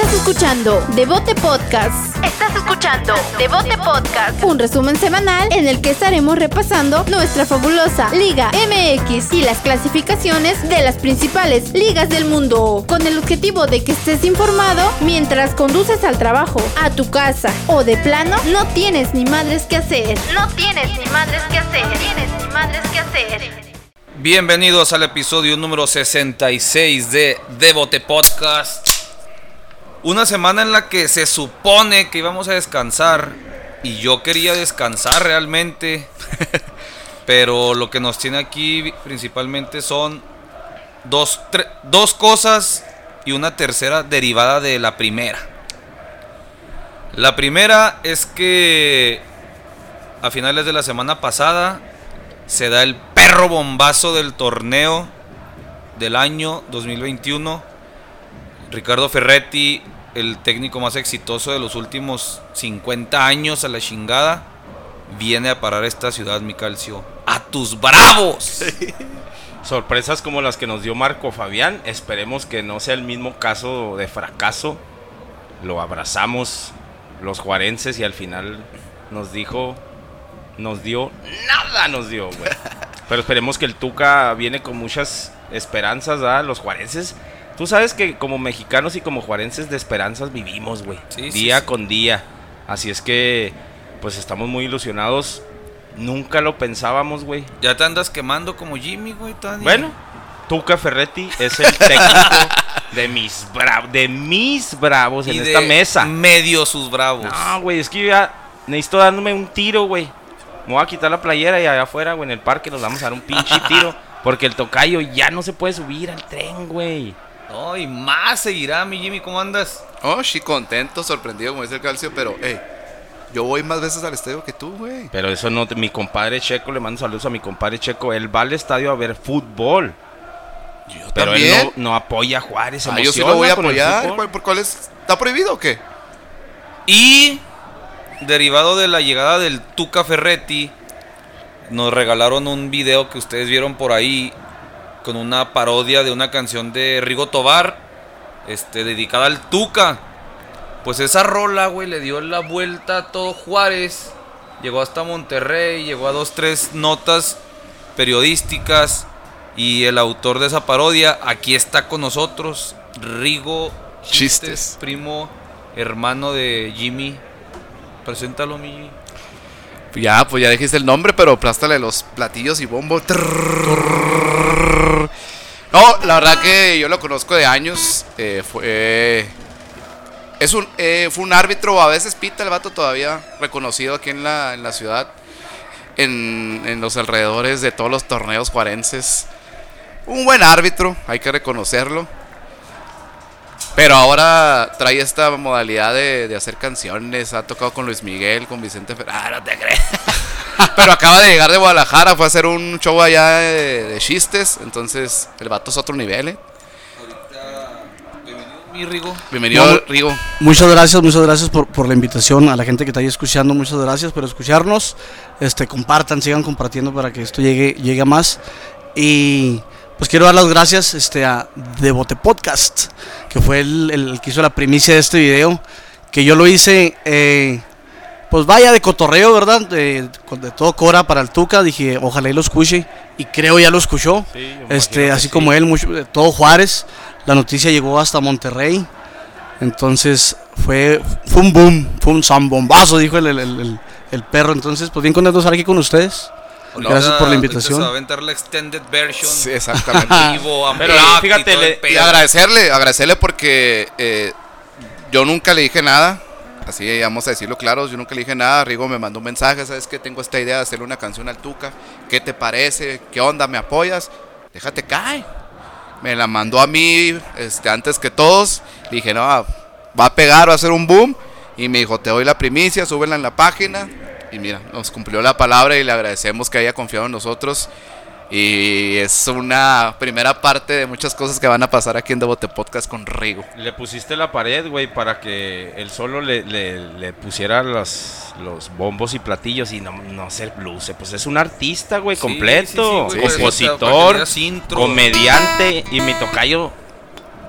Estás escuchando Devote Podcast. Estás escuchando Devote Podcast. Un resumen semanal en el que estaremos repasando nuestra fabulosa Liga MX y las clasificaciones de las principales ligas del mundo. Con el objetivo de que estés informado mientras conduces al trabajo, a tu casa o de plano no tienes ni madres que hacer. No tienes ni madres que hacer. No tienes ni madres que hacer. Bienvenidos al episodio número 66 de Devote Podcast. Una semana en la que se supone que íbamos a descansar y yo quería descansar realmente. Pero lo que nos tiene aquí principalmente son dos, dos cosas y una tercera derivada de la primera. La primera es que a finales de la semana pasada se da el perro bombazo del torneo del año 2021 Ricardo Ferretti, el técnico más exitoso de los últimos 50 años a la chingada, viene a parar esta ciudad, mi calcio. ¡A tus bravos! Sorpresas como las que nos dio Marco Fabián. Esperemos que no sea el mismo caso de fracaso. Lo abrazamos los juarenses y al final nos dijo, nos dio, nada nos dio, güey. Pero esperemos que el Tuca viene con muchas esperanzas, ¿verdad? Los juarenses Tú sabes que como mexicanos y como juarenses de esperanzas vivimos, güey. día con día. Así es que, pues estamos muy ilusionados. Nunca lo pensábamos, güey. Ya te andas quemando como Jimmy, güey. Bueno, Tuca Ferretti es el técnico de mis bravos, de mis bravos en esta mesa. Medio sus bravos. No, güey, es que yo ya necesito dándome un tiro, güey. Me voy a quitar la playera y allá afuera, güey, en el parque nos vamos a dar un pinche tiro. Porque el tocayo ya no se puede subir al tren, güey. No, y más seguirá, mi Jimmy, ¿cómo andas? Oh, sí, contento, sorprendido, como dice el calcio, pero, hey, yo voy más veces al estadio que tú, güey. Pero eso no, mi compadre Checo, le mando saludos a mi compadre Checo, él va al estadio a ver fútbol. Yo pero él no, apoya a Juárez, ah, yo sí lo voy a apoyar, ¿por cuál es? ¿Está prohibido o qué? Y, derivado de la llegada del Tuca Ferretti, nos regalaron un video que ustedes vieron por ahí con una parodia de una canción de Rigo Tobar, este, dedicada al Tuca. Pues esa rola, güey, le dio la vuelta a todo Juárez. Llegó hasta Monterrey, llegó a dos, tres notas periodísticas. Y el autor de esa parodia aquí está con nosotros, Rigo Chistes, primo, hermano de Jimmy. Preséntalo, mi. Ya, pues ya dijiste el nombre, pero plástale los platillos y bombo. La verdad que yo lo conozco de años. Eh, fue, es un, eh, fue un árbitro, a veces pita el vato todavía reconocido aquí en la, en la ciudad, en, en los alrededores de todos los torneos juarenses. Un buen árbitro, hay que reconocerlo. Pero ahora trae esta modalidad de, hacer canciones. Ha tocado con Luis Miguel, con Vicente Fernández. Ah, no te crees. Pero acaba de llegar de Guadalajara, fue a hacer un show allá de, chistes. Entonces, el vato es otro nivel, ¿eh? Rigo. Bienvenido, Rigo. Muchas gracias, muchas gracias por, la invitación a la gente que está ahí escuchando. Muchas gracias por escucharnos. Este, compartan, sigan compartiendo para que esto llegue, llegue a más. Y pues quiero dar las gracias este, a Devote Podcast, que fue el, que hizo la primicia de este video. Que yo lo hice eh, pues vaya de cotorreo, ¿verdad? De, todo Cora para el Tuca, dije, ojalá y lo escuche. Y creo ya lo escuchó. este, así como él, mucho, todo Juárez. La noticia llegó hasta Monterrey. Entonces fue, fue un boom, fue un zambombazo, dijo el, perro. Entonces, pues bien contento de estar aquí con ustedes. Gracias por la invitación. Se va a aventar la extended version. Sí, exactamente. Pero fíjate, y, agradecerle, agradecerle porque eh, yo nunca le dije nada así vamos a decirlo claro, yo nunca le dije nada, Rigo me mandó un mensaje, sabes que tengo esta idea de hacerle una canción al Tuca, ¿qué te parece? ¿Qué onda? ¿Me apoyas? Déjate caer. Me la mandó a mí este, antes que todos, dije, no, va a pegar, va a hacer un boom, y me dijo, te doy la primicia, súbela en la página, y mira, nos cumplió la palabra y le agradecemos que haya confiado en nosotros. Y es una primera parte de muchas cosas que van a pasar aquí en Devote Podcast con Rigo. Le pusiste la pared, güey, para que él solo le, le, pusiera los, los bombos y platillos y no, no se blues. Pues es un artista, güey, completo. compositor, comediante y mi tocayo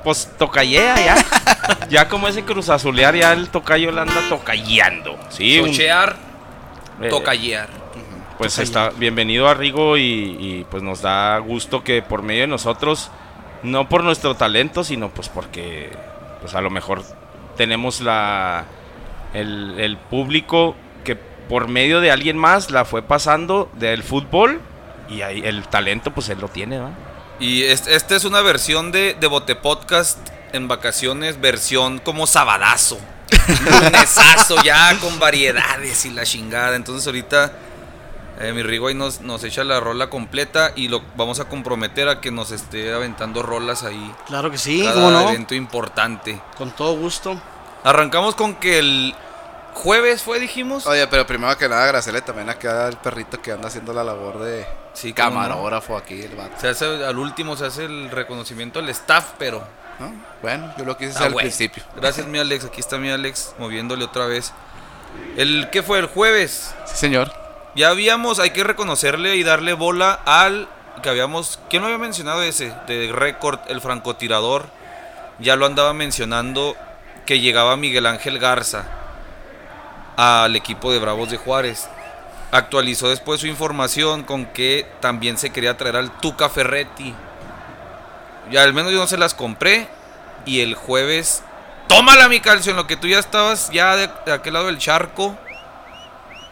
Pues tocayea ya. ya como ese cruz azulear, ya el tocayo le anda tocayando. Sí, un- Sochear, eh, tocallear. Pues está bienvenido a Rigo y, y, pues nos da gusto que por medio de nosotros, no por nuestro talento, sino pues porque pues a lo mejor tenemos la el, el público que por medio de alguien más la fue pasando del fútbol y ahí el talento pues él lo tiene, ¿va? Y es- esta es una versión de, de Bote Podcast en vacaciones, versión como sabadazo. Lunesazo ya con variedades y la chingada. Entonces ahorita eh, mi Rigo ahí nos, nos echa la rola completa y lo vamos a comprometer a que nos esté aventando rolas ahí. Claro que sí, cada cómo no. evento importante. Con todo gusto. Arrancamos con que el jueves fue, dijimos. Oye, pero primero que nada, agradecerle también acá al perrito que anda haciendo la labor de Sí, cómo no. camarógrafo aquí, el vato. Se hace, al último se hace el reconocimiento al staff, pero ¿no? Bueno, yo lo quise Ah, hacer al güey. principio. Gracias, mi Alex. Aquí está mi Alex moviéndole otra vez. El ¿Qué fue? El jueves. Sí, señor. Ya habíamos, hay que reconocerle y darle bola al que habíamos. ¿Quién lo había mencionado ese? De récord, el francotirador. Ya lo andaba mencionando que llegaba Miguel Ángel Garza al equipo de Bravos de Juárez. Actualizó después su información con que también se quería traer al Tuca Ferretti. Ya al menos yo no se las compré. Y el jueves. Tómala, mi calcio, en lo que tú ya estabas ya de, de aquel lado del charco.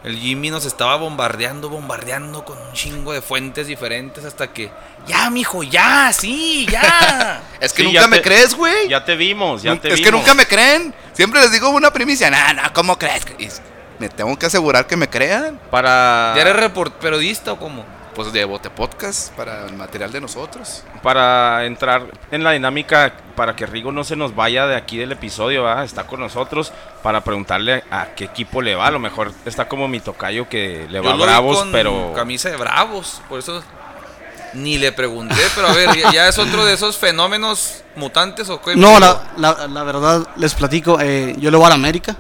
El Jimmy nos estaba bombardeando, bombardeando con un chingo de fuentes diferentes hasta que. Ya, mijo, ya, sí, ya. Es que Sí, nunca ya me te- crees, güey. Ya te vimos, ya Nun- te es vimos. que nunca me creen. Siempre les digo una primicia. Nah, nah, ¿cómo crees? Y me tengo que asegurar que me crean. Para... ¿Ya eres report periodista o cómo? Pues de Bote Podcast para el material de nosotros. para entrar en la dinámica, para que Rigo no se nos vaya de aquí del episodio, ¿va? está con nosotros para preguntarle a qué equipo le va. A lo mejor está como mi tocayo que le va Yo a Bravos, con pero Camisa de Bravos, por eso. Ni le pregunté, pero a ver, ¿ya, ya es otro de esos fenómenos mutantes o qué? No, la, la, la verdad, les platico, eh, yo le voy a la América.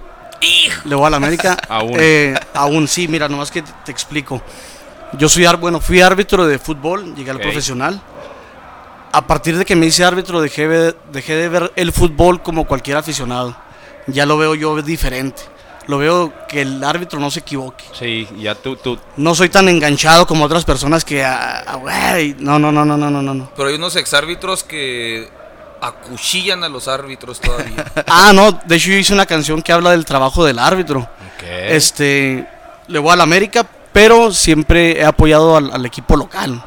Le voy a la América. Aún. Eh, aún sí, mira, nomás que te, te explico. Yo soy, bueno, fui árbitro de fútbol, llegué okay. al profesional. A partir de que me hice árbitro dejé, de, dejé de ver el fútbol como cualquier aficionado. Ya lo veo yo diferente. Lo veo que el árbitro no se equivoque. Sí, ya tú, tú. No soy tan enganchado como otras personas que... Ah, ah, no, no, no, no, no, no, no. Pero hay unos exárbitros que acuchillan a los árbitros todavía. ah, no, de hecho yo hice una canción que habla del trabajo del árbitro. Okay. Este, le voy al América, pero siempre he apoyado al, al equipo local.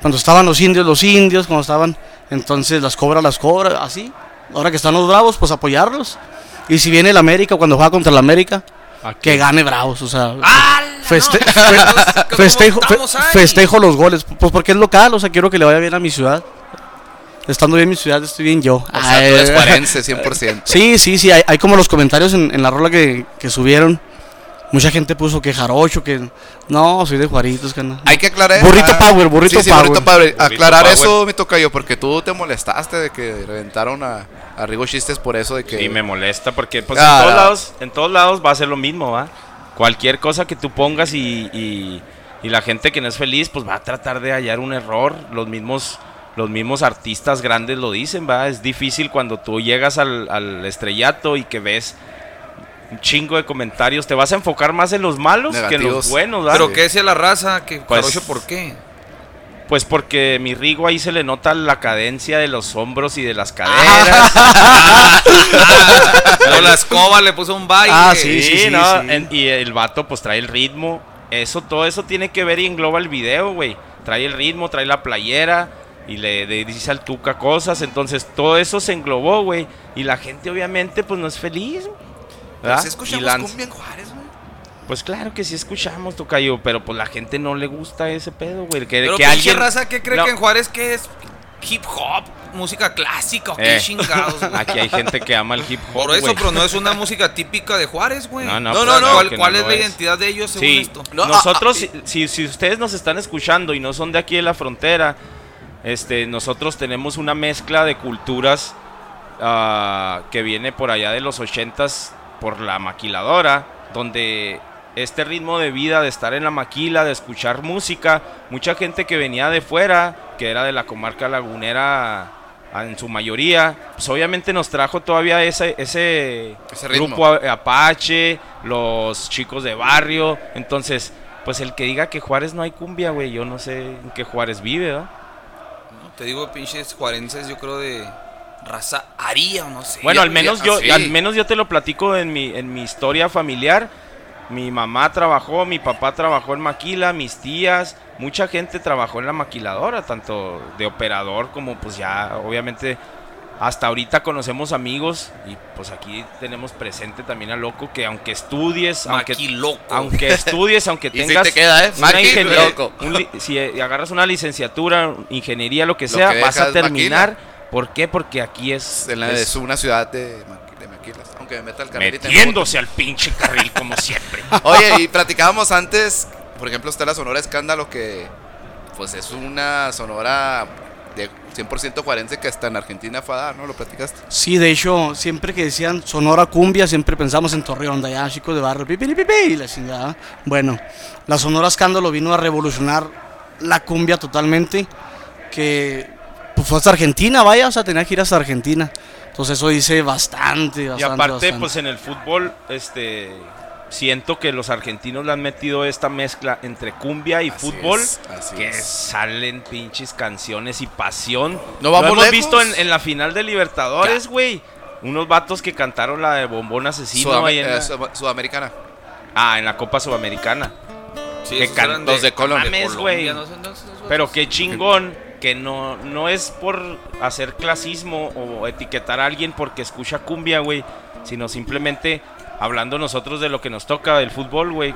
Cuando estaban los indios, los indios, cuando estaban, entonces las cobra, las cobra, así. Ahora que están los bravos, pues apoyarlos. Y si viene el América, cuando juega contra el América, Aquí. que gane bravos, o sea. ¿cómo festejo, fe- festejo los goles, pues porque es local, o sea, quiero que le vaya bien a mi ciudad. Estando bien en mi ciudad, estoy bien yo. O sea, tú eres Ay, juarense 100%. Sí, sí, sí, hay, hay como los comentarios en, en la rola que, que subieron. Mucha gente puso que jarocho, que no, soy de Juaritos, que no. Hay que aclarar. Burrito ah, Power, burrito sí, sí, power. burrito power. Burrito Aclarar power. eso, mi tocayo, porque tú te molestaste de que reventaron a, a Rigo Chistes por eso de que. Sí, me molesta porque pues Ah, en todos no. lados, en todos lados va a ser lo mismo, ¿va? Cualquier cosa que tú pongas y, y- y la gente que no es feliz, pues va a tratar de hallar un error. Los mismos, los mismos artistas grandes lo dicen, ¿va? Es difícil cuando tú llegas al, al estrellato y que ves un chingo de comentarios. Te vas a enfocar más en los malos que en los buenos, ¿va? ¿Pero qué decía la raza? ¿Que Pues- por qué? Pues porque mi Rigo ahí se le nota la cadencia de los hombros y de las Ah. caderas. Luego la escoba le puso un baile. Ah, Sí, sí, sí, ¿no? sí. En- y el vato pues trae el ritmo. Eso, todo eso tiene que ver y engloba el video, güey. Trae el ritmo, trae la playera y le, le dice al Tuca cosas. Entonces todo eso se englobó, güey. Y la gente obviamente pues no es feliz. Pero cumbia en Juárez, güey. Pues claro que sí escuchamos, Tocayo, pero pues la gente no le gusta ese pedo, güey. Que, Pero que pinche alguien... raza que cree No. que en Juárez que es hip hop, música clásica o qué Eh, chingados. güey? Aquí hay gente que ama el hip hop, Por eso, pero no es una música típica de Juárez, güey. No, no, no, claro no, ¿Cuál, cuál no es la es. identidad de ellos según Sí, esto? No, nosotros, ah, si ustedes nos están escuchando y no son de aquí de la frontera, este, nosotros tenemos una mezcla de culturas ah, que viene por allá de los ochentas por la maquiladora, donde este ritmo de vida de estar en la maquila, de escuchar música, mucha gente que venía de fuera, que era de la comarca lagunera en su mayoría, pues obviamente nos trajo todavía ese, ese, Ese grupo Apache, los chicos de barrio. Entonces, pues el que diga que Juárez no hay cumbia, güey, yo no sé en qué Juárez vive, ¿verdad? Te digo, pinches juarenses, yo creo de raza aria o no sé. Bueno, al menos ya- yo, sí. al menos yo te lo platico en mi, en mi historia familiar. Mi mamá trabajó, mi papá trabajó en maquila, mis tías, mucha gente trabajó en la maquiladora, tanto de operador como pues ya obviamente hasta ahorita conocemos amigos y pues aquí tenemos presente también a Loco que aunque estudies, aunque, aunque estudies, aunque tengas te queda, ¿eh? una Loco. un si agarras una licenciatura, ingeniería, lo que Lo sea, que vas a terminar. ¿Por qué? Porque aquí es, En la- es- es una ciudad de, maqui- de maquilas. Aunque me meta el carril metiéndose al pinche carril como siempre. Oye, y platicábamos antes, por ejemplo, está la Sonora Escándalo, que pues es una sonora de 100% juarense que hasta en Argentina fue a dar, ¿no? Lo platicaste. Sí, de hecho, siempre que decían Sonora Cumbia, siempre pensamos en Torreón, de allá, chicos de barrio, pipi, pipi, y la chingada. Bueno, la Sonora Escándalo vino a revolucionar la cumbia totalmente, que pues, fue hasta Argentina, vaya, o sea, tenía que ir hasta Argentina. Entonces eso dice bastante, Y bastante, aparte, bastante. pues en el fútbol, este siento que los argentinos le han metido esta mezcla entre cumbia y Así fútbol. es, así que es. salen pinches canciones y pasión. No Lo vamos hemos lejos. visto en, en la final de Libertadores, güey. Unos vatos que cantaron la de Bombón Asesino Sudam- ahí en, eh, la, Sud- Sudamericana. ah, en la Copa Sudamericana. Sí, que can- los de Colombia. Mames, Colombia, no no no. Pero qué chingón que no, no es por hacer clasismo o etiquetar a alguien porque escucha cumbia, güey, sino simplemente hablando nosotros de lo que nos toca del fútbol, güey.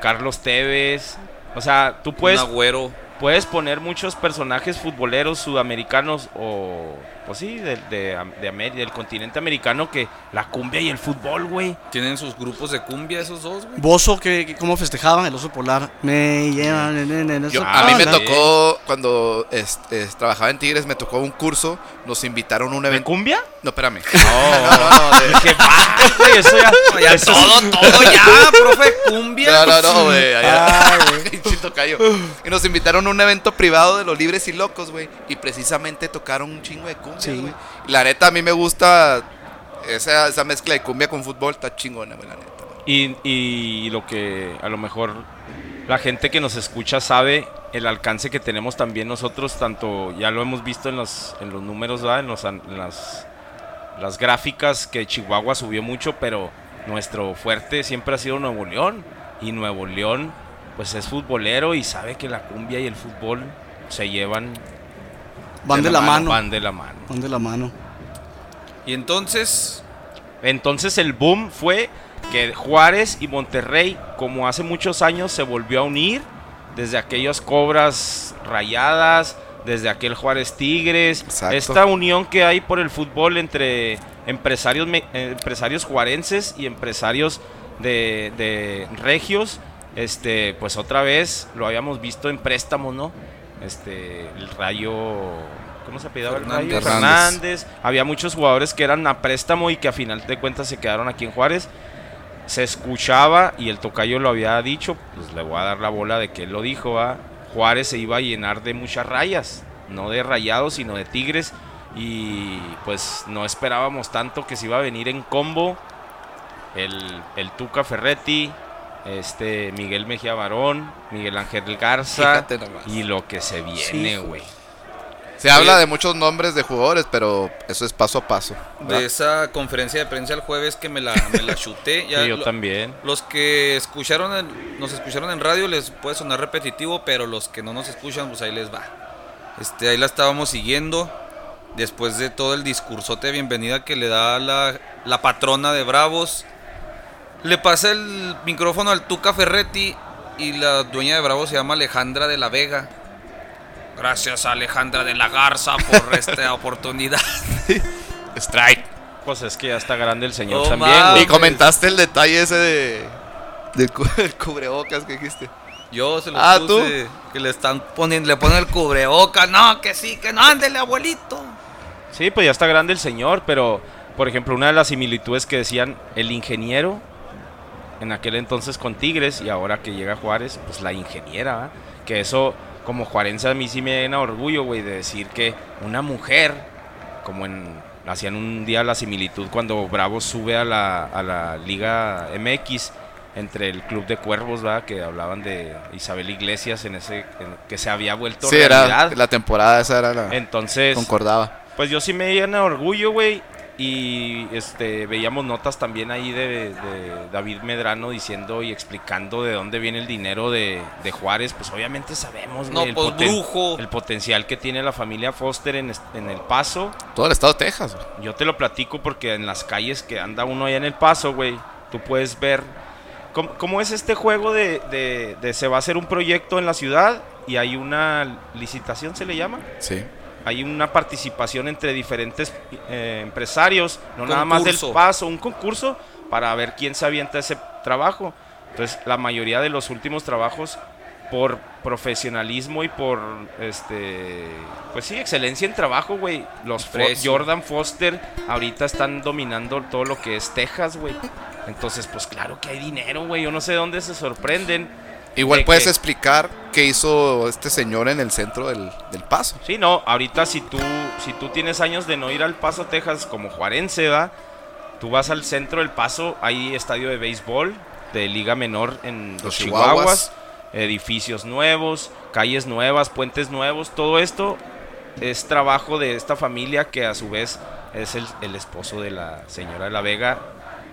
Carlos Tevez, o sea, tú puedes, Un agüero. puedes poner muchos personajes futboleros sudamericanos o, pues sí, de, de, de Ameri- del continente americano que la cumbia y el fútbol, güey. Tienen sus grupos de cumbia esos dos, güey. Bozo, que, que- ¿cómo festejaban? El oso polar. Me llevan en, en el oso Yo- a mí me tocó, cuando este, es- trabajaba en Tigres, me tocó un curso, nos invitaron a un ¿De evento. cumbia? No, espérame. No, no, no, de- "Va, güey, eso ya, Ya eso- todo, todo ya, profe, cumbia. No, no, no, güey. allá- Pinche tocayo. Y nos invitaron a un evento privado de los libres y locos, güey. Y precisamente tocaron un chingo de cumbia, Sí. güey. La neta, a mí me gusta esa, esa mezcla de cumbia con fútbol, está chingona, güey, la neta. Y, y lo que a lo mejor la gente que nos escucha sabe el alcance que tenemos también nosotros, tanto ya lo hemos visto en los, en los números, ¿verdad? En, los an- en las, las gráficas que Chihuahua subió mucho, pero nuestro fuerte siempre ha sido Nuevo León. Y Nuevo León pues es futbolero y sabe que la cumbia y el fútbol se llevan, Van de la mano. van de la mano. Van de la mano. Y entonces, Entonces el boom fue que Juárez y Monterrey, como hace muchos años, se volvió a unir desde aquellas cobras rayadas, desde aquel Juárez Tigres, Exacto. esta unión que hay por el fútbol entre empresarios, eh, empresarios juarenses y empresarios de, de regios, este, pues otra vez lo habíamos visto en préstamos, ¿no? Este, el Rayo, ¿cómo se apellidaba el Rayo? Fernández. Fernández. Había muchos jugadores que eran a préstamo y que a final de cuentas se quedaron aquí en Juárez. Se escuchaba y el tocayo lo había dicho, pues le voy a dar la bola de que él lo dijo, ¿va? Juárez se iba a llenar de muchas rayas, no de rayados, sino de tigres. Y pues no esperábamos tanto que se iba a venir en combo el, el Tuca Ferretti, este Miguel Mejía Barón, Miguel Ángel Garza y lo que se viene, güey. Se habla de muchos nombres de jugadores, pero eso es paso a paso. de esa conferencia de prensa el jueves que me la, me la chuté. Ya Sí, yo lo- también. Los que escucharon el- nos escucharon en radio les puede sonar repetitivo, pero los que no nos escuchan, pues ahí les va. Este, ahí la estábamos siguiendo. Después de todo el discursote de bienvenida que le da la, la patrona de Bravos. Le pasa el micrófono al Tuca Ferretti y la dueña de Bravos se llama Alejandra de la Vega. Gracias a Alejandra de la Garza por esta oportunidad. Strike. Pues es que ya está grande el señor No también, mames. güey. Y comentaste el detalle ese de. Del cu- el cubrebocas que dijiste. Yo se los Ah, puse que le están poniendo, le ponen el cubreboca, no, que sí, que no, ándele abuelito. Sí, pues ya está grande el señor, pero por ejemplo, una de las similitudes que decían el ingeniero en aquel entonces con Tigres y ahora que llega Juárez, pues la ingeniera, ¿va? que eso como juarense a mí sí me llena orgullo, güey, de decir que una mujer como en hacían un día la similitud cuando Bravo sube a la, a la Liga MX entre el Club de Cuervos, ¿verdad? Que hablaban de Isabel Iglesias en ese que se había vuelto sí, realidad. Era, la temporada esa era la Entonces, concordaba. Pues yo sí me llena orgullo, güey. Y este veíamos notas también ahí de, de, David Medrano diciendo y explicando de dónde viene el dinero de, de Juárez. Pues obviamente sabemos, no, el, pues, brujo. el potencial que tiene la familia Foster en, en El Paso. Todo el estado de Texas. Yo te lo platico porque en las calles que anda uno allá en El Paso, güey, tú puedes ver cómo, cómo es este juego de, de se va a hacer un proyecto en la ciudad y hay una licitación, ¿se le llama? Sí hay una participación entre diferentes eh, empresarios, no nada más del paso, un concurso para ver quién se avienta ese trabajo. Entonces, la mayoría de los últimos trabajos por profesionalismo y por este pues sí, excelencia en trabajo, güey. Los Jordan Foster ahorita están dominando todo lo que es Texas, güey. Entonces, pues claro que hay dinero, güey. Yo no sé dónde se sorprenden Igual puedes explicar qué hizo este señor en el centro del, Paso. Sí, no, ahorita si tú, si tú tienes años de no ir al Paso, Texas, como Juarense, ¿va? Tú vas al centro del Paso, hay estadio de béisbol de Liga Menor en los, Chihuahuas, edificios nuevos, calles nuevas, puentes nuevos, todo esto es trabajo de esta familia que a su vez es el, esposo de la señora de la Vega,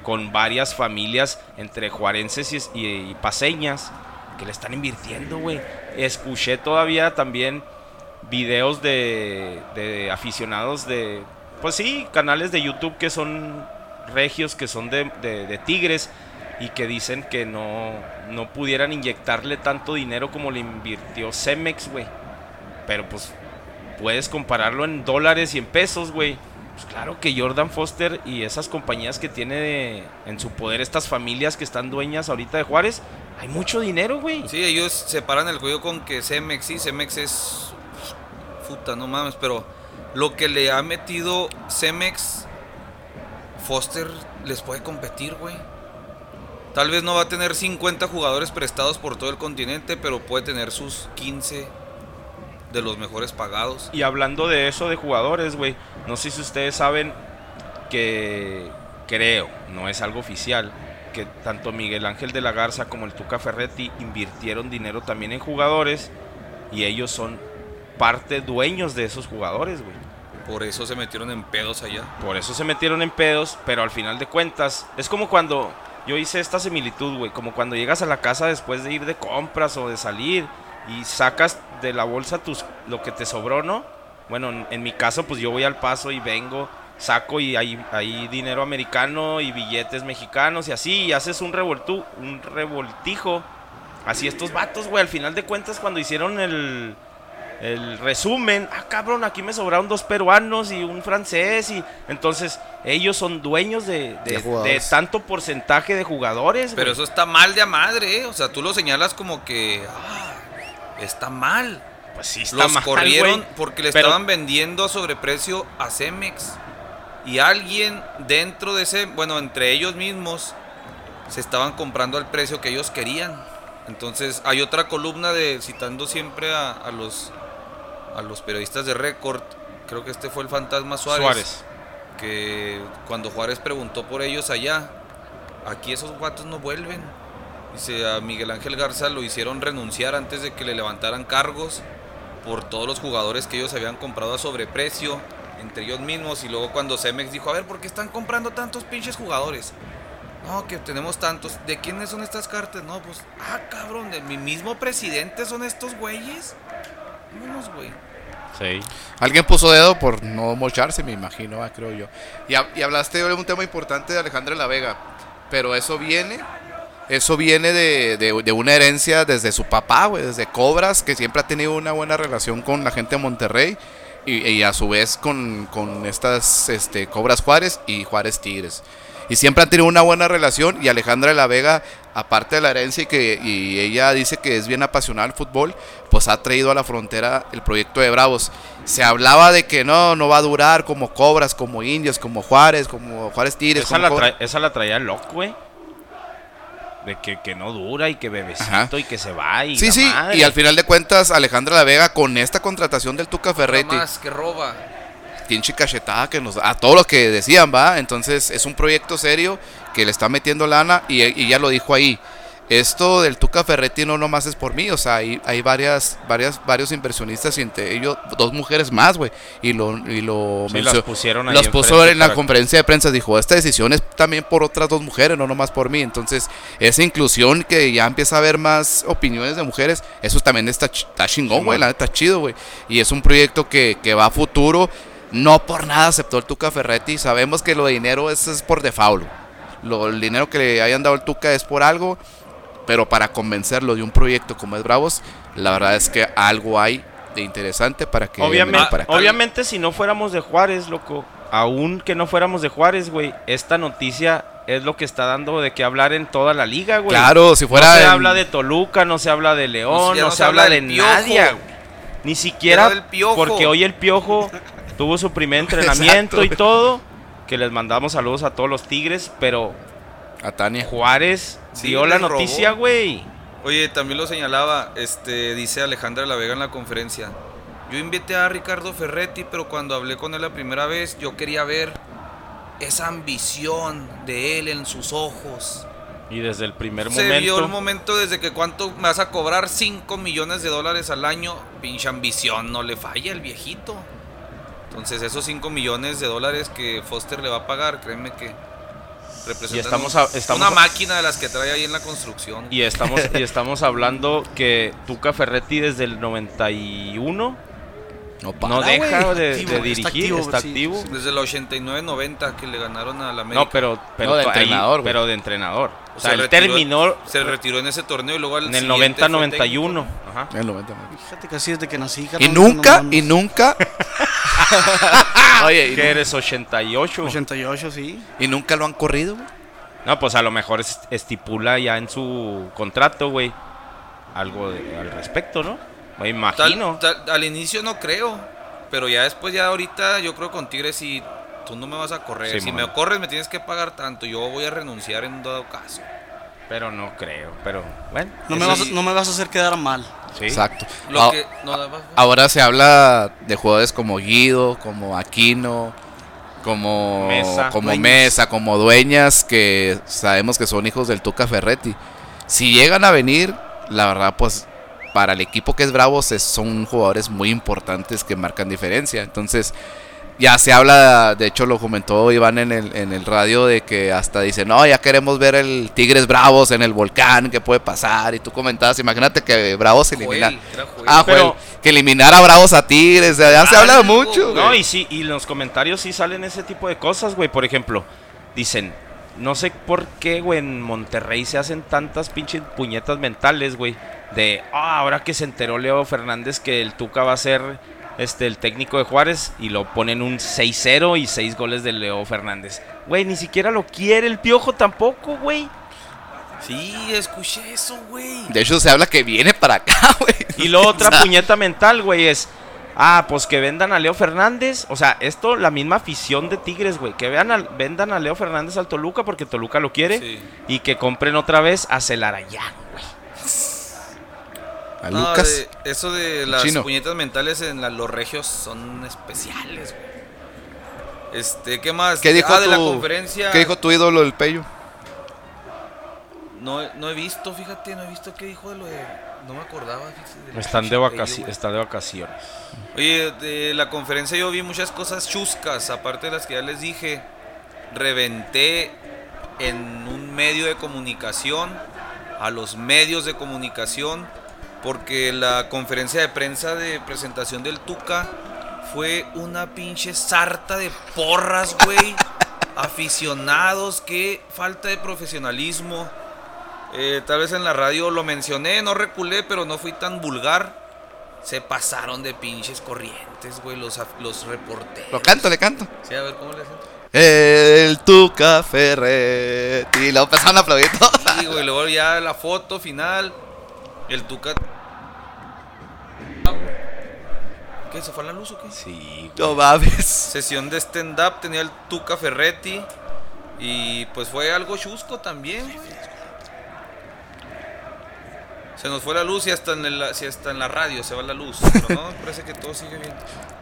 con varias familias entre juarenses y paseñas que le están invirtiendo, güey. Escuché todavía también videos de, de, aficionados de, pues sí, canales de YouTube que son regios, que son de, de, Tigres y que dicen que no, no pudieran inyectarle tanto dinero como le invirtió Cemex, güey. Pero pues puedes compararlo en dólares y en pesos, güey. Pues claro que Jordan Foster y esas compañías que tiene en su poder estas familias que están dueñas ahorita de Juárez, hay mucho dinero, güey. Sí, ellos separan el juego con que Cemex, sí, Cemex es. Puta, no mames, pero lo que le ha metido Cemex, Foster les puede competir, güey. Tal vez no va a tener 50 jugadores prestados por todo el continente, pero puede tener sus 15 de los mejores pagados. Y hablando de eso de jugadores, güey, no sé si ustedes saben que creo, no es algo oficial, que tanto Miguel Ángel de la Garza como el Tuca Ferretti invirtieron dinero también en jugadores y ellos son parte dueños de esos jugadores, güey. Por eso se metieron en pedos allá. Por eso se metieron en pedos, pero al final de cuentas, es como cuando yo hice esta similitud, güey, como cuando llegas a la casa después de ir de compras o de salir y sacas de la bolsa tus, lo que te sobró, ¿no? Bueno, en, en mi caso, pues yo voy al paso y vengo saco y hay, hay dinero americano y billetes mexicanos y así, y haces un, revoltu, un revoltijo. Así estos vatos, güey, al final de cuentas cuando hicieron el, el resumen, ah, cabrón, aquí me sobraron dos peruanos y un francés, y entonces ellos son dueños de, de, tanto porcentaje de jugadores. Pero eso está mal de a madre, ¿eh? o sea, tú lo señalas como que ah, está mal. Pues sí, está Los corrieron porque le estaban vendiendo a sobreprecio a Cemex y alguien dentro de ese, bueno, entre ellos mismos, se estaban comprando al precio que ellos querían. Entonces hay otra columna de citando siempre a, los a los periodistas de récord, creo que este fue el fantasma Suárez, Suárez, que cuando Juárez preguntó por ellos allá, aquí esos guatos no vuelven. Dice a Miguel Ángel Garza lo hicieron renunciar antes de que le levantaran cargos por todos los jugadores que ellos habían comprado a sobreprecio entre ellos mismos y luego cuando Cemex dijo, a ver, ¿por qué están comprando tantos pinches jugadores? No, que tenemos tantos. ¿De quiénes son estas cartas? No, pues, ah, cabrón, de mi mismo presidente son estos güeyes. Vámonos, güey. Sí. Alguien puso dedo por no mocharse, me imagino, creo yo. Y, y, hablaste de un tema importante de Alejandra La Vega, pero eso viene, eso viene de, de, una herencia desde su papá, güey, desde Cobras, que siempre ha tenido una buena relación con la gente de Monterrey y, a su vez con, estas este, Cobras Juárez y Juárez Tigres. Y siempre han tenido una buena relación y Alejandra de la Vega, aparte de la herencia y que y ella dice que es bien apasionada al fútbol, pues ha traído a la frontera el proyecto de Bravos. Se hablaba de que no, no va a durar como Cobras, como Indios, como Juárez, como Juárez Tigres. Esa, la, esa la traía loco, güey de que, que, no dura y que bebecito y que se va y sí sí y al final de cuentas Alejandra La Vega con esta contratación del Tuca Ferretti más que roba pinche cachetada que nos a todo lo que decían, va. Entonces es un proyecto serio que le está metiendo lana y, y ya lo dijo ahí. Esto del Tuca Ferretti no nomás es por mí, o sea, hay, hay varias, varias, varios inversionistas y entre ellos dos mujeres más, güey. Y lo, y lo Sí, las pusieron ahí Los puso en la para- conferencia de prensa, dijo, esta decisión es también por otras dos mujeres, no nomás por mí. Entonces, esa inclusión que ya empieza a haber más opiniones de mujeres, eso también está, está chingón, güey, la neta está chido, güey. Y es un proyecto que, que va a futuro. No por nada aceptó el Tuca Ferretti. Sabemos que lo de dinero es, es por default. Lo, el dinero que le hayan dado el Tuca es por algo. Pero para convencerlo de un proyecto como es Bravos, la verdad es que algo hay de interesante para que Obviamente, para si no fuéramos de Juárez, loco, aún que no fuéramos de Juárez, güey, esta noticia es lo que está dando de qué hablar en toda la liga, güey. Claro, si fuera No se en- habla de Toluca, no se habla de León, no, se, habla de del Piojo. nadie, güey. Ni siquiera del Piojo. porque hoy el Piojo tuvo su primer entrenamiento Exacto, y todo, que les mandamos saludos a todos los Tigres, pero A Tania. Juárez Sí, dio la noticia, güey. Oye, también lo señalaba, este, dice Alejandra La Vega en la conferencia. Yo invité a Ricardo Ferretti, pero cuando hablé con él la primera vez, yo quería ver esa ambición de él en sus ojos. Y desde el primer Se momento vio el momento desde que cuánto me vas a cobrar 5 millones de dólares al año. Pinche ambición, no le falla el viejito. Entonces esos 5 millones de dólares que Foster le va a pagar, créeme que Y estamos a- estamos una máquina de las que trae ahí en la construcción. Y estamos, y estamos hablando que Tuca Ferretti desde el 91 No, no para, deja güey. de, activo, de está dirigir, activo, está sí, activo. sí, Desde el 89-90 que le ganaron a la América. No, pero, pero, No, de ahí- entrenador, güey. pero de entrenador. O sea, Se él retiró- terminó Se retiró en ese torneo y luego al en el siguiente fue 90-91. Ajá. En el 90. Fíjate que así desde que nací. Y nunca, no y mames. nunca. Oye, y, ¿Qué nu- eres? 88. 88, sí. y nunca lo han corrido, güey. No, pues a lo mejor es- estipula ya en su contrato, güey, algo de- al respecto, ¿no? Me imagino. tal- al inicio no creo, pero ya después, ya ahorita, yo creo con Tigres si tú no me vas a correr. Sí, si me corres me tienes que pagar tanto, yo voy a renunciar en dado caso. Pero no creo. Pero bueno. No me, vas, sí. no me vas a hacer quedar mal. Sí. Exacto. Lo Ah, que, no, Ahora se habla de jugadores como Guido, como Aquino, como Mesa. como Dueñas. Mesa, como Dueñas, que sabemos que son hijos del Tuca Ferretti. Si llegan a venir, la verdad, pues para el equipo que es Bravos es- son jugadores muy importantes que marcan diferencia. Entonces, ya se habla, de hecho lo comentó Iván en el, en el radio, de que hasta dice, no, ya queremos ver el Tigres Bravos en el volcán, ¿qué puede pasar? Y tú comentabas, imagínate que Bravos elimina... Joel, era Joel. Ah, Pero- Joel, que eliminara a Bravos a Tigres, ya se habla Algo, mucho. No, y sí, y en los comentarios sí salen ese tipo de cosas, güey. Por ejemplo, dicen, no sé por qué, güey, en Monterrey se hacen tantas pinches puñetas mentales, güey. De, ah, ahora que se enteró Leo Fernández que el Tuca va a ser este, el técnico de Juárez y lo ponen un 6-0 y 6 goles de Leo Fernández. Güey, ni siquiera lo quiere el piojo tampoco, güey. Sí, escuché eso, güey. De hecho, se habla que viene para acá, güey. Y luego otra O sea, puñeta mental, güey, es. Ah, pues que vendan a Leo Fernández. O sea, esto, la misma afición de Tigres, güey. Que vean al- vendan a Leo Fernández al Toluca porque Toluca lo quiere. Sí. Y que compren otra vez a Celarayán, güey. A No, Lucas. de- eso de las Chino. puñetas mentales en la- los regios son especiales, güey. Este, ¿qué más? ¿Qué dijo ah, de la tu- conferencia. ¿Qué dijo tu ídolo, el Pello? No, no he visto, fíjate, no he visto qué dijo de lo de. No me acordaba. de Están de, Pello, vacaci- güey. está de vacaciones. Oye, de la conferencia yo vi muchas cosas chuscas, aparte de las que ya les dije. Reventé en un medio de comunicación, a los medios de comunicación, porque la conferencia de prensa de presentación del Tuca fue una pinche sarta de porras, güey. Aficionados, qué falta de profesionalismo. Eh, tal vez en la radio lo mencioné, no reculé, pero no fui tan vulgar. Se pasaron de pinches corrientes, güey, los, los reporteros. Lo canto, le canto. Sí, a ver cómo le hacen. El Tuca Ferretti. Y luego empezaron a aplaudir todos. Sí, güey, luego ya la foto final. El Tuca. ¿Qué? ¿Se fue la luz o qué? Sí, No mames. Sesión de stand-up tenía el Tuca Ferretti. Y pues fue algo chusco también. Se nos fue la luz y hasta en, el, si hasta en la radio se va la luz. Pero no, parece que todo sigue bien.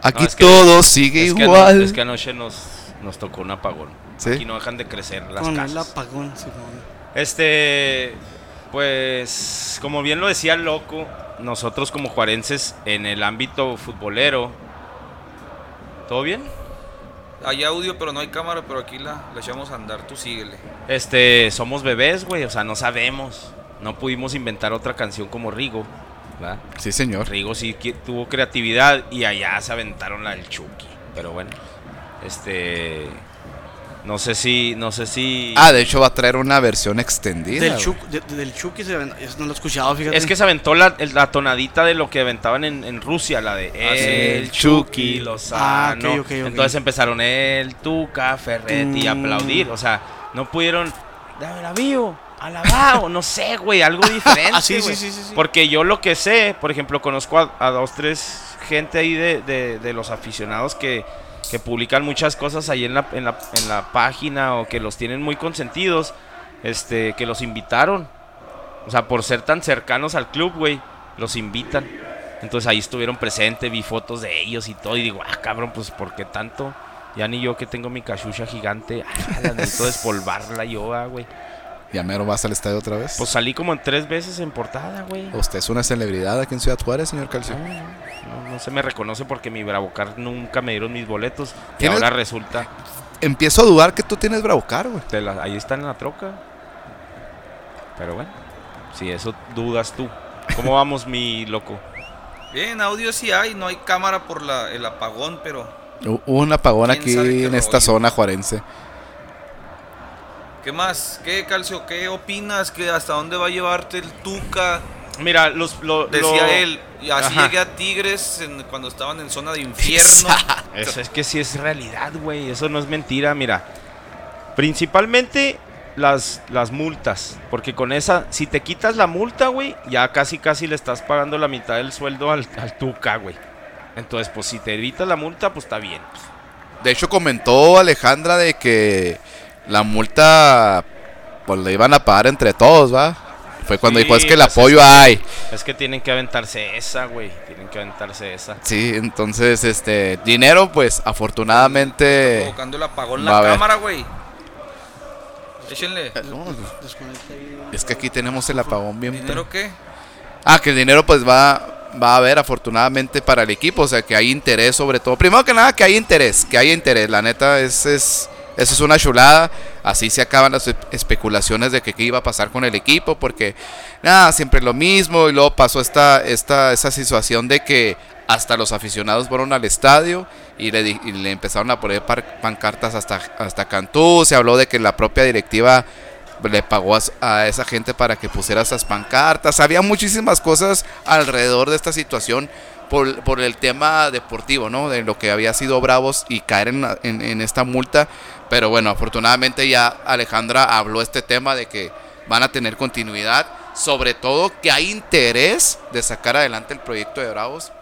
Aquí No, es que- todo sigue Es igual. es que anoche nos, nos tocó un apagón. ¿Sí? Aquí no dejan de crecer las Con el casas. apagón, Simón. Este, pues, como bien lo decía el loco, nosotros como juarenses en el ámbito futbolero, ¿todo bien? Hay audio, pero no hay cámara, pero aquí la, la echamos a andar. Tú síguele. Este, somos bebés, güey, o sea, no sabemos. No pudimos inventar otra canción como Rigo, ¿verdad? Sí, señor. Rigo sí tuvo creatividad y allá se aventaron la del Chucky. Pero bueno, este, no sé si, no sé si... Ah, de hecho va a traer una versión extendida. Del. Chuck, de- del Chucky se ven- eso no lo he escuchado, fíjate. Es que se aventó la, el- la tonadita de lo que aventaban en, en Rusia, la de Ah, sí. el El Chucky, Chucky. Lozano. Ah, ok, ok, ok. Entonces empezaron el Tuca, Ferretti a Mm. aplaudir. O sea, no pudieron. Dame la bio, alabao, no sé, güey, algo diferente. Ah, sí, sí, sí. Porque yo lo que sé, por ejemplo, conozco a, a dos, tres gente ahí de, de- de los aficionados que, que publican muchas cosas ahí en la, en, la, en la página o que los tienen muy consentidos, este, que los invitaron. O sea, por ser tan cercanos al club, güey, los invitan. Entonces ahí estuvieron presentes, vi fotos de ellos y todo. Y digo, ah, cabrón, pues ¿por qué tanto? Ya ni yo que tengo mi cachucha gigante, ah, la necesito despolvarla yo, ah, güey. ¿Ya mero vas al estadio otra vez? Pues salí como en tres veces en portada, güey. ¿Usted es una celebridad aquí en Ciudad Juárez, señor Calcio? No, no se me reconoce porque mi Bravocar nunca me dieron mis boletos. Y ¿Tienes- ahora resulta, Empiezo a dudar que tú tienes Bravocar, güey. te la- ahí está en la troca. Pero bueno, si eso dudas tú. ¿Cómo vamos, mi loco? Bien, audio sí hay. No hay cámara por la, el apagón, pero Hu- Hubo un apagón ¿Quién aquí en esta zona juarense. ¿Qué más? ¿Qué, Calcio? ¿Qué opinas? ¿Que ¿Hasta dónde va a llevarte el Tuca? Mira, los, lo, Decía lo- él, y así Ajá. llegué a Tigres en- cuando estaban en zona de infierno. Eso es que sí es realidad, güey. Eso no es mentira, mira. Principalmente las, las multas. Porque con esa, si te quitas la multa, güey, ya casi casi le estás pagando la mitad del sueldo al, al Tuca, güey. Entonces, pues si te evitas la multa, pues está bien. De hecho, comentó Alejandra de que la multa pues le iban a pagar entre todos, ¿va? Fue cuando Sí, dijo, es que el pues, apoyo es que- hay. Es que tienen que aventarse esa, güey. Tienen que aventarse esa. Sí, entonces, este, dinero, pues, afortunadamente... Provocando el apagón va a la cámara, güey. Échenle. No, desconecta ahí. Es que aquí tenemos el apagón bien... ¿Dinero qué? Ah, que el dinero pues va, va a haber afortunadamente para el equipo, o sea que hay interés sobre todo. Primero que nada que hay interés, que hay interés, la neta es, es eso es una chulada. Así se acaban las espe- especulaciones de que qué iba a pasar con el equipo, porque nada, siempre lo mismo y luego pasó esta, esta, esa situación de que hasta los aficionados fueron al estadio y le, y le empezaron a poner pancartas hasta, hasta Cantú, se habló de que la propia directiva le pagó a, esa gente para que pusiera esas pancartas. Había muchísimas cosas alrededor de esta situación por, por el tema deportivo, ¿no? De lo que había sido Bravos y caer en- en esta multa. Pero bueno, afortunadamente ya Alejandra habló este tema de que van a tener continuidad. Sobre todo que hay interés de sacar adelante el proyecto de Bravos.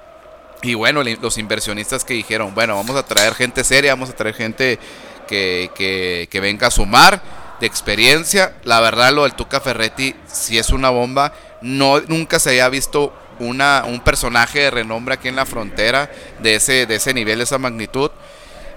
Y bueno, los inversionistas que dijeron, bueno, vamos a traer gente seria, vamos a traer gente que, que- que venga a sumar de experiencia. La verdad, lo del Tuca Ferretti sí es una bomba. No, nunca se había visto una, un personaje de renombre aquí en la frontera de ese, de ese nivel, de esa magnitud.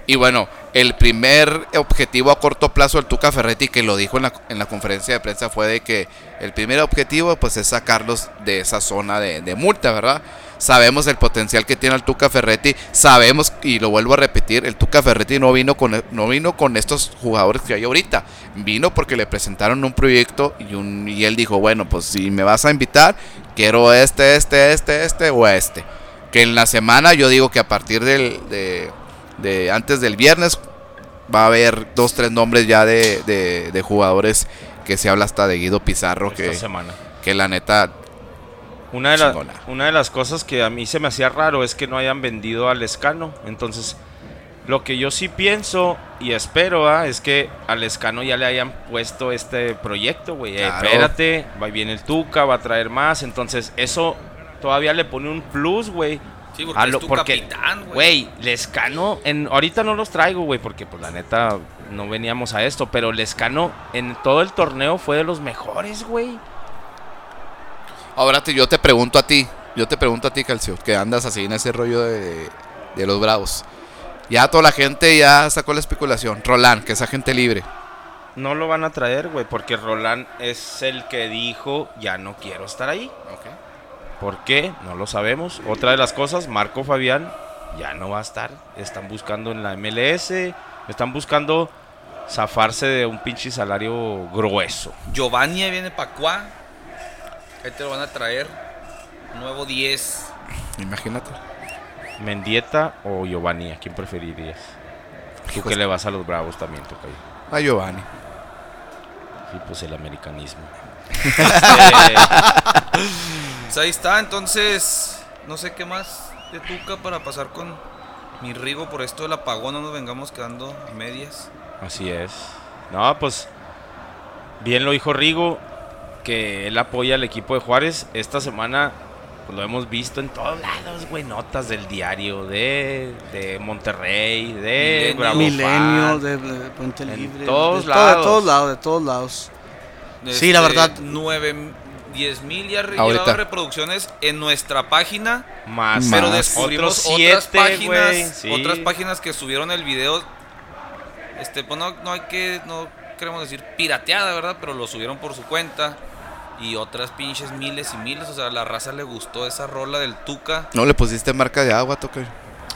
Y bueno, el primer objetivo a corto plazo del Tuca Ferretti, que lo dijo en la, en la conferencia de prensa, fue de que el primer objetivo pues es sacarlos de esa zona de, de multa, ¿verdad? Sabemos el potencial que tiene el Tuca Ferretti, sabemos, y lo vuelvo a repetir, el Tuca Ferretti no vino con, no vino con estos jugadores que hay ahorita, vino porque le presentaron un proyecto y, un, y él dijo, bueno, pues si me vas a invitar, quiero este, este, este, este o este. Que en la semana yo digo que a partir del, de, de antes del viernes va a haber dos, tres nombres ya de, de- de jugadores que se habla hasta de Guido Pizarro, Esta que, semana. que la neta, Una de, la- una de las cosas que a mí se me hacía raro es que no hayan vendido al Escano. Entonces, lo que yo sí pienso y espero es que al Escano ya le hayan puesto este proyecto, güey. Eh, Claro. espérate, va viene el Tuca, va a traer más. Entonces, eso todavía le pone un plus, güey. Sí, porque A es lo- tu porque, capitán, güey. Güey, Lescano, en, ahorita no los traigo, güey, porque pues la neta no veníamos a esto, pero Lescano en todo el torneo fue de los mejores, güey. Ahora te, yo te pregunto a ti, yo te pregunto a ti, Calcio, que andas así en ese rollo de, de los bravos. Ya toda la gente ya sacó la especulación. Roland, que es agente libre. No lo van a traer, güey, porque Roland es el que dijo, ya no quiero estar ahí. ¿Por qué? No lo sabemos. Otra de las cosas, Marco Fabián ya no va a estar. Están buscando en la MLS, están buscando zafarse de un pinche salario grueso. Giovanni viene para acá. Ahí te lo van a traer. Nuevo 10. Imagínate. Mendieta o Giovanni, ¿a quién preferirías? Tú que le vas a los Bravos también, Tocayo. A Giovanni. Sí, pues el americanismo. pues ahí está, entonces, no sé qué más de Tuca para pasar con mi Rigo por esto del apagón, no nos vengamos quedando a medias. Así es. No, pues bien lo dijo Rigo, que él apoya al equipo de Juárez. Esta semana pues, lo hemos visto en todos lados, güey, notas del diario de, de Monterrey, de Bravo Milenio, de, Puente Libre. todos de, lados. de todos lados, de todos lados. sí, la este, verdad. 9, 10 mil ya llevado reproducciones en nuestra página. Más. Pero descubrimos otras páginas, otras páginas que subieron el video. Este, pues no, no hay que, no queremos decir pirateada, ¿verdad? Pero lo subieron por su cuenta y otras pinches miles y miles. O sea, a la raza le gustó esa rola del Tuca. No le pusiste marca de agua, toque.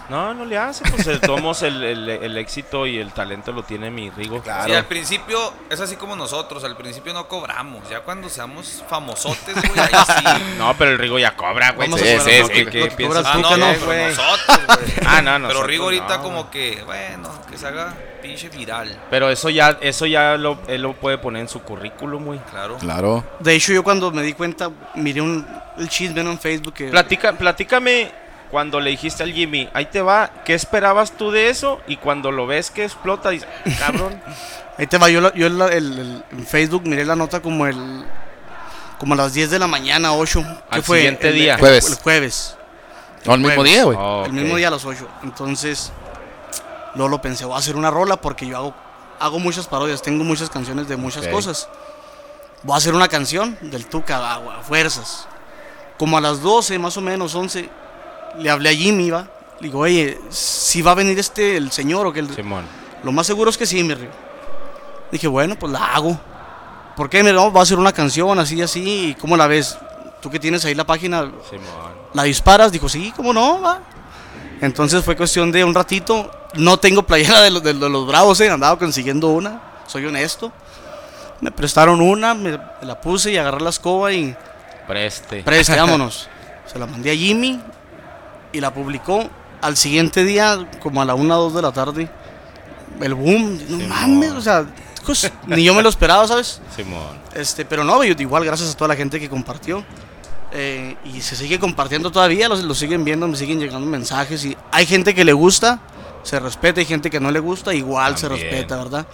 No, no le hace, pues tomos el, el, éxito y el talento lo tiene mi Rigo. Claro. Sí, al principio es así como nosotros, al principio no cobramos, ya cuando seamos famosotes, güey, ahí sí. No, pero el Rigo ya cobra, güey. Sí, sí, sí, ¿Qué piensas? Ah, no, no, güey. nosotros, güey. Ah, no, no. Pero Rigo ahorita como que, bueno, que se haga pinche viral. Pero eso ya, eso ya lo, él lo puede poner en su currículum, güey. Claro. Claro. De hecho, yo cuando me di cuenta, miré un, el chisme en Facebook que... Platica, platícame cuando le dijiste al Jimmy, ahí te va, ¿qué esperabas tú de eso? Y cuando lo ves que explota, dices, cabrón. ahí te va, yo, yo el, en Facebook miré la nota como el como a las 10 de la mañana, 8. ¿Qué fue? siguiente día. El, jueves. El jueves. No, el mismo día, güey. El mismo día a las 8. Entonces, luego lo pensé, voy a hacer una rola porque yo hago, hago muchas parodias, tengo muchas canciones de muchas cosas. Voy a hacer una canción del Tuca, agua, fuerzas. Como a las 12, más o menos, 11, le hablé a Jimmy, va. Le digo, oye, si va a venir este, el señor o que el... Simón. Lo más seguro es que sí, me río. Dije, bueno, pues la hago. ¿Por qué? Me va a hacer una canción así, así. ¿Y cómo la ves? Tú que tienes ahí la página, Simón. ¿la disparas? Dijo, sí, ¿cómo no? Va. Entonces fue cuestión de un ratito. No tengo playera de los, de los bravos, eh. andaba consiguiendo una. Soy honesto. Me prestaron una, me, la puse y agarré la escoba y. Preste. Preste, vámonos. Se la mandé a Jimmy y la publicó al siguiente día, como a la 1 o 2 de la tarde. El boom, no mames, o sea, pues, ni yo me lo esperaba, ¿sabes? Simón. Este, pero no, igual gracias a toda la gente que compartió. Eh, y se sigue compartiendo todavía, lo, siguen viendo, me siguen llegando mensajes. Y hay gente que le gusta, se respeta, hay gente que no le gusta, igual se respeta, ¿verdad?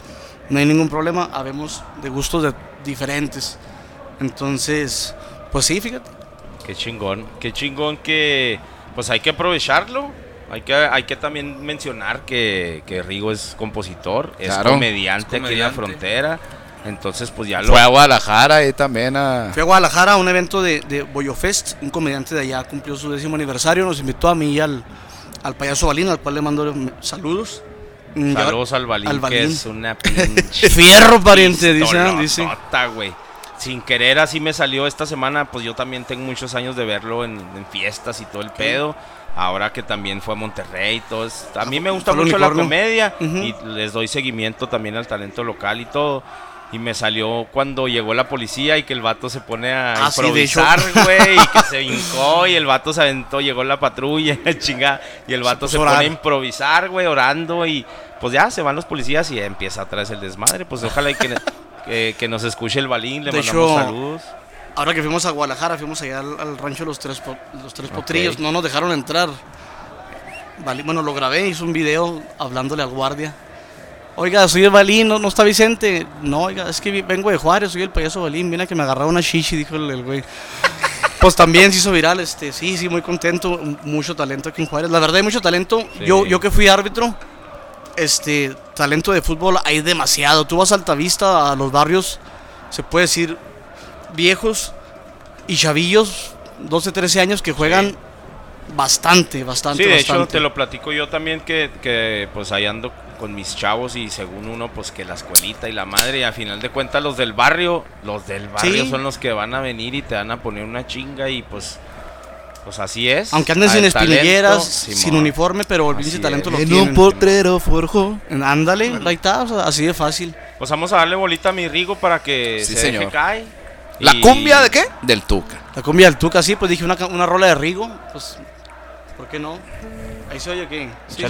No hay ningún problema, habemos de gustos de, diferentes. Entonces, pues sí, fíjate. Qué chingón, qué chingón que pues hay que aprovecharlo. Hay que, hay que también mencionar que, que Rigo es compositor, es, comediante aquí en la frontera. Entonces, pues ya lo. Fue a Guadalajara y también a. Fue a Guadalajara a un evento de, de Boyo Fest. Un comediante de allá cumplió su décimo aniversario. Nos invitó a mí y al, al payaso Balín, al cual le mando saludos. Mm, saludos al Balín, que es una pinche. Fierro, pariente, dice. dice. Sin querer, así me salió esta semana. Pues yo también tengo muchos años de verlo en, fiestas y todo el pedo. Ahora que también fue a Monterrey y todo. a mí me gusta mucho la comedia y les doy seguimiento también al talento local y todo. Y me salió cuando llegó la policía y que el vato se pone a ah, improvisar, güey, y que se hincó y el vato se aventó, llegó la patrulla, chinga, y el vato se, pone a improvisar, güey, orando y pues ya se van los policías y empieza a traer el desmadre. Pues ojalá que, que, nos escuche el balín, le mandamos saludos. Ahora que fuimos a Guadalajara, fuimos allá al, rancho Los Tres, los tres Potrillos, no nos dejaron entrar. Bueno, lo grabé, hice un video hablándole al guardia Oiga, soy el Balín, ¿no, está Vicente? No, oiga, es que vengo de Juárez, soy el payaso Balín. Viene que me agarraba una chichi, dijo el, güey. Pues también se hizo viral, este, sí, sí, muy contento, mucho talento aquí en Juárez. La verdad hay mucho talento. Yo, yo que fui árbitro, este, talento de fútbol hay demasiado. Tú vas a Altavista, a los barrios, se puede decir, viejos, y chavillos, 12, 13 años que juegan bastante, bastante. Sí, de bastante. hecho te lo platico yo también que, que pues ahí ando con mis chavos y según uno pues que la escuelita y la madre y al final de cuentas los del barrio, los del barrio Sí. son los que van a venir y te van a poner una chinga y pues pues así es. Aunque anden sin talento, espinilleras, sin uniforme, pero el pinche talento es. lo En tienen. un potrero forjó. Ándale, ahí está, o sea, así de fácil. Pues vamos a darle bolita a mi Rigo para que Sí, se señor. deje caer. ¿La Y- cumbia de qué? Del Tuca. La cumbia del Tuca, sí, pues dije una, una rola de Rigo, pues, ¿por qué no? Ahí se oye que. Sí,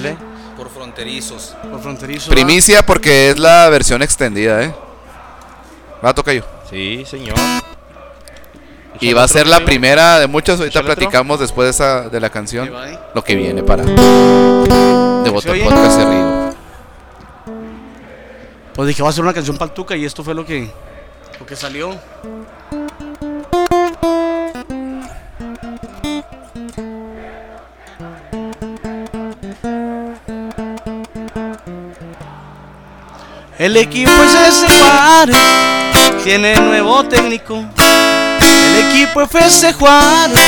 Por fronterizos. por fronterizo. Primicia porque es la versión extendida, ¿eh? Va a tocar yo. Sí, señor. Y va a ser la primera de muchas. Ahorita platicamos después de, esa, de la canción. Lo que viene para. De Bote oye? Podcast Rigo. Pues dije, va a ser una canción para el Tuca y esto fue lo que, lo que salió. El equipo es ese Juárez, tiene nuevo técnico. Equipo FC Juárez,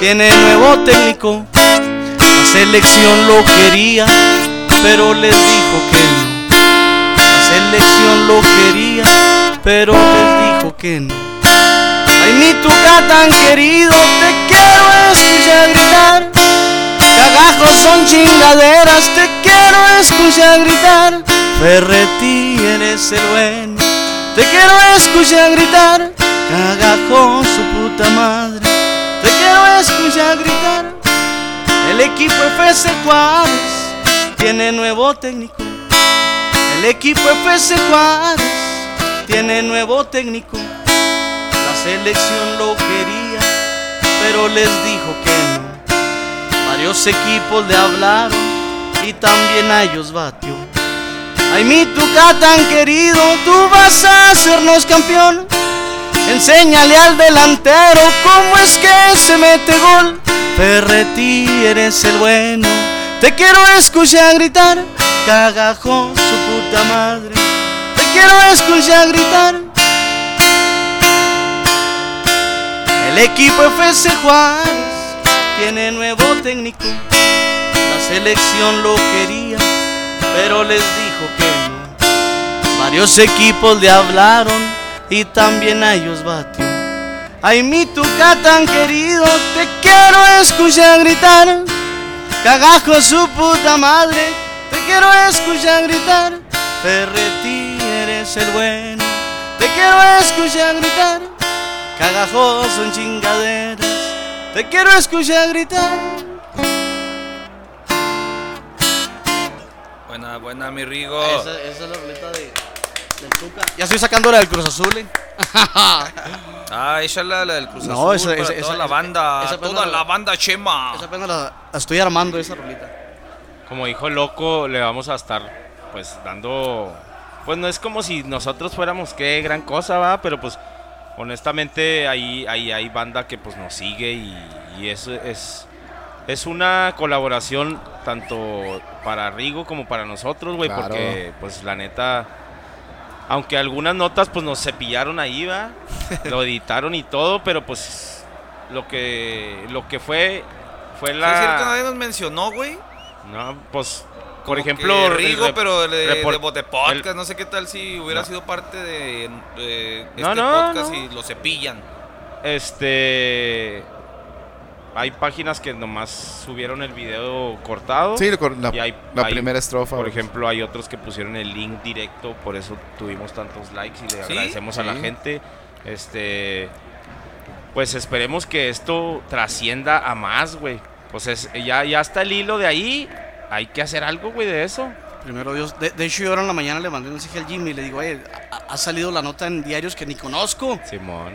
tiene nuevo técnico. La selección lo quería, pero les dijo que no. La selección lo quería, pero les dijo que no. Ay, mi tuca tan querido, te quiero escuchar gritar. Cagajos son chingaderas, te quiero escuchar gritar. Ferretti, eres el bueno, te quiero escuchar gritar. Cagajo, su puta madre, te quiero escuchar gritar. El equipo FC Juárez tiene nuevo técnico. El equipo FC Juárez tiene nuevo técnico. La selección lo quería, pero les dijo que no. Varios equipos le hablaron y también a ellos batió. Ay, mi tuca tan querido, tú vas a hacernos campeón. Enséñale al delantero cómo es que se mete gol. Ferretti, eres el bueno. Te quiero escuchar gritar, cagajo su puta madre. Te quiero escuchar gritar. El equipo FC Juárez tiene nuevo técnico. La selección lo quería, pero les dijo que no. Varios equipos le hablaron y también a ellos batió. Ay, mi tuca tan querido, te quiero escuchar gritar. Cagajo su puta madre, te quiero escuchar gritar. Ferretti, eres el bueno, te quiero escuchar gritar. Cagajos son chingaderas, te quiero escuchar gritar. Buena, buena, mi Rigo. Esa, esa es la roleta de, del Tuca. Ya estoy sacando la del Cruz Azul. ¿eh? Ah, échala la del Cruz No, Azul esa- esa- toda esa- la banda. esa toda la- la banda Chema. Esa apenas la, la estoy armando, esa rolita. Como dijo Loco, le vamos a estar pues dando... Pues no es como si nosotros fuéramos qué gran cosa, va, pero pues honestamente ahí, ahí hay banda que pues nos sigue y, y eso es, es una colaboración tanto para Rigo como para nosotros, güey, Claro. porque pues la neta... Aunque algunas notas pues nos cepillaron ahí, va, lo editaron y todo, pero pues lo que lo que fue fue Sí, es cierto, la nadie nos mencionó, güey. no, pues por Como ejemplo, el Rigo, pero de, report- de Bote Podcast, el- no sé qué tal si hubiera No. sido parte de, de No, este no, podcast no. y lo cepillan. Este. Hay páginas que nomás subieron el video cortado. Sí, la, y hay- la hay- primera estrofa. Por güey. ejemplo, hay otros que pusieron el link directo, por eso tuvimos tantos likes y le ¿Sí? agradecemos a la gente. Este. Pues esperemos que esto trascienda a más, güey. Pues es, ya, ya está el hilo de ahí. Hay que hacer algo, güey, de eso. Primero Dios. De, de hecho, yo ahora en la mañana le mandé un mensaje al Jimmy y le digo, oye, ha, ha salido la nota en diarios que ni conozco. Simón.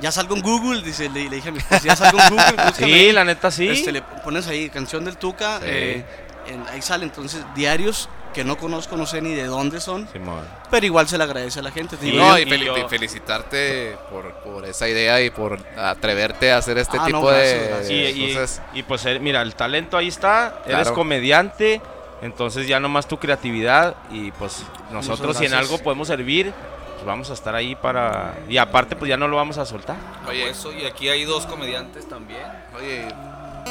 Ya salgo en Google, dice, le, le dije a mi esposa, ya salgo en Google. búscame Sí, ahí". la neta sí. Este, le pones ahí canción del Tuca, Sí. eh, en- ahí sale entonces diarios que no conozco, no sé ni de dónde son, Simón. pero igual se le agradece a la gente. te Sí, No, y, fel- yo- y felicitarte por, por esa idea y por atreverte a hacer este Ah, no, tipo gracias, de, gracias. Y, y- y, pues eh, mira, el talento ahí está, eres Claro. comediante, entonces ya nomás tu creatividad y pues nosotros si en algo podemos servir, vamos a estar ahí para... Y aparte, pues ya no lo vamos a soltar. Oye, eso, y aquí hay dos comediantes también. Oye,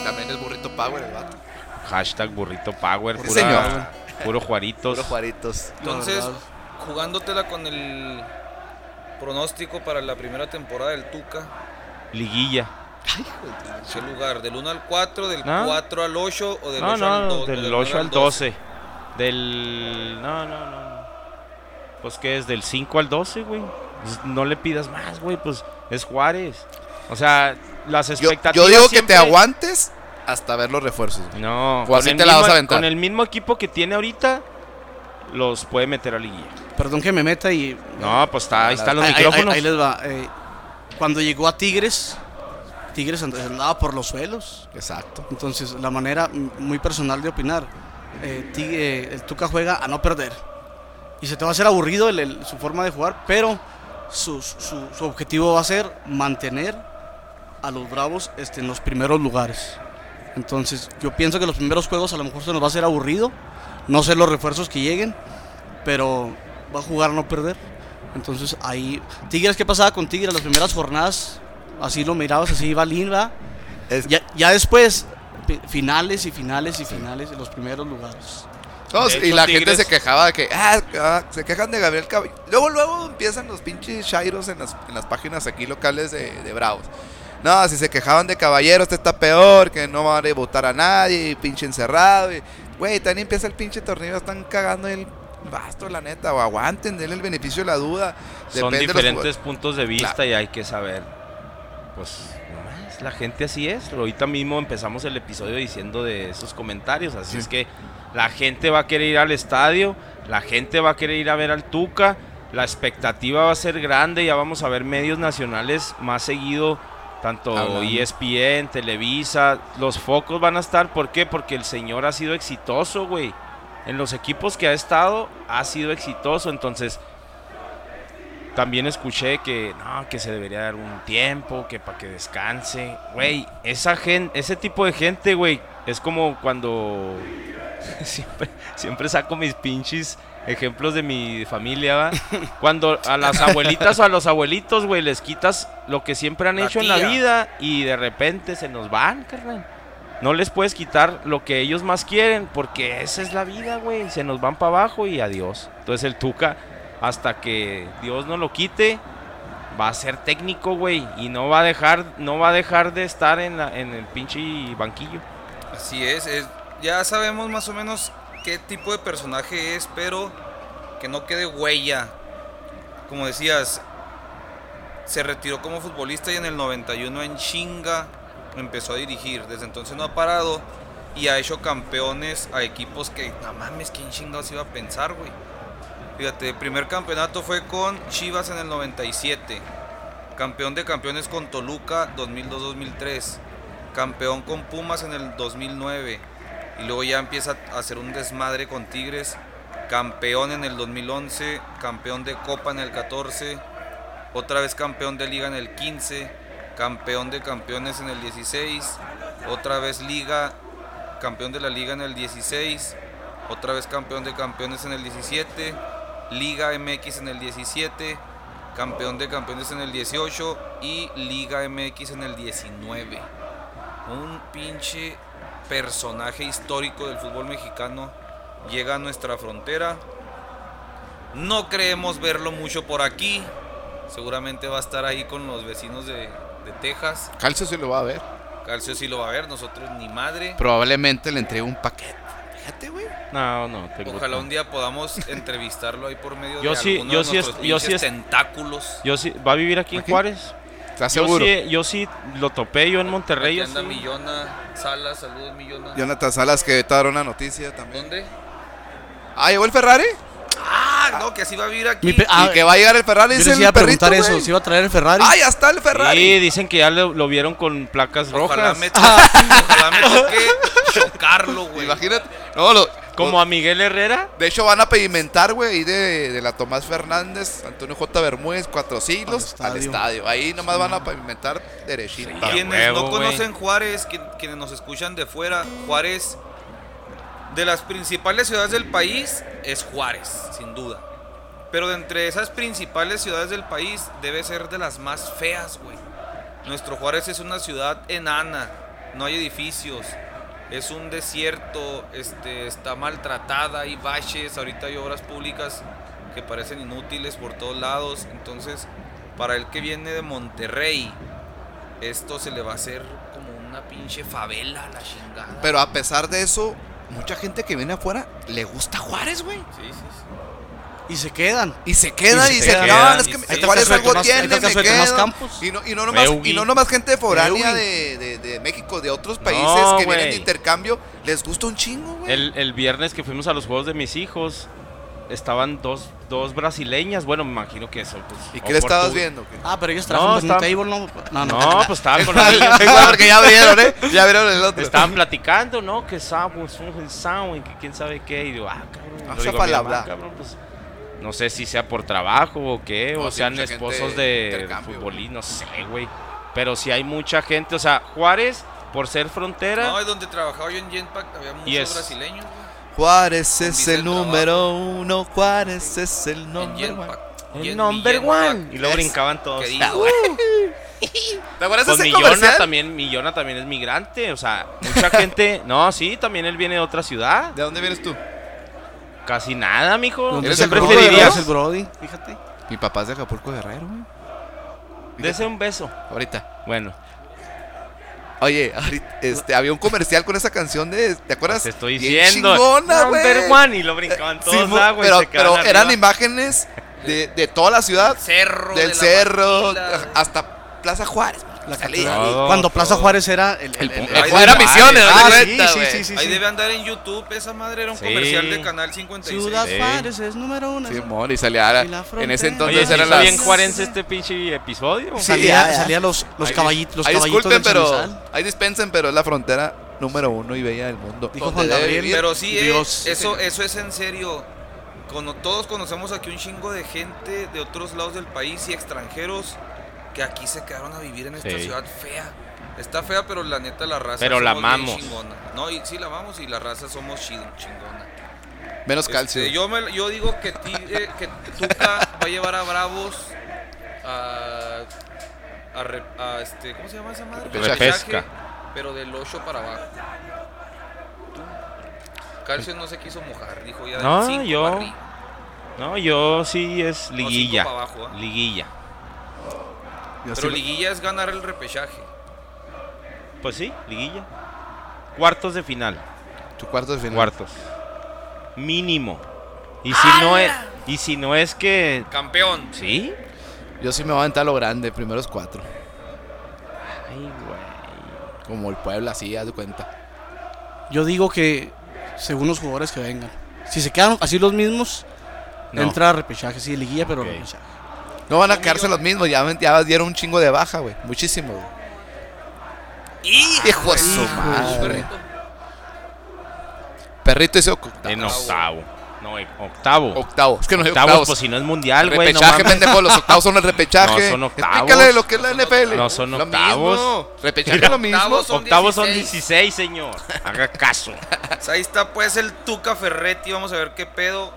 también es burrito power el vato. Hashtag burrito power, Sí, pura- señor. puro Juaritos. Puro Juaritos. Entonces, jugándotela con el pronóstico para la primera temporada del Tuca, Liguilla. ¿qué lugar? ¿Del 1 al 4, del No. 4 al 8 o del No, 8 al no, 12? del 8 al 12. Del... No, no, no. No. Pues que es del 5 al 12, güey. Pues, no le pidas más, güey, pues es Juárez. O sea, las expectativas yo digo que te aguantes hasta ver los refuerzos. güey. No, O así el te la vas mismo- a aventar. Con el mismo equipo que tiene ahorita, los puede meter a liguilla. Perdón que me meta y. No, pues está, ahí están los Ahí- ahí- micrófonos. Ahí, les va. eh, cuando llegó a Tigres, Tigres and- andaba por los suelos. Exacto. Entonces, la manera muy personal de opinar, eh, eh, el Tuca juega a no perder. Y se te va a hacer aburrido el- el- su forma de jugar, pero su, su- su objetivo va a ser mantener a los Bravos este, en los primeros lugares. Entonces, yo pienso que los primeros juegos a lo mejor se nos va a hacer aburrido. No sé los refuerzos que lleguen, pero va a jugar a no perder. Entonces, ahí. Tigres, ¿qué pasaba con Tigres? Las primeras jornadas, así lo mirabas, así iba linda. Ya, ya después, finales y finales y finales en los primeros lugares. No, y la Tigres- gente se quejaba de que, ah, ah, se quejan de Gabriel Caballero. Luego, luego empiezan los pinches shairos en las, en las páginas aquí locales de, de Bravos. No, si se quejaban de Caballero, este está peor, que no van a votar a nadie, y pinche encerrado. y- Güey, también empieza el pinche torneo, están cagando el basto, la neta, o aguanten, denle el beneficio de la duda. Son Depende de los diferentes puntos de vista Claro. y hay que saber. Pues la gente así es. Ahorita mismo empezamos el episodio diciendo de esos comentarios. Así Sí. es que la gente va a querer ir al estadio, la gente va a querer ir a ver al Tuca. La expectativa va a ser grande, ya vamos a ver medios nacionales más seguido, tanto Hablando. ESPN, Televisa, los focos van a estar, ¿por qué? Porque el señor ha sido exitoso, güey. En los equipos que ha estado, ha sido exitoso, entonces también escuché que no, que se debería dar un tiempo, que para que descanse. Güey, esa gente, ese tipo de gente, güey, es como cuando siempre, siempre saco mis pinches ejemplos de mi familia, ¿va? Cuando a las abuelitas o a los abuelitos, güey, les quitas lo que siempre han La hecho en la vida y de repente se nos van, carnal. No les puedes quitar lo que ellos más quieren, porque esa es la vida, güey. Se nos van para abajo y adiós. Entonces el Tuca, hasta que Dios no lo quite, va a ser técnico, güey. Y no va a dejar, no va a dejar de estar en, la- en el pinche banquillo. Así es, es- ya sabemos más o menos qué tipo de personaje es, pero que no quede huella. Como decías, se retiró como futbolista y en el 91 en chinga empezó a dirigir. Desde entonces no ha parado y ha hecho campeones a equipos que, no mames, ¿quién chingados iba a pensar, güey? Fíjate, el primer campeonato fue con Chivas en el 97. Campeón de campeones con Toluca 2002-2003. Campeón con Pumas en el 2009. Y luego ya empieza a hacer un desmadre con Tigres. Campeón en el 2011. Campeón de Copa en el 14. Otra vez campeón de Liga en el 15. Campeón de campeones en el 16. Otra vez Liga. Campeón de la Liga en el 16. Otra vez campeón de campeones en el 17. Liga MX en el 17. Campeón de campeones en el 18. Y Liga MX en el 19. Un pinche personaje histórico del fútbol mexicano llega a nuestra frontera. No creemos verlo mucho por aquí. Seguramente va a estar ahí con los vecinos de, de Texas. Calcio sí lo va a ver. Calcio sí lo va a ver, nosotros ni madre. Probablemente le entregue un paquete. Fíjate, güey. No, no. tengo- Ojalá un día podamos entrevistarlo ahí por medio Yo de sí- alguno yo de sí es- yo sí pinches es- tentáculos. Yo sí, ¿Va a vivir aquí en. Juárez? ¿Estás Yo seguro? sí, yo sí lo topé yo en Monterrey. Aquí anda sí. Millona Salas, saludos Millona. Jonathan Salas que te dará una noticia también. ¿Dónde? Ah, llegó el Ferrari. Ah, no, que así va a vivir aquí. Ah, y que va a llegar el Ferrari, Yo les el iba a perrito, preguntar eso, güey. si iba a traer el Ferrari. Ah, ya está el Ferrari. Sí, dicen que ya lo, lo vieron con placas Ojalá rojas. me, ojalá me toque chocarlo, güey. Imagínate. No, lo- Como a Miguel Herrera. de hecho, van a pavimentar, güey, ahí de, de la Tomás Fernández, Antonio J. Bermúdez, Cuatro Siglos, Al al estadio. Ahí nomás van a pavimentar derechito. Sí. Quienes huevo, no conocen Juárez, quien- quienes nos escuchan de fuera, Juárez, de las principales ciudades del país, es Juárez, sin duda. Pero de entre esas principales ciudades del país debe ser de las más feas, güey. Nuestro Juárez es una ciudad enana, no hay edificios, es un desierto, este, está maltratada, hay baches, ahorita hay obras públicas que parecen inútiles por todos lados. Entonces, para el que viene de Monterrey, esto se le va a hacer como una pinche favela a la chingada. Pero a pesar de eso, mucha gente que viene afuera le gusta Juárez, güey. Sí, sí, sí. Y se quedan. Y se quedan Y y, se se quedan. quedan. Es Y que sí. Juárez algo de tiene, me quedo. Campos. Y no, y no nomás, y no nomás gente foránea de, de, de México, de otros países No, que vienen de intercambio, les gusta un chingo, güey. El, el viernes que fuimos a los juegos de mis hijos, estaban dos, dos brasileñas. Bueno, me imagino que eso. Pues, ¿Y qué le estabas viendo? Ah, pero ellos No, trabajan en un está- table, ¿no? No, no. No, pues estaban con los porque ya abrieron, ¿eh? Ya abrieron el otro. Estaban platicando, ¿no? Que sábado, sábado, que quién sabe qué. Y digo, ah, cabrón. Ah, Le esa digo a mi mamá, palabra. cabrón, pues, no sé si sea por trabajo o qué, No, o sí, sean esposos de futbolistas, no sé, güey. Pero sí hay mucha gente, o sea, Juárez, por ser frontera, No, es donde trabajaba yo en Genpack, había muchos es- brasileños, güey. Juárez es el el número uno, Juárez es el En number one. Genpack. el number one. Y luego brincaban todos. que Ah, digo, ¿Te acuerdas de Pues ese Millona comercial? también, Millona también es migrante, o sea, mucha gente, no, sí, también él viene de otra ciudad. ¿De dónde vienes tú? Casi nada, mijo. ¿Dónde ¿Eres es ¿Qué el Brody? ¿Eres el Brody? Fíjate. Mi papá es de Acapulco Guerrero, güey. Dese un beso. Ahorita. Bueno, Oye, ahorita, este, había un comercial con esa canción de. ¿Te acuerdas? te estoy diciendo. chingona, güey. number one. Y lo brincaban todos, Sí, ah, pero se eran arriba. imágenes de, de toda la ciudad, cerro. de del cerro, Maquila. hasta Plaza Juárez. La catedral. Todo, Cuando Plaza todo. Juárez era el. el, el- Ahí Era de- misiones, Ah, ¿no te sí, cuenta, sí, sí, sí, Ahí sí. debe andar en YouTube, esa madre era un Sí. comercial de Canal 56. Ciudad. Juárez es número uno. Sí, mon, y salía. Y la En ese entonces Oye, ¿sí eran está las. bien juarense este pinche episodio? Sí, Salía, ya, ya. salía los, los Ahí- caballitos, los ahí caballitos disculpen, pero. Ahí dispensen, pero es la frontera número uno y bella del mundo. Dijo Juan Gabriel. Pero sí, eh, Dios. eso, eso es en serio. Cono- todos conocemos aquí un chingo de gente de otros lados del país y extranjeros que aquí se quedaron a vivir en esta Sí. ciudad fea. Está fea, pero la neta la raza Pero la bien amamos. chingona. No, y sí la amamos y la raza somos chingona. Menos calcio. Este, yo, me- yo digo que, eh, que Tuca va a llevar a Bravos a, a, re- a este, ¿cómo se llama esa madre? Repechaje, Pero del 8 para abajo. Tú. Calcio no se quiso mojar, dijo ya No, 5 yo- arriba. No, yo sí es liguilla. abajo, ¿eh? Liguilla. Y así Pero lo- liguilla es ganar el repechaje. Pues sí, liguilla. Cuartos de final. Tu cuarto de final. Cuartos. Mínimo. Y si no es, y si no es que. Campeón. ¿Sí? Yo sí me voy a aventar a lo grande, primeros cuatro. Ay, güey. Como el Puebla, así, haz de cuenta. Yo digo que según los jugadores que vengan. Si se quedan así los mismos, No. entra a repechaje, sí, liguilla, pero repechaje. No van a quedarse los mismos, ya, ya dieron un chingo de baja, güey. Muchísimo, güey. Hijo de su madre. Perrito. Perrito ese octavo. En octavo. No, octavo. Octavo. Es que no hay Octavos, octavos. pues si no es mundial, güey. No repechaje, mames. pendejo. Los octavos son el repechaje. No son octavos. Explícale lo que es la NFL. No son Lo octavos. mismo. Repechaje es lo mismo. Octavos son Octavos son 16. 16, señor. Haga caso. Pues Ahí está pues el Tuca Ferretti. Vamos a ver qué pedo.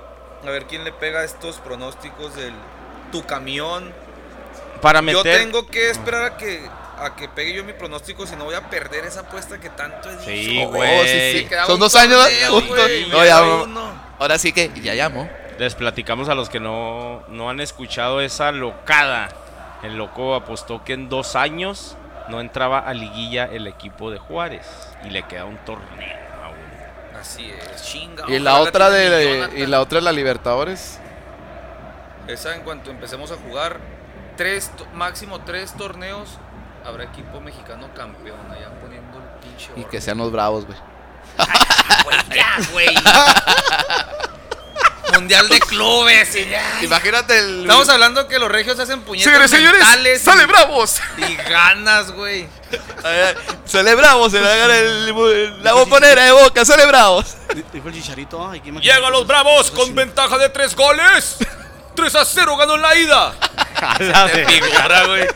A ver quién le pega a estos pronósticos del tu camión. Para Yo meter. tengo que esperar a que a que pegue yo mi pronóstico, si no voy a perder esa apuesta que tanto he dicho. Sí, Oh, sí, sí. Son dos años. No, ya. Ahora sí que ya llamó. Les platicamos a los que no, no han escuchado esa locada. El loco apostó que en dos años no entraba a liguilla el equipo de Juárez. Y le queda un torneo aún. Así es, chinga. Y la otra de Jonathan. y la otra de la Libertadores. Esa en cuanto empecemos a jugar tres to- máximo tres torneos habrá equipo mexicano campeón allá poniendo el pinche Y que sean los bravos, güey. Ya, güey. Mundial de clubes y ya. Imagínate el. Estamos hablando que los regios hacen puñetas Señores, señores, sale y- bravos. y ganas, güey. Celebramos, se le haga el- la bombonera de boca, celebramos. Di- Dijo el chicharito, Llegan los bravos con ventaja de tres goles. 3 a 0 ganó en la ida. Te figura, güey.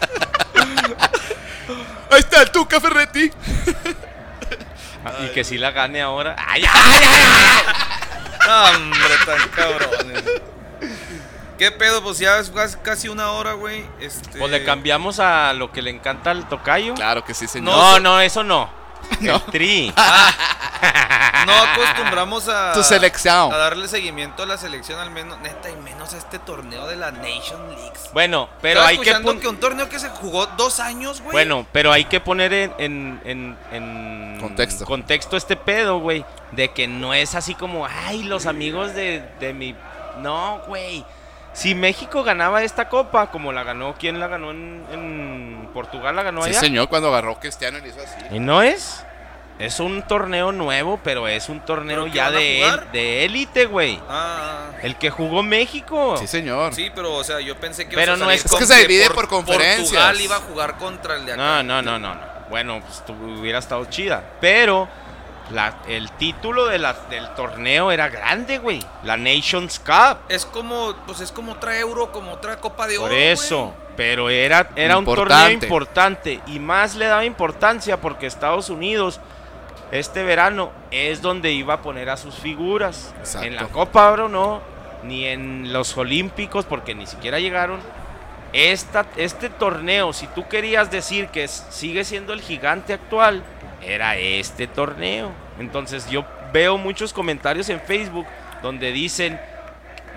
Ahí está el Tuca Ferretti. y que si la gane ahora. ¡Ay, Hombre, tan cabrones. ¿Qué pedo? Pues ya es casi una hora, güey. Este... Pues le cambiamos a lo que le encanta al tocayo. Claro que sí, señor. No, no, eso no. El tri. No acostumbramos a. Tu selección. A darle seguimiento a la selección, al menos. Neta, y menos a este torneo de la Nation Leagues. Bueno, pero Estaba hay que, que un torneo que se jugó dos años, güey. Bueno, pero hay que poner en, en, en- en Contexto. contexto este pedo, güey. De que no es así como, ay, los amigos de, de mi... No, güey. Si México ganaba esta copa, como la ganó, ¿quién la ganó en, en Portugal? ¿La ganó Sí, allá? señor, cuando agarró Cristiano le hizo así. Y no es... Es un torneo nuevo, pero es un torneo ¿Pero qué ya de él- de élite, güey. Ah. El que jugó México. Sí, señor. Sí, pero, o sea, yo pensé que. Pero no es- Es que se divide por- por conferencias. Portugal iba a jugar contra el de acá. No, no, no, no, no. Bueno, pues tu- hubiera estado chida. Pero la- el título de la- del torneo era grande, güey. La Nations Cup. Es como, pues es como otra euro, como otra copa de oro. Por eso. Pero era, era un torneo importante. Y más le daba importancia porque Estados Unidos, este verano, es donde iba a poner a sus figuras. Exacto. En la Copa Oro no. Ni en los Olímpicos, porque ni siquiera llegaron. Esta, este torneo, si tú querías decir que es- sigue siendo el gigante actual, era este torneo. Entonces yo veo muchos comentarios en Facebook donde dicen,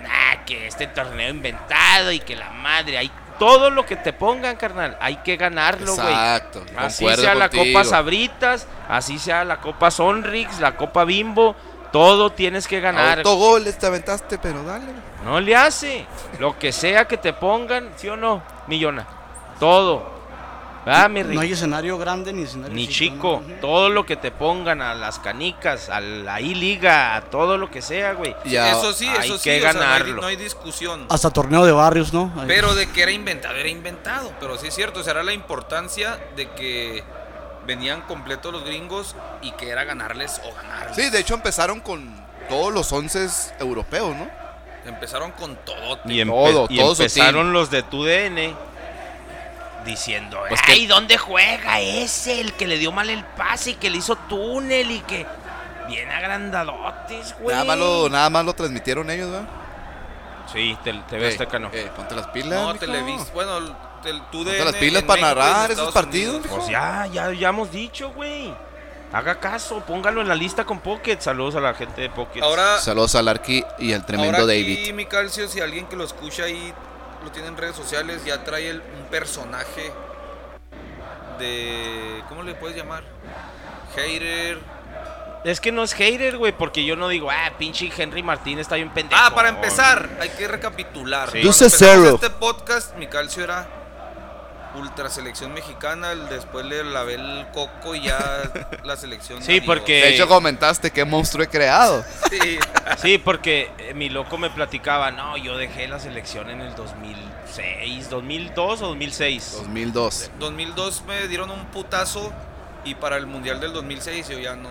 nah, que este torneo inventado y que la madre, hay todo lo que te pongan, carnal, hay que ganarlo, güey. Exacto. Así sea la. Copa Sabritas, así sea la Copa Sonrix, la Copa Bimbo, todo tienes que ganar. Autogoles te aventaste, pero dale. No le hace. Lo que sea que te pongan, ¿sí o no? Millona. Todo. Ah, mi No hay escenario grande ni escenario Ni chico. Todo lo que te pongan a las canicas, a la I-Liga, a todo lo que sea, güey. Ya, eso sí, hay eso sí. que o sea, no hay- ganarlo. no, hay, discusión. Hasta torneo de barrios, ¿no? Ahí. Pero de que era inventado, era inventado. Pero sí es cierto, o sea, era la importancia de que venían completos los gringos y que era ganarles o ganarles. Sí, de hecho empezaron con todos los once europeos, ¿no? Empezaron con todo. Y, empe- Todo, y todo empezaron los de tu DN diciendo, Pues que- ay, ¿dónde juega ese? El que le dio mal el pase y que le hizo túnel y que... Bien agrandadotes, güey. Nada más, lo, nada más lo transmitieron ellos, ¿verdad? Sí, te, te ves Azteca no. eh, ponte las pilas. No. Televis. Bueno, el- tú de. Ponte las pilas para narrar esos partidos. Pues ya, ya, ya hemos dicho, güey. Haga caso, póngalo en la lista con Pocket. Saludos a la gente de Pocket. Ahora, Saludos al Arqui y al tremendo ahora aquí, David. mi calcio, si alguien que lo escucha ahí lo tiene en redes sociales, ya trae el- un personaje de. ¿Cómo le puedes llamar? Hater. Es que no es hater, güey, porque yo no digo, ah, pinche Henry Martín está bien pendejo. Ah, para empezar, hay que recapitular. Sí. Cero. Este podcast, mi calcio era ultra selección mexicana, el- después le lavé el coco y ya la selección. Sí, porque- De hecho, comentaste qué monstruo he creado. Sí. Sí, porque eh, mi loco me platicaba, no, yo dejé la selección en el 2006, 2002 o 2006. 2002. 2002 me dieron un putazo y para el mundial del 2006 yo ya no,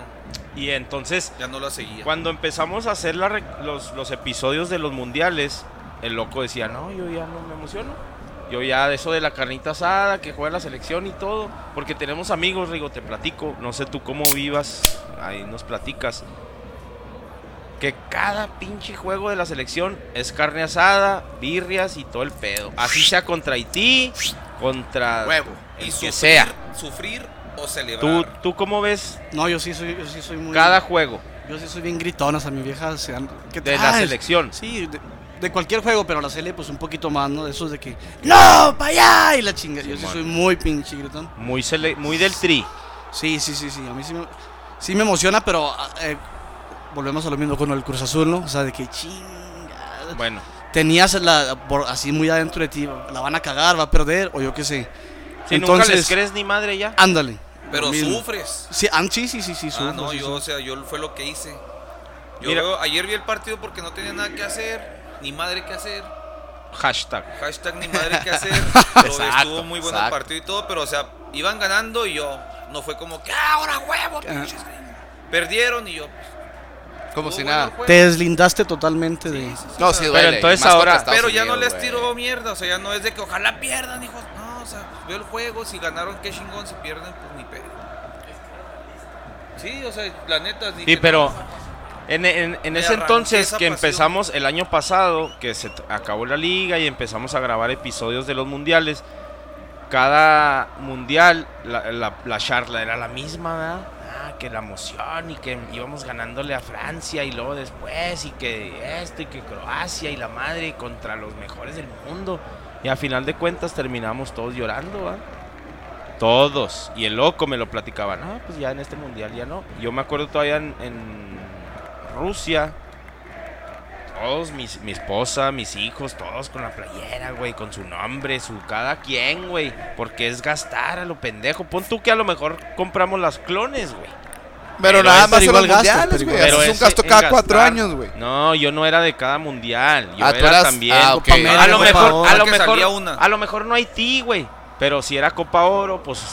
Y entonces, ya no la seguía. cuando empezamos a hacer la los, los episodios de los mundiales, el loco decía, no, yo ya no me emociono. Yo ya de eso de la carnita asada, que juega la selección y todo, porque tenemos amigos, Rigo, te platico, no sé tú cómo vivas, ahí nos platicas, que cada pinche juego de la selección es carne asada, birrias y todo el pedo. Así sea contra Haití, contra Huevo. el y que sufrir, sea. sufrir o ¿Tú, celebrar. ¿Tú cómo ves No, yo sí soy, yo sí soy muy. cada juego Yo sí soy bien gritona, a mi vieja se ¿qué de la selección? Sí, de, de cualquier juego, pero la serie pues un poquito más, ¿no? De esos de que ¡No! ¡Para allá! Y la chinga. Yo sí soy muy pinche gritón. Muy, sele- muy del tri. Sí, sí, sí, sí. A mí sí me, sí me emociona, pero ah, eh, volvemos a lo mismo con el Cruz Azul, ¿no? O sea, de que chinga. Bueno, Tenías la, por- así muy adentro de ti, la van a cagar, va a perder, o yo qué sé. si nunca les crees ni madre ya. Ándale. Pero sufres. Sí, sí, sí, sí, sí, Ah, no, sí, yo, sufro. o sea, yo fue lo que hice. Yo Mira. ayer vi el partido porque no tenía nada que hacer, ni madre que hacer. Hashtag. Hashtag ni madre que hacer. Pero Exacto, estuvo muy bueno el partido y todo, pero o sea, iban ganando y yo. No fue como que "Ah, ahora huevo, pinches gringos". Perdieron y yo. Como estuvo si nada. Te deslindaste totalmente de... No, sí Pero duele. entonces más ahora- Pero ya no les tiro mierda, o sea, ya no es de que ojalá pierdan, hijos. No, o sea, pues, veo el juego, si ganaron, qué chingón, si pierden, pues ni pedo. Sí, o sea, la neta. dije, Sí, pero En, en- en Me ese entonces que pasión. empezamos el año pasado, que se acabó la liga y empezamos a grabar episodios de los mundiales, cada mundial la, la, la charla era la misma, ¿verdad? Ah, que la emoción y que íbamos ganándole a Francia y luego después y que esto y que Croacia y la madre contra los mejores del mundo. Y a final de cuentas terminamos todos llorando, ¿verdad? Todos. Y el loco me lo platicaba. No, pues ya en este mundial ya no. Yo me acuerdo todavía en, en Rusia. Todos, mis, mi esposa, mis hijos, todos con la playera, güey, con su nombre, su cada quien, güey. Porque es gastar a lo pendejo. Pon tú que a lo mejor compramos las clones, güey. Pero, Pero nada es más en los mundiales, güey. igual. Haces un gasto cada cuatro años, güey. No, yo no era de cada mundial. Yo Ah, era eras- también. ah. Copa A lo mejor, Oro. a lo mejor, salía una. a lo mejor no Haití, güey. Pero si era Copa Oro, pues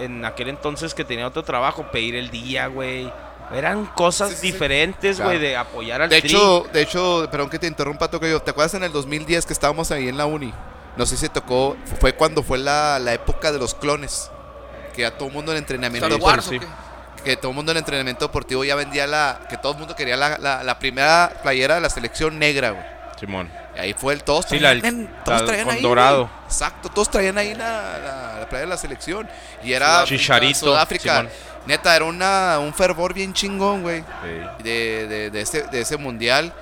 en aquel entonces que tenía otro trabajo, pedir el día, güey. Eran cosas Sí, sí, sí. diferentes, Claro. güey, de apoyar al De tri. hecho, de hecho, perdón que te interrumpa, toque yo. ¿Te acuerdas en el 2010 que estábamos ahí en la uni? No sé si tocó, fue cuando fue la, la época de los clones. Que ya todo el mundo en entrenamiento. Wars, ¿o sí. Que todo el mundo en entrenamiento deportivo ya vendía la. Que todo el mundo quería la, la- la primera playera de la selección negra, güey. Simón. Y ahí fue el. Todos Sí, la, traían, todos la traían con ahí, dorado. güey. Exacto, todos traían ahí la, la, la playera de la selección. Y era. Chicharito, Sudáfrica. Simón. Neta, era una, un fervor bien chingón, güey Sí. de, de, de ese, de ese mundial.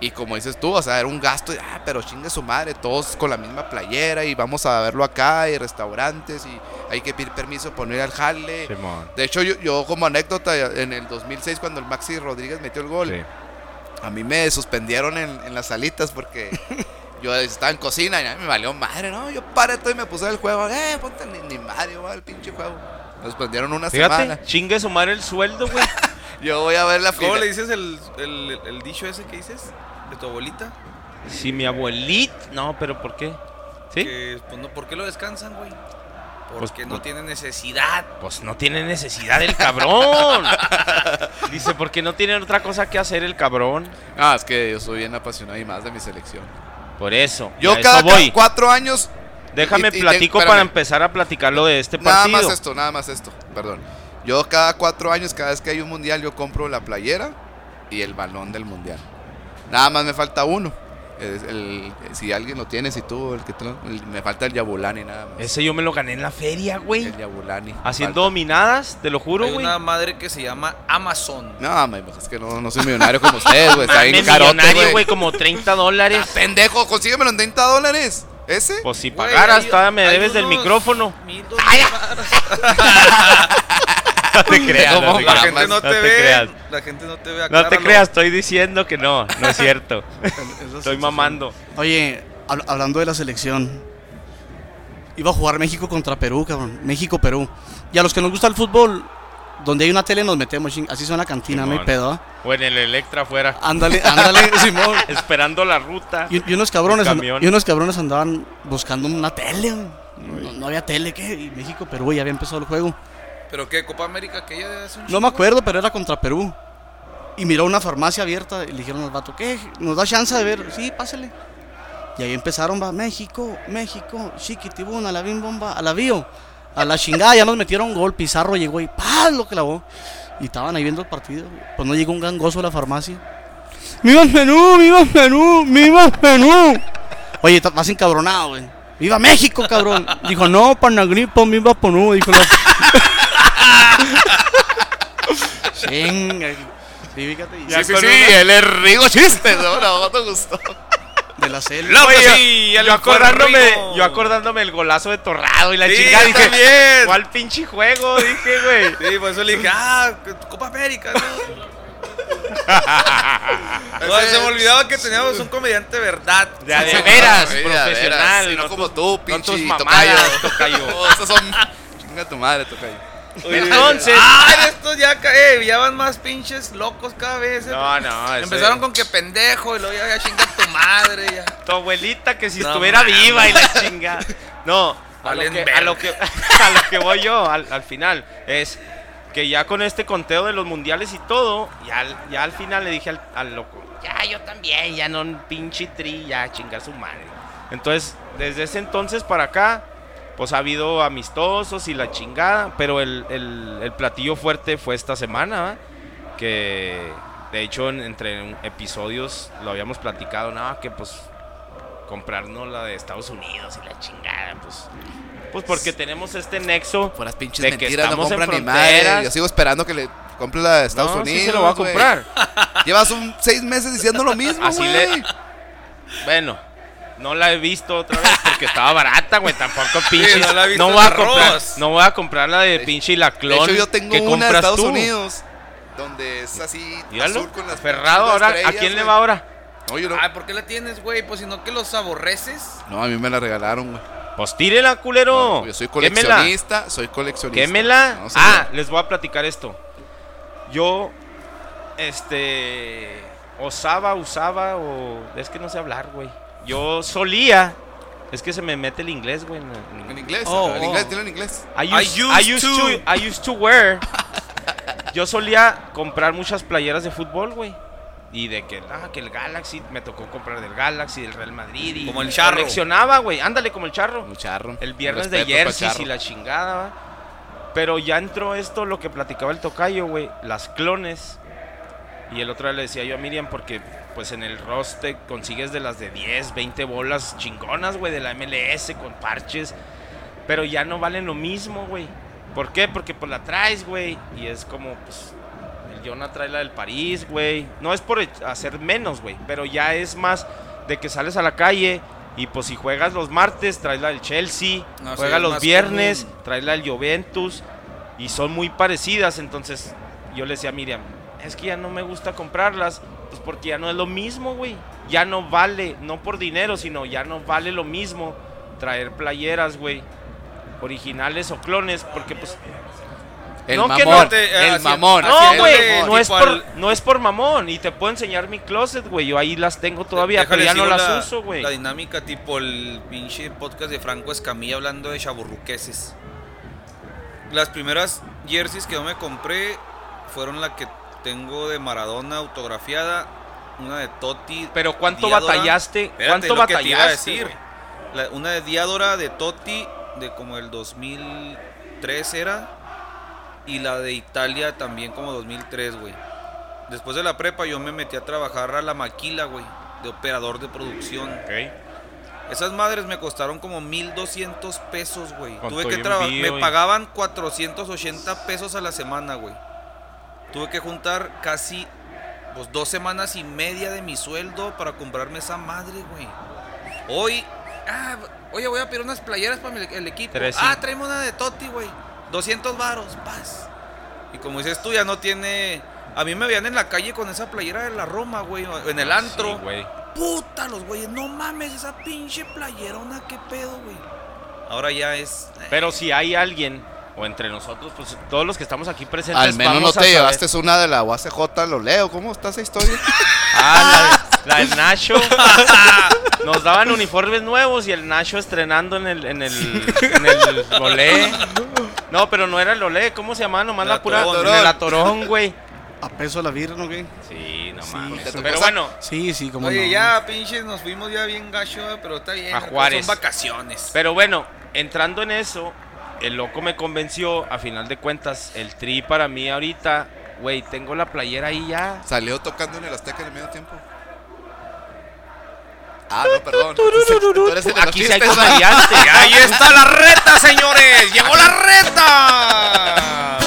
Y como dices tú, o sea, era un gasto, ah, pero chingue su madre, todos con la misma playera y vamos a verlo acá, y restaurantes, y hay que pedir permiso para no ir al jale. Simón. De hecho, yo, yo como anécdota, en el 2006 cuando el Maxi Rodríguez metió el gol, Sí. a mí me suspendieron en, en las salitas porque yo estaba en cocina y a mí me valió madre, ¿no? Yo paré todo y me puse el juego, eh, ponte ni, ni madre, va el pinche juego. Me suspendieron una Fíjate, semana. chingue su madre el sueldo, güey. Yo voy a ver la ¿Cómo final. le dices el, el, el dicho ese que dices? De tu abuelita. si mi abuelita. No, pero ¿por qué? ¿Sí? Que, pues, no, ¿Por qué lo descansan, güey? Pues, Porque no pues- tiene necesidad. Pues no tiene necesidad el cabrón. Dice, porque no tiene otra cosa que hacer el cabrón. Ah, es que yo soy bien apasionado y más de mi selección. Por eso. Yo cada eso voy. cuatro años. Déjame y- y te- platico para empezar a platicar lo de este Nada partido. más esto, nada más esto. Perdón. Yo cada cuatro años, cada vez que hay un mundial, yo compro la playera y el balón del mundial. Nada más me falta uno. Es el- si alguien lo tiene, si tú, el que te lo- el- me falta el Yabulani nada más. Ese yo me lo gané en la feria, güey. El Yabulani. Haciendo dominadas, te lo juro, Hay güey. una madre que se llama Amazon. No, pues es que no, no soy millonario como ustedes, güey. Está bien carote, millonario, güey. como 30 Ah, dólares. pendejo, consíguemelo en 30 dólares. ¿Ese? Pues si pagaras, todavía me hay debes del unos micrófono. mil, varos. No te creas, ¿Cómo no te La creas. gente no No te, te ve. creas. La gente no te ve. No te acláralo. creas, estoy diciendo que no, no es cierto. Estoy mamando. Oye, hab- hablando de la selección, iba a jugar México contra Perú, cabrón. México-Perú. Y a los que nos gusta el fútbol, donde hay una tele nos metemos, ching- así son la cantina, no hay pedo. O en el Electra afuera, Ándale, ándale, Simón. esperando la ruta. Y, y unos cabrones y unos cabrones andaban buscando una tele, no, no había tele, ¿qué? Y México, Perú, ya había empezado el juego. ¿Pero qué? ¿Copa América que ella hace un No me acuerdo, pero era contra Perú. Y miró una farmacia abierta y le dijeron al vato, ¿qué? ¿Nos da chance de ver? Sí, pásale. Y ahí empezaron, va, México, México, chiquitibuna, a la bim bomba, a la bio. A la chingada, ya nos metieron gol, Pizarro llegó y ¡paz! lo clavó. Y estaban ahí viendo el partido. Pues no llegó un gangoso a la farmacia. ¡Viva el menú! ¡Viva el menú! ¡Viva el menú! Oye, más encabronado, güey. ¡Viva México, cabrón! Dijo, no, panagripo, viva Ponú. Dijo la... Chinga. Sí, fíjate. Ya sí, sí, una- él es Rigo Chistes, ¿no? No, te gustó. De la selva. Oye, sí, yo, acordándome, yo acordándome el golazo de Torrado y la Sí, chingada dije, también. ¿cuál pinche juego? Dije, güey. Sí, por eso le dije, ah, Copa América, ¿no? No, se me olvidaba que teníamos un comediante verdad. De veras, profesional. veras, sí, no no como tú, no pinche tus tocayo. mamadas, tocayo. Son. Chinga tu madre, tocayo. Entonces- Ah, estos ya, eh, ya van más pinches locos cada vez. eh. No, no, ese- Empezaron con que pendejo y luego ya, ya chinga tu madre. Ya. Tu abuelita que si No estuviera viva y la chinga. No, a lo, que, a, lo que, a lo que voy yo al, al final es que ya con este conteo de los mundiales y todo, ya, al- ya al final le dije al, al loco, ya yo también, ya no un pinche tri, ya chingar su madre. Entonces, desde ese entonces para acá, pues ha habido amistosos y la chingada, pero el, el- el platillo fuerte fue esta semana, que De hecho, en- entre episodios lo habíamos platicado, no, que pues comprarnos la de Estados Unidos y la chingada, pues. Pues porque tenemos este nexo. Por las pinches de que mentiras, no estamos en compran ni madre. fronteras. Yo sigo esperando que le compre la de Estados No, Unidos. sí se lo va a comprar. Llevas un seis meses diciendo lo mismo, Así le- Bueno, no la he visto otra vez porque estaba barata, güey. Tampoco pinche. no la he visto no en voy a arroz. comprar. No voy a comprar la de pinche y la De clon. hecho, yo tengo que una de Estados tú. Unidos. Donde es así Míralo, azul con las aferrado las ahora. ¿A quién le va ahora? No, yo no. Ay, ¿por qué la tienes, güey? Pues si no que los aborreces. No, a mí me la regalaron, güey. Pues tírela, culero. No, yo soy Quémela. coleccionista, soy coleccionista. Quémela. No, ah, les voy a platicar esto. Yo, este, osaba, usaba, o es que no sé hablar, güey. Yo solía, es que se me mete el inglés, güey. en- inglés, Oh, en oh. inglés, dilo en inglés. I I used, used I used to. to. I used to wear. Yo solía comprar muchas playeras de fútbol, güey. Y de que, ah, que el Galaxy, me tocó comprar del Galaxy, del Real Madrid. Y Como el charro. Coleccionaba, güey. Ándale, como el charro. Un charro. El viernes de jerseys y la chingada, ¿va? Pero ya entró esto, lo que platicaba el tocayo, güey. Las clones. Y el otro día le decía yo a Miriam, porque pues en el roster consigues de las de 10, 20 bolas chingonas, güey, de la MLS con parches. Pero ya no valen lo mismo, güey. ¿Por qué? Porque pues la traes, güey. Y es como, pues, el Jonah trae la del París, güey. No es por hacer menos, güey. Pero ya es más de que sales a la calle y pues si juegas los martes, traes la del Chelsea. No, juegas los viernes, común. traes la del Juventus. Y son muy parecidas. Entonces yo le decía a Miriam, es que ya no me gusta comprarlas. Pues porque ya no es lo mismo, güey. Ya no vale, no por dinero, sino ya no vale lo mismo traer playeras, güey. Originales o clones, porque pues El No, que mamón. no te- eh, el así- mamón. no, güey, no, es al- por, no es por mamón. Y te puedo enseñar mi closet, güey. Yo ahí las tengo todavía, pero ya no las la- uso, güey. La dinámica tipo el pinche podcast de Franco Escamilla hablando de chaburruqueses. Las primeras jerseys que yo me compré fueron la que tengo de Maradona autografiada, una de Totti. Pero ¿cuánto Diadora. batallaste? Espérate, ¿Cuánto lo que te iba a batallaste? decir. güey? La- una de Diadora de Totti de como el 2003 era y la de Italia también como 2003, güey. Después de la prepa yo me metí a trabajar a la maquila, güey, de operador de producción. Ok. Esas madres me costaron como 1200 pesos, güey. Tuve que trabajar. Me pagaban 480 pesos a la semana, güey. Tuve que juntar casi pues, dos semanas y media de mi sueldo para comprarme esa madre, güey. Hoy, ah, oye, voy a pedir unas playeras para mi- el equipo. Tres, ah, traemos una de Totti, güey. 200 varos, paz. Y como dices tú, ya no tiene. A mí me veían en la calle con esa playera de la Roma, güey, en el antro. Sí, güey. Puta, los güeyes, no mames, esa pinche playerona, qué pedo, güey. Ahora ya es. eh, Pero si hay alguien, o entre nosotros, pues todos los que estamos aquí presentes. Al menos no vamos a te saber- llevaste una de la UACJ, lo leo. ¿Cómo está esa historia? Ah, la, la del Nacho. Nos daban uniformes nuevos y el Nacho estrenando en el, en el, en el. No, pero no era el Olé, ¿cómo se llamaba? Nomás El la pura. Atorón. En el Atorón, güey. A peso la birra, ¿no, güey? Sí, no Sí. mames. ¿Te tocó Pero bueno, Sí, sí, como Oye, no. ya, pinches, nos fuimos ya bien gacho, pero está bien. A Juárez. Son vacaciones. pero bueno, entrando en eso, el loco me convenció, a final de cuentas, el tri para mí ahorita, güey, tengo la playera ahí ya. Salió tocando en el Azteca en el medio tiempo. Ah, no, perdón. Entonces, Aquí sí hay comediante. Ahí está la reta, señores. Llegó la reta.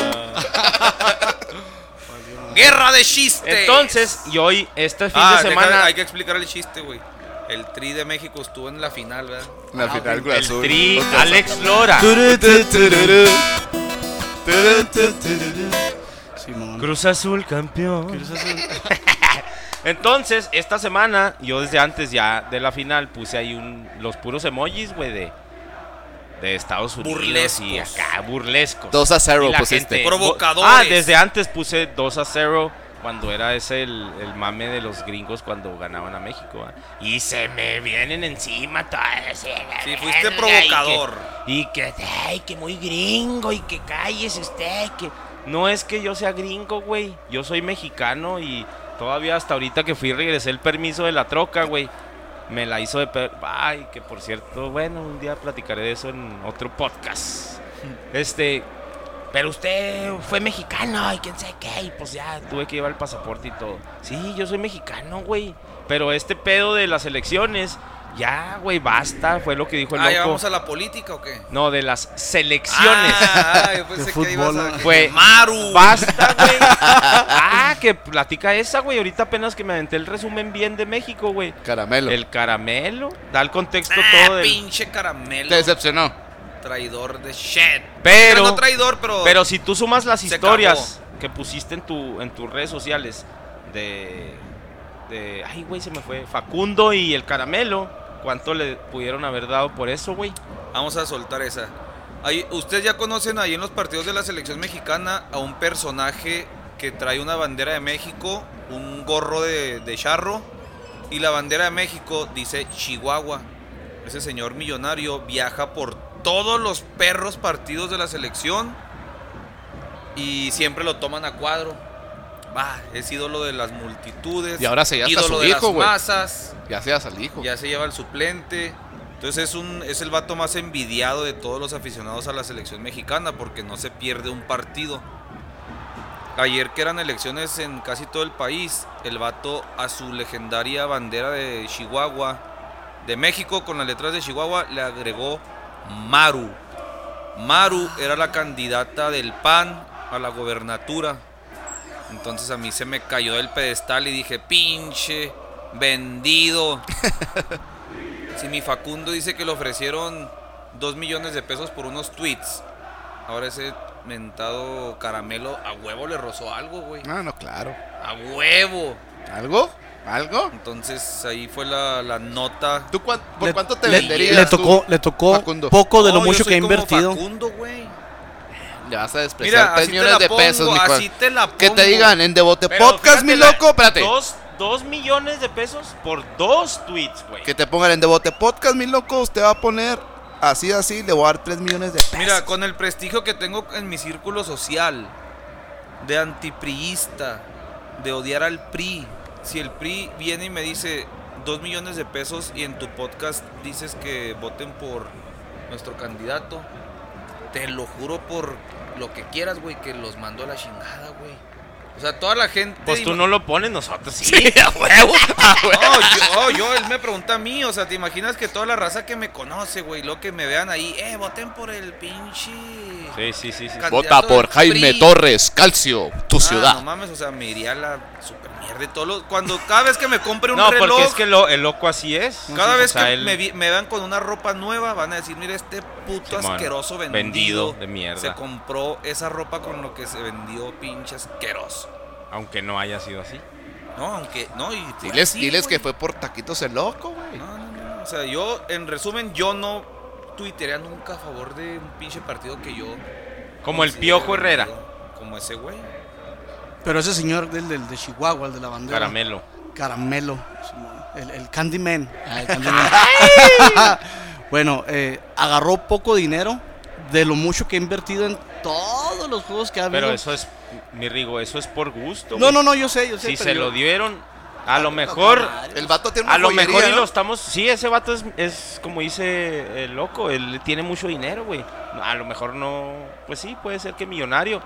Guerra de chistes. Entonces, y hoy, este fin Ah, de deja- semana, hay que explicar el chiste, güey. El Tri de México estuvo en la final, ¿verdad? Al final, Cruz el Azul. tri. Alex Lora. Cruz Azul campeón. Cruz Azul. Entonces, esta semana, yo desde antes ya de la final puse ahí un, los puros emojis, güey, de, de Estados Unidos y Burlescos. acá, burlescos. 2 a 0 Y la pusiste. gente- Provocadores. Ah, desde antes puse 2 a 0 cuando era ese el, el mame de los gringos cuando ganaban a México. Y se me vienen encima todas. la Sí, fuiste provocador. Y que, y que, ay, que muy gringo y que cállese usted. Que... No es que yo sea gringo, güey. Yo soy mexicano y todavía hasta ahorita que fui regresé el permiso de la troca, güey. Me la hizo de... per- Ay, que por cierto, bueno, un día platicaré de eso en otro podcast. Este, pero usted fue mexicano y quién sabe qué, y pues ya tuve que llevar el pasaporte y todo. Sí, yo soy mexicano, güey. Pero este pedo de las elecciones, ya, güey, basta, fue lo que dijo el Ah, ¿ya loco. vamos a la política o qué? No, de las selecciones. Ah, yo pensé que ibas fútbol, a... ¿no? Fue Maru. Basta, güey. Ah, que platica esa, güey. Ahorita apenas que me aventé el resumen bien de México, güey. Caramelo. El caramelo. Da el contexto Ah, todo del... pinche caramelo. Te decepcionó. Traidor de shit. Pero- no traidor, pero... Pero si tú sumas las historias que pusiste en tu en tus redes sociales de de ay güey se me fue Facundo y el caramelo, ¿cuánto le pudieron haber dado por eso, güey? Vamos a soltar esa. Ahí, Ustedes ya conocen ahí en los partidos de la selección mexicana a un personaje que trae una bandera de México, un gorro de, de charro y la bandera de México dice Chihuahua. Ese señor millonario viaja por todos los perros partidos de la selección y siempre lo toman a cuadro. Va, es ídolo de las multitudes. Y ahora se ídolo su de hijo, las masas Ya seas al hijo. ya se lleva el suplente. Entonces es, un, es el vato más envidiado de todos los aficionados a la selección mexicana porque no se pierde un partido. Ayer que eran elecciones en casi todo el país, el vato a su legendaria bandera de Chihuahua, de México con las letras de Chihuahua, le agregó Maru. Maru era la candidata del PAN a la gobernatura. Entonces a mí se me cayó del pedestal y dije, pinche, vendido. si mi Facundo dice que le ofrecieron dos millones de pesos por unos tweets, ahora ese mentado caramelo a huevo le rozó algo, güey. Ah, no, claro. A huevo. ¿Algo? ¿Algo? Entonces ahí fue la, la nota. ¿Tú cuán- por Le- cuánto te le, venderías le tú, tocó, le tocó Facundo? poco de lo No, yo mucho soy que ha invertido. Facundo, güey. Le vas a despreciar Mira, 3 así te millones de pesos, mi así te la Que te digan en Devote Pero Podcast, mi la- loco. Espérate. Dos, dos millones de pesos por dos tweets, güey. Que te pongan en Devote Podcast, mi loco. Usted va a poner así, así. Le voy a dar 3 millones de pesos. Mira, con el prestigio que tengo en mi círculo social, de antipriista, de odiar al PRI, si el PRI viene y me dice dos millones de pesos y en tu podcast dices que voten por nuestro candidato, te lo juro por lo que quieras, güey, que los mando a la chingada, güey. O sea, toda la gente... Pues tú no lo pones, nosotros sí. a huevo. A huevo. No, yo, oh, yo, él me pregunta a mí, o sea, ¿te imaginas que toda la raza que me conoce, güey, lo que me vean ahí, eh, voten por el pinche... Sí, sí, sí, sí. Vota por Jaime PRI. Torres, Calcio, tu Ah, ciudad. No mames, o sea, me iría a la super mierda. y Todo lo- cuando cada vez que me compre un No, reloj, porque es que lo- el loco así es. cada vez sea, que él- me, vi- me vean con una ropa nueva, van a decir, mira, este puto asqueroso vendido. vendido de mierda. Se compró esa ropa con lo que se vendió, pinche asqueroso. Aunque no haya sido así. No, aunque, no, y fue Diles, así, diles que fue por taquitos el loco, güey. No, no, no. O sea, yo, en resumen, yo no tuitearía nunca a favor de un pinche partido que yo. Como el Piojo Herrera. Como ese güey. Pero ese señor del, del de Chihuahua, el de la bandera. Caramelo. Caramelo. El, el Candyman. Ah, el Candyman. bueno, eh, agarró poco dinero de lo mucho que ha invertido en todos los juegos que ha habido. Pero eso es, mi Rigo, eso es por gusto. no, güey. no, no, yo sé, yo sé. Si pero se yo- lo dieron, a lo mejor. El vato tiene una A lo joyería, mejor y ¿no? lo estamos. Sí, ese vato es, es como dice el loco. Él tiene mucho dinero, güey. A lo mejor no. Pues sí, puede ser que millonario.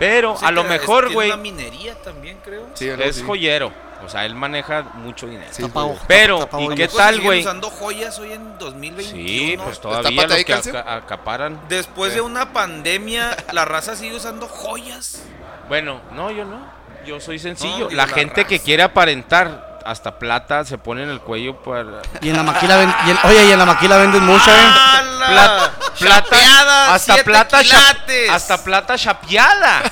Pero Sí, a lo es- mejor, güey, una minería también, creo. Sí, es así. joyero. O sea, él maneja mucho dinero. Sí, Pero, ¿y qué tal, güey? usando joyas hoy en 2021. Sí, pues todavía los que aca- acaparan. Después de una pandemia, la raza sigue usando joyas. Bueno, no, yo no. Yo soy sencillo. la la gente que quiere aparentar hasta plata se pone en el cuello para Y en la maquila ven- y en- oye, y en la maquila venden mucha, ¿eh? Plata, plata, hasta plata, cha- quilates. hasta plata chapeada.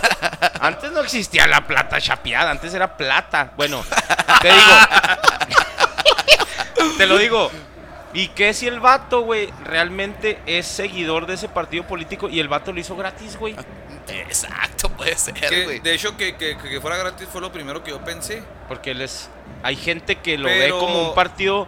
Antes no existía la plata chapeada, antes era plata. Bueno, te digo, te lo digo. ¿Y qué si el vato, güey, realmente es seguidor de ese partido político y el vato lo hizo gratis, güey? Exacto, puede ser, güey. de hecho, que, que- que fuera gratis fue lo primero que yo pensé. Porque él es, hay gente que lo Pero- ve como un partido,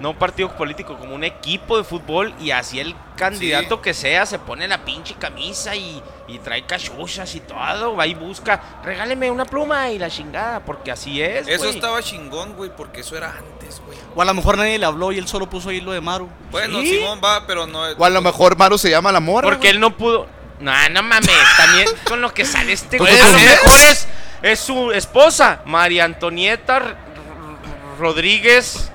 no un partido político, como un equipo de fútbol y así el candidato Sí. que sea se pone la pinche camisa y, y trae cachuchas y todo, va y busca, regáleme una pluma y la chingada, porque así es. Eso estaba chingón, güey, porque eso era antes, güey. O a lo mejor nadie le habló y él solo puso ahí lo de Maru. Bueno, Sí. Simón va, pero no. O a lo mejor Maru se llama la morra. Porque él no pudo, No, no mames, también con lo que sale este güey. A lo mejor es, es su esposa, María Antonieta Rodríguez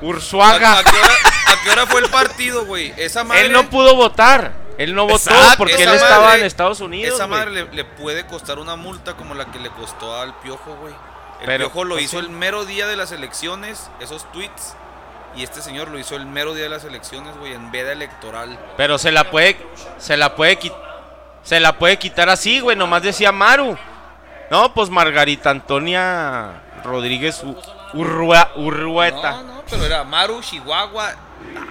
¿A, Ursuaga. a qué hora, a qué hora fue el partido, güey? Esa madre. Él no pudo votar. Él no votó Exacto, porque él estaba en Estados Unidos. Esa madre le, le puede costar una multa como la que le costó al Piojo, güey. El Pero, Piojo lo pues, hizo sí. el mero día de las elecciones, esos tweets. Y este señor lo hizo el mero día de las elecciones, güey, en veda electoral. Pero se la puede, se la puede quitar, se la puede quitar así, güey. Nomás decía Maru. No, pues Margarita Antonia Rodríguez Urrua- Urrueta. No, no, pero era Maru, Chihuahua.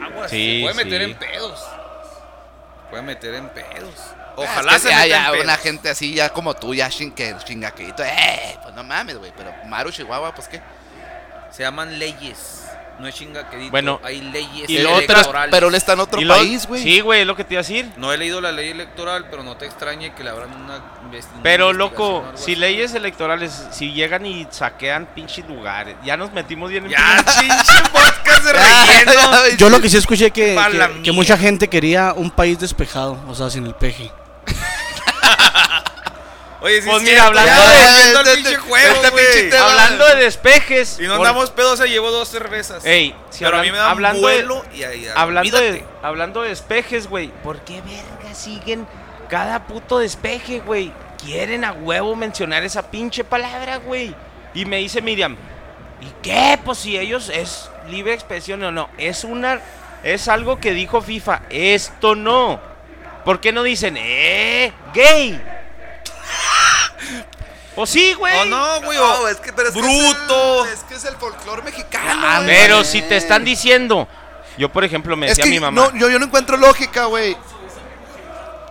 Agua, Sí, se puede meter sí. en pedos. Puede meter en pedos. Ojalá Ojalá se ya, meta ya, en pedos. una gente así, ya como tú, ya chingaquito. Eh, pues no mames, güey. Pero Maru Chihuahua, pues qué. Se llaman leyes. No es chingaquedito. Bueno, hay leyes y electorales. pero él está en otro país, güey. Sí, güey, es lo que te iba a decir. No he leído la ley electoral, pero no te extrañe que le abran una investi- una Pero investigación loco, si así. leyes electorales, si llegan y saquean pinches lugares, ya nos metimos bien en Ya, pinche podcast de relleno. Yo lo que sí escuché que, que, que mucha gente quería un país despejado, o sea, sin el peje. Oye, sí, Pues es mira, cierto, hablando ya, de- juego, este tema. Hablando de despejes. Y no por- andamos pedos, se llevó dos cervezas. Ey, si pero a hablan- mí me dan hablando vuelo de, y ahí, hablando de, hablando de despejes, güey. ¿Por qué verga siguen cada puto despeje, güey? Quieren a huevo mencionar esa pinche palabra, güey. Y me dice Miriam, ¿y qué? Pues si ellos es libre expresión o no. Es una, es algo que dijo FIFA. Esto no. ¿Por qué no dicen, eh, gay? Pues sí, güey. Oh, no, güey. No, o- es que, pero es bruto. Que es, el, es que es el folclore mexicano. Ah. Pero si te están diciendo, yo por ejemplo me Es decía que mi mamá. no, yo, yo no encuentro lógica, güey.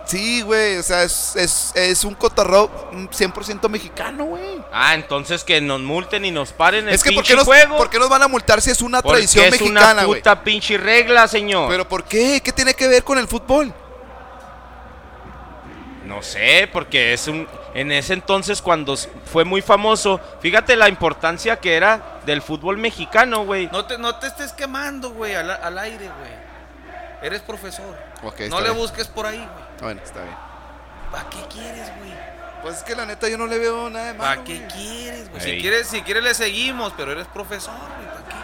Sí, güey, o sea, es, es, es un cotorreo mm, 100% mexicano, güey. Ah, entonces que nos multen y nos paren el Es que, ¿por pinche qué, nos, juego. ¿por qué nos van a multar si es una Porque tradición es mexicana, una güey? puta pinche regla, señor. ¿Pero por qué? ¿Qué tiene que ver con el fútbol? No sé, porque es un... En ese entonces cuando fue muy famoso, fíjate la importancia que era del fútbol mexicano, güey. No te, no te estés quemando, güey, al, al aire, güey. Eres profesor. Ok, no le bien. busques por ahí, güey. Bueno, está bien. ¿Para qué quieres, güey? Pues es que la neta yo no le veo nada de malo. ¿Para qué quieres, güey? Ey. Si quieres, si quieres le seguimos, pero eres profesor, güey. ¿Para qué?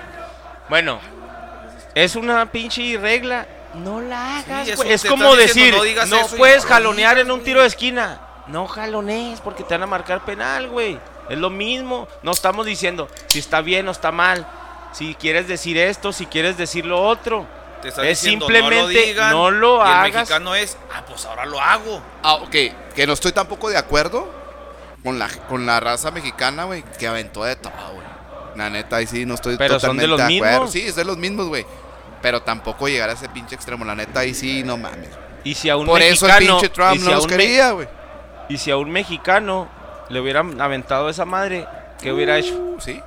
Bueno, es una pinche regla. No la hagas, te es como diciendo, decir, no digas no eso y puedes jalonear en un tiro de esquina. No jalonees porque te van a marcar penal, güey. Es lo mismo. No estamos diciendo si está bien o está mal. Si quieres decir esto, si quieres decir lo otro. Te Es diciendo, simplemente no lo, digan, no lo y hagas. El mexicano es, ah, pues ahora lo hago. Ah, ok. Que no estoy tampoco de acuerdo con la, con la raza mexicana, güey, que aventó de todo, güey. La neta, ahí sí no estoy Pero son totalmente de los acuerdo. mismos. Sí, es de los mismos, güey. Pero tampoco llegar a ese pinche extremo. La neta, ahí sí, no mames. Y si a un Por eso el mexicano, pinche Trump y si no a los quería, güey. y si a un mexicano le hubieran aventado esa madre, ¿qué hubiera hecho? Uh, Sí,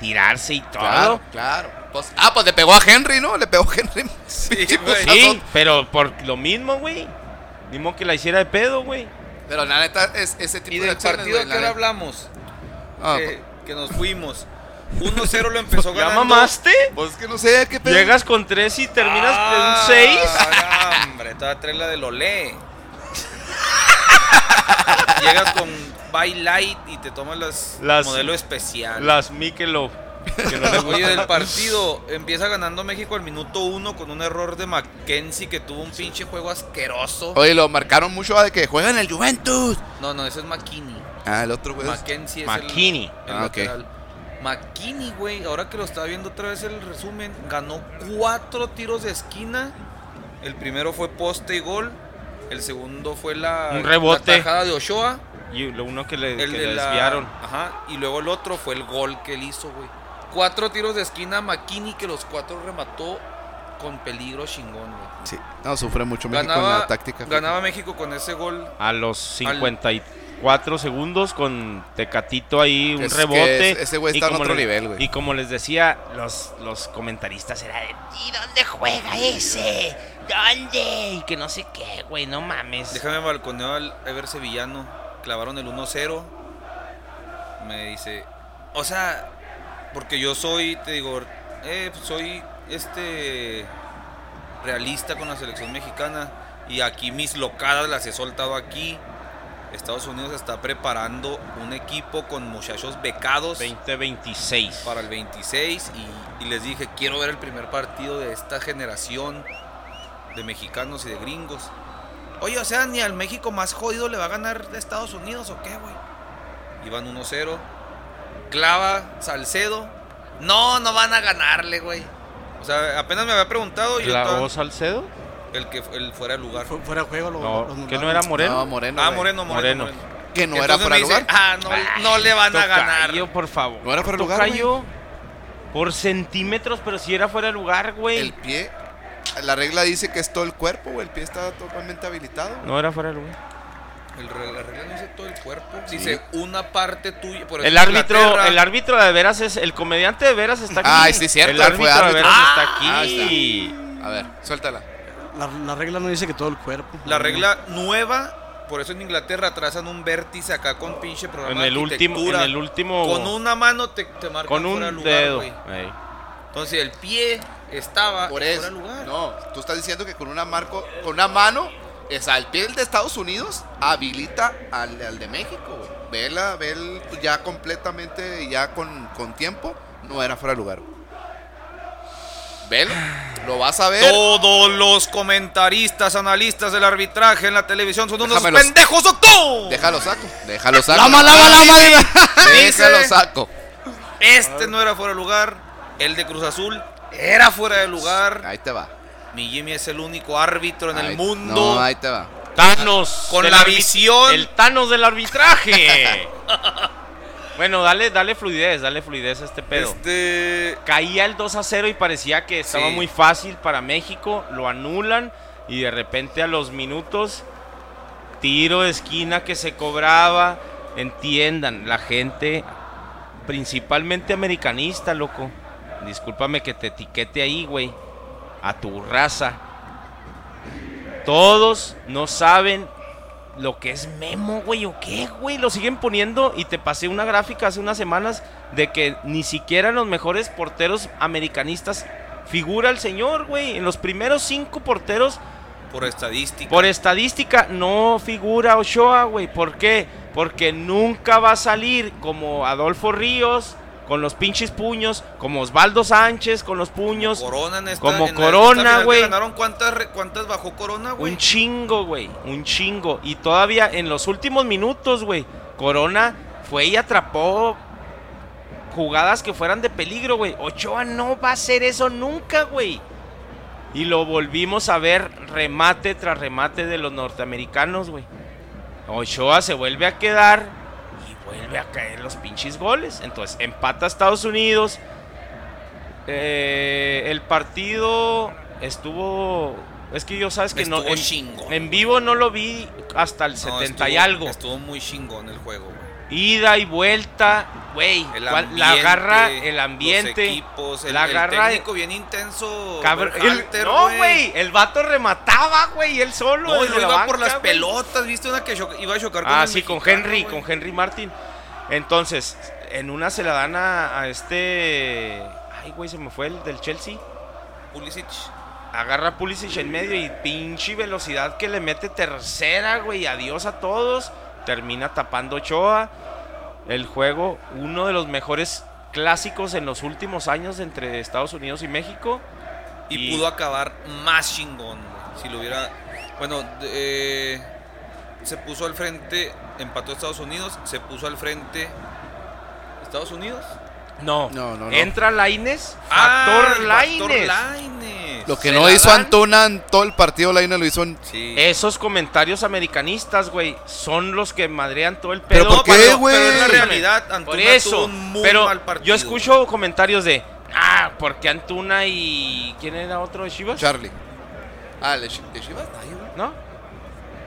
Tirarse y todo. claro, claro. Pues, ah, pues le pegó a Henry, ¿no? Le pegó a Henry. Güey. Sí, putazo. pero por lo mismo, güey. Mismo que la hiciera de pedo, güey. Pero la neta, es ese tipo Y de del partido que ahora hablamos, Ah, que, que nos fuimos. 1-0 lo empezó ¿Ya ganando. mamaste? Pues es que no sé qué pedo. Llegas con tres y terminas Ah, de un 6. hombre, te va a traer la del Olé. Llegas con Buy Light y te tomas las, Las- modelo especial. Las Michelob. Que no Oye, del partido, empieza ganando México al minuto uno con un error de Mackenzie que tuvo un pinche juego asqueroso. Oye, lo marcaron mucho de que juegan el Juventus. No, no, ese es McKinney. Ah, el otro, güey. es- Mackenzie es McKinney. el, el Ah, lateral. McKinney, güey, ahora que lo estaba viendo otra vez el resumen, ganó cuatro tiros de esquina. El primero fue poste y gol. El segundo fue la, Un rebote. la tajada de Ochoa. Y lo uno que le, El que de le la- desviaron. Ajá. Y luego el otro fue el gol que él hizo, güey. Cuatro tiros de esquina McKinney que los cuatro remató con peligro chingón, güey. Sí, no, sufre mucho México en Ganaba, la táctica. ganaba México con ese gol. A los 54 segundos con Tecatito ahí, un Es que rebote. es- ese güey Y está en como otro le- nivel, güey. Y como les decía, los, los comentaristas era de, ¿y dónde juega ese? ¿Dónde? Y que no sé qué, güey, no mames. Déjame balconeo al Ever Sevillano. Clavaron el 1-0. Me dice, o sea, porque yo soy, te digo, eh, soy este realista con la selección mexicana. Y aquí mis locadas las he soltado aquí. Estados Unidos está preparando un equipo con muchachos becados 2026. para el 26 y, y les dije, quiero ver el primer partido de esta generación de mexicanos y de gringos. Oye, o sea, ni al México más jodido le va a ganar de Estados Unidos o qué, güey. Iban 1-0. Clava, Salcedo. No, no van a ganarle, güey. O sea, apenas me había preguntado. y yo ¿Clavó estaba- Salcedo? El que el fuera de lugar. Fu- Fuera de juego lo, No, lo que no era Moreno. No, Moreno. Ah. Moreno, Moreno, Moreno. Moreno. Que no era fuera de dice, lugar. ah, no, no le van a ganar. Por favor. No era fuera de lugar, por centímetros, pero si era fuera de lugar, güey. El pie. La regla dice que es todo el cuerpo, güey. El pie está totalmente habilitado. güey. No era fuera de lugar. El, la regla no dice todo el cuerpo. Dice una parte tuya. Por El árbitro, Inglaterra- el árbitro de veras es, el comediante de veras está aquí. Ay, sí, cierto, El fue árbitro de árbitro. veras Ah, está aquí. ahí A ver, suéltala. La, la regla no dice que todo el cuerpo. La regla nueva, por eso en Inglaterra trazan un vértice acá con pinche programa En de el último, en el último, Con una mano te, te marcan con fuera un lugar, dedo. Entonces el pie estaba Por fuera eso. de lugar. No, tú estás diciendo que con una marco, con una mano, es al pie del de Estados Unidos, habilita al, al de México. Vela, ve el- ya completamente, ya con, con tiempo, no era fuera de lugar. Velo, lo vas a ver. Todos los comentaristas, analistas del arbitraje en la televisión son unos Déjamelos. pendejos, doctor. Déjalo saco, déjalo saco. Lama, lama, lama. Déjalo Dice- saco. Este no era fuera de lugar. El de Cruz Azul era fuera de lugar. Ahí te va. Mi Jimmy es el único árbitro en Ahí- el mundo. No, ahí te va. Thanos. Con la visión. El Thanos del arbitraje. bueno, dale, dale fluidez, dale fluidez a este pedo. Este. Caía el 2 a 0 y parecía que estaba Sí. muy fácil para México. Lo anulan y de repente a los minutos, tiro de esquina que se cobraba. Entiendan, la gente, principalmente americanista, loco. Discúlpame que te etiquete ahí, güey. A tu raza. Todos no saben lo que es Memo, güey, o qué, güey. Lo siguen poniendo y te pasé una gráfica hace unas semanas de que ni siquiera los mejores porteros americanistas figura el señor, güey. En los primeros cinco porteros, Por estadística. por estadística, no figura Ochoa, güey. ¿Por qué? Porque nunca va a salir como Adolfo Ríos con los pinches puños, como Osvaldo Sánchez con los puños. Corona en esta, Como en Corona, güey. ganaron cuántas, cuántas bajó Corona, güey. Un chingo, güey. Un chingo. Y todavía en los últimos minutos, güey. Corona fue y atrapó jugadas que fueran de peligro, güey. Ochoa no va a hacer eso nunca, güey. Y lo volvimos a ver remate tras remate de los norteamericanos, güey. Ochoa se vuelve a quedar vuelve a caer los pinches goles. Entonces empata Estados Unidos. Eh, el partido estuvo. Es que yo sabes que no. Estuvo En, chingón. en vivo no lo vi hasta el No, 70 y algo. Estuvo muy chingón el juego, güey. Ida y vuelta, güey. La agarra, el ambiente. Los equipos, el, la el agarra- técnico bien intenso. El- no, güey. El vato remataba, güey. Él solo. No, desde la iba por las pelotas, ¿viste? Una que iba a chocar con Ah, sí, con Henry, con Henry Martin. Entonces, en una se la dan a, a este. Ay, güey, se me fue el del Chelsea. Pulisic. Agarra a Pulisic en medio y pinche velocidad que le mete tercera, güey. Adiós a todos. Termina tapando Ochoa. El juego, uno de los mejores clásicos en los últimos años entre Estados Unidos y México. Y, Y- pudo acabar más chingón. Si lo hubiera. Bueno, eh, se puso al frente, empató Estados Unidos, se puso al frente. ¿Estados Unidos? No, No, no, no. Entra Laines, Ah, factor factor Laines. Lo que no hizo dan. Antuna en todo el partido, Laina lo hizo en... Sí. Esos comentarios americanistas, güey, son los que madrean todo el pedo. ¿Pero por qué, pero- güey? Pero es la realidad. Por Antuna eso, tuvo un muy pero mal partido. yo escucho comentarios de, ah, porque Antuna y quién era otro de Chivas, Charlie. Ah, ¿de Chi- de Chivas? Nadie, güey. ¿no?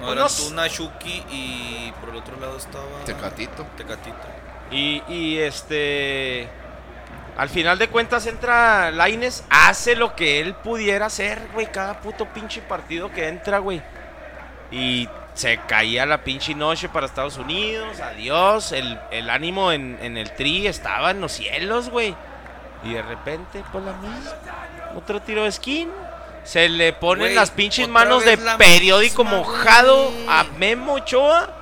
No, era unos- Antuna, Shuki y por el otro lado estaba. Tecatito. Tecatito. Y, y este, al final de cuentas entra Laines, hace lo que él pudiera hacer, güey, cada puto pinche partido que entra, güey. Y se caía la pinche noche para Estados Unidos, adiós, el, el ánimo en, en el tri estaba en los cielos, güey. Y de repente, pues la misma, otro tiro de skin, Se le ponen las pinches manos de periódico misma, mojado a Memo Ochoa.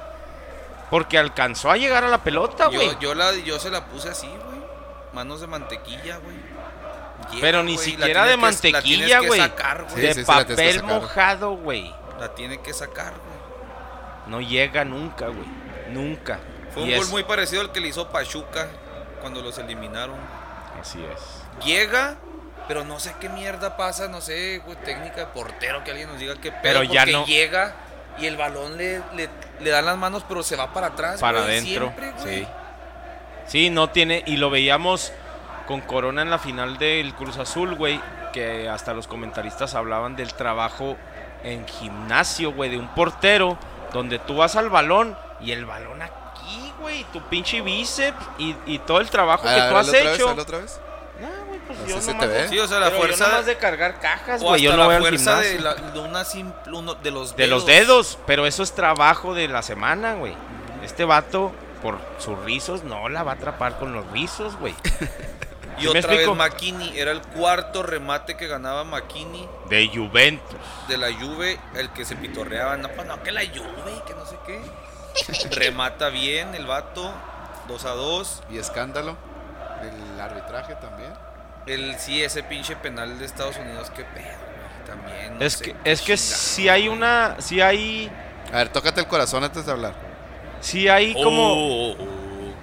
Porque alcanzó a llegar a la pelota, güey. Yo, yo, la, yo se la puse así, güey. Manos de mantequilla, güey. Pero ni siquiera de mantequilla, que güey. sacar, güey. de Sí, que papel mojado, güey. La tiene que sacar, güey. No llega nunca, güey. Nunca. Fue Y un gol muy parecido al que le hizo Pachuca cuando los eliminaron. Así es. Llega, pero no sé qué mierda pasa, no sé, güey, técnica de portero, que alguien nos diga qué pedo, Pero ya porque no- llega y el balón le, le, le dan las manos, pero se va para atrás, Para güey, adentro. siempre, güey. Sí. Sí, no tiene. Y lo veíamos con Corona en la final del Cruz Azul, güey. Que hasta los comentaristas hablaban del trabajo en gimnasio, güey, de un portero. Donde tú vas al balón y el balón aquí, güey. Tu pinche bíceps y, y todo el trabajo A que ver, tú has otra vez, hecho. hazlo otra vez. Pues No yo si nomás- te ve. Sí, o sea, la pero yo fuerza nomás de cargar cajas, güey. Yo no la voy al fuerza de, gimnasio. la- de una simple, uno de los De dedos. los dedos, pero eso es trabajo de la semana, güey. Este vato, por sus rizos, no la va a atrapar con los rizos, güey. Y ¿Sí otra vez explico? Makini, era el cuarto remate que ganaba Makini De Juventus. de la Juve, el que se pitorreaba, no, pues no, que la Juve, que no sé qué. Remata bien el vato, 2 a 2. Y escándalo. El arbitraje también. El sí, ese pinche penal de Estados Unidos, qué pedo, güey, también. no Es sé que, qué es que si hay una, si hay, A ver, tócate el corazón antes de hablar. si hay como... Oh,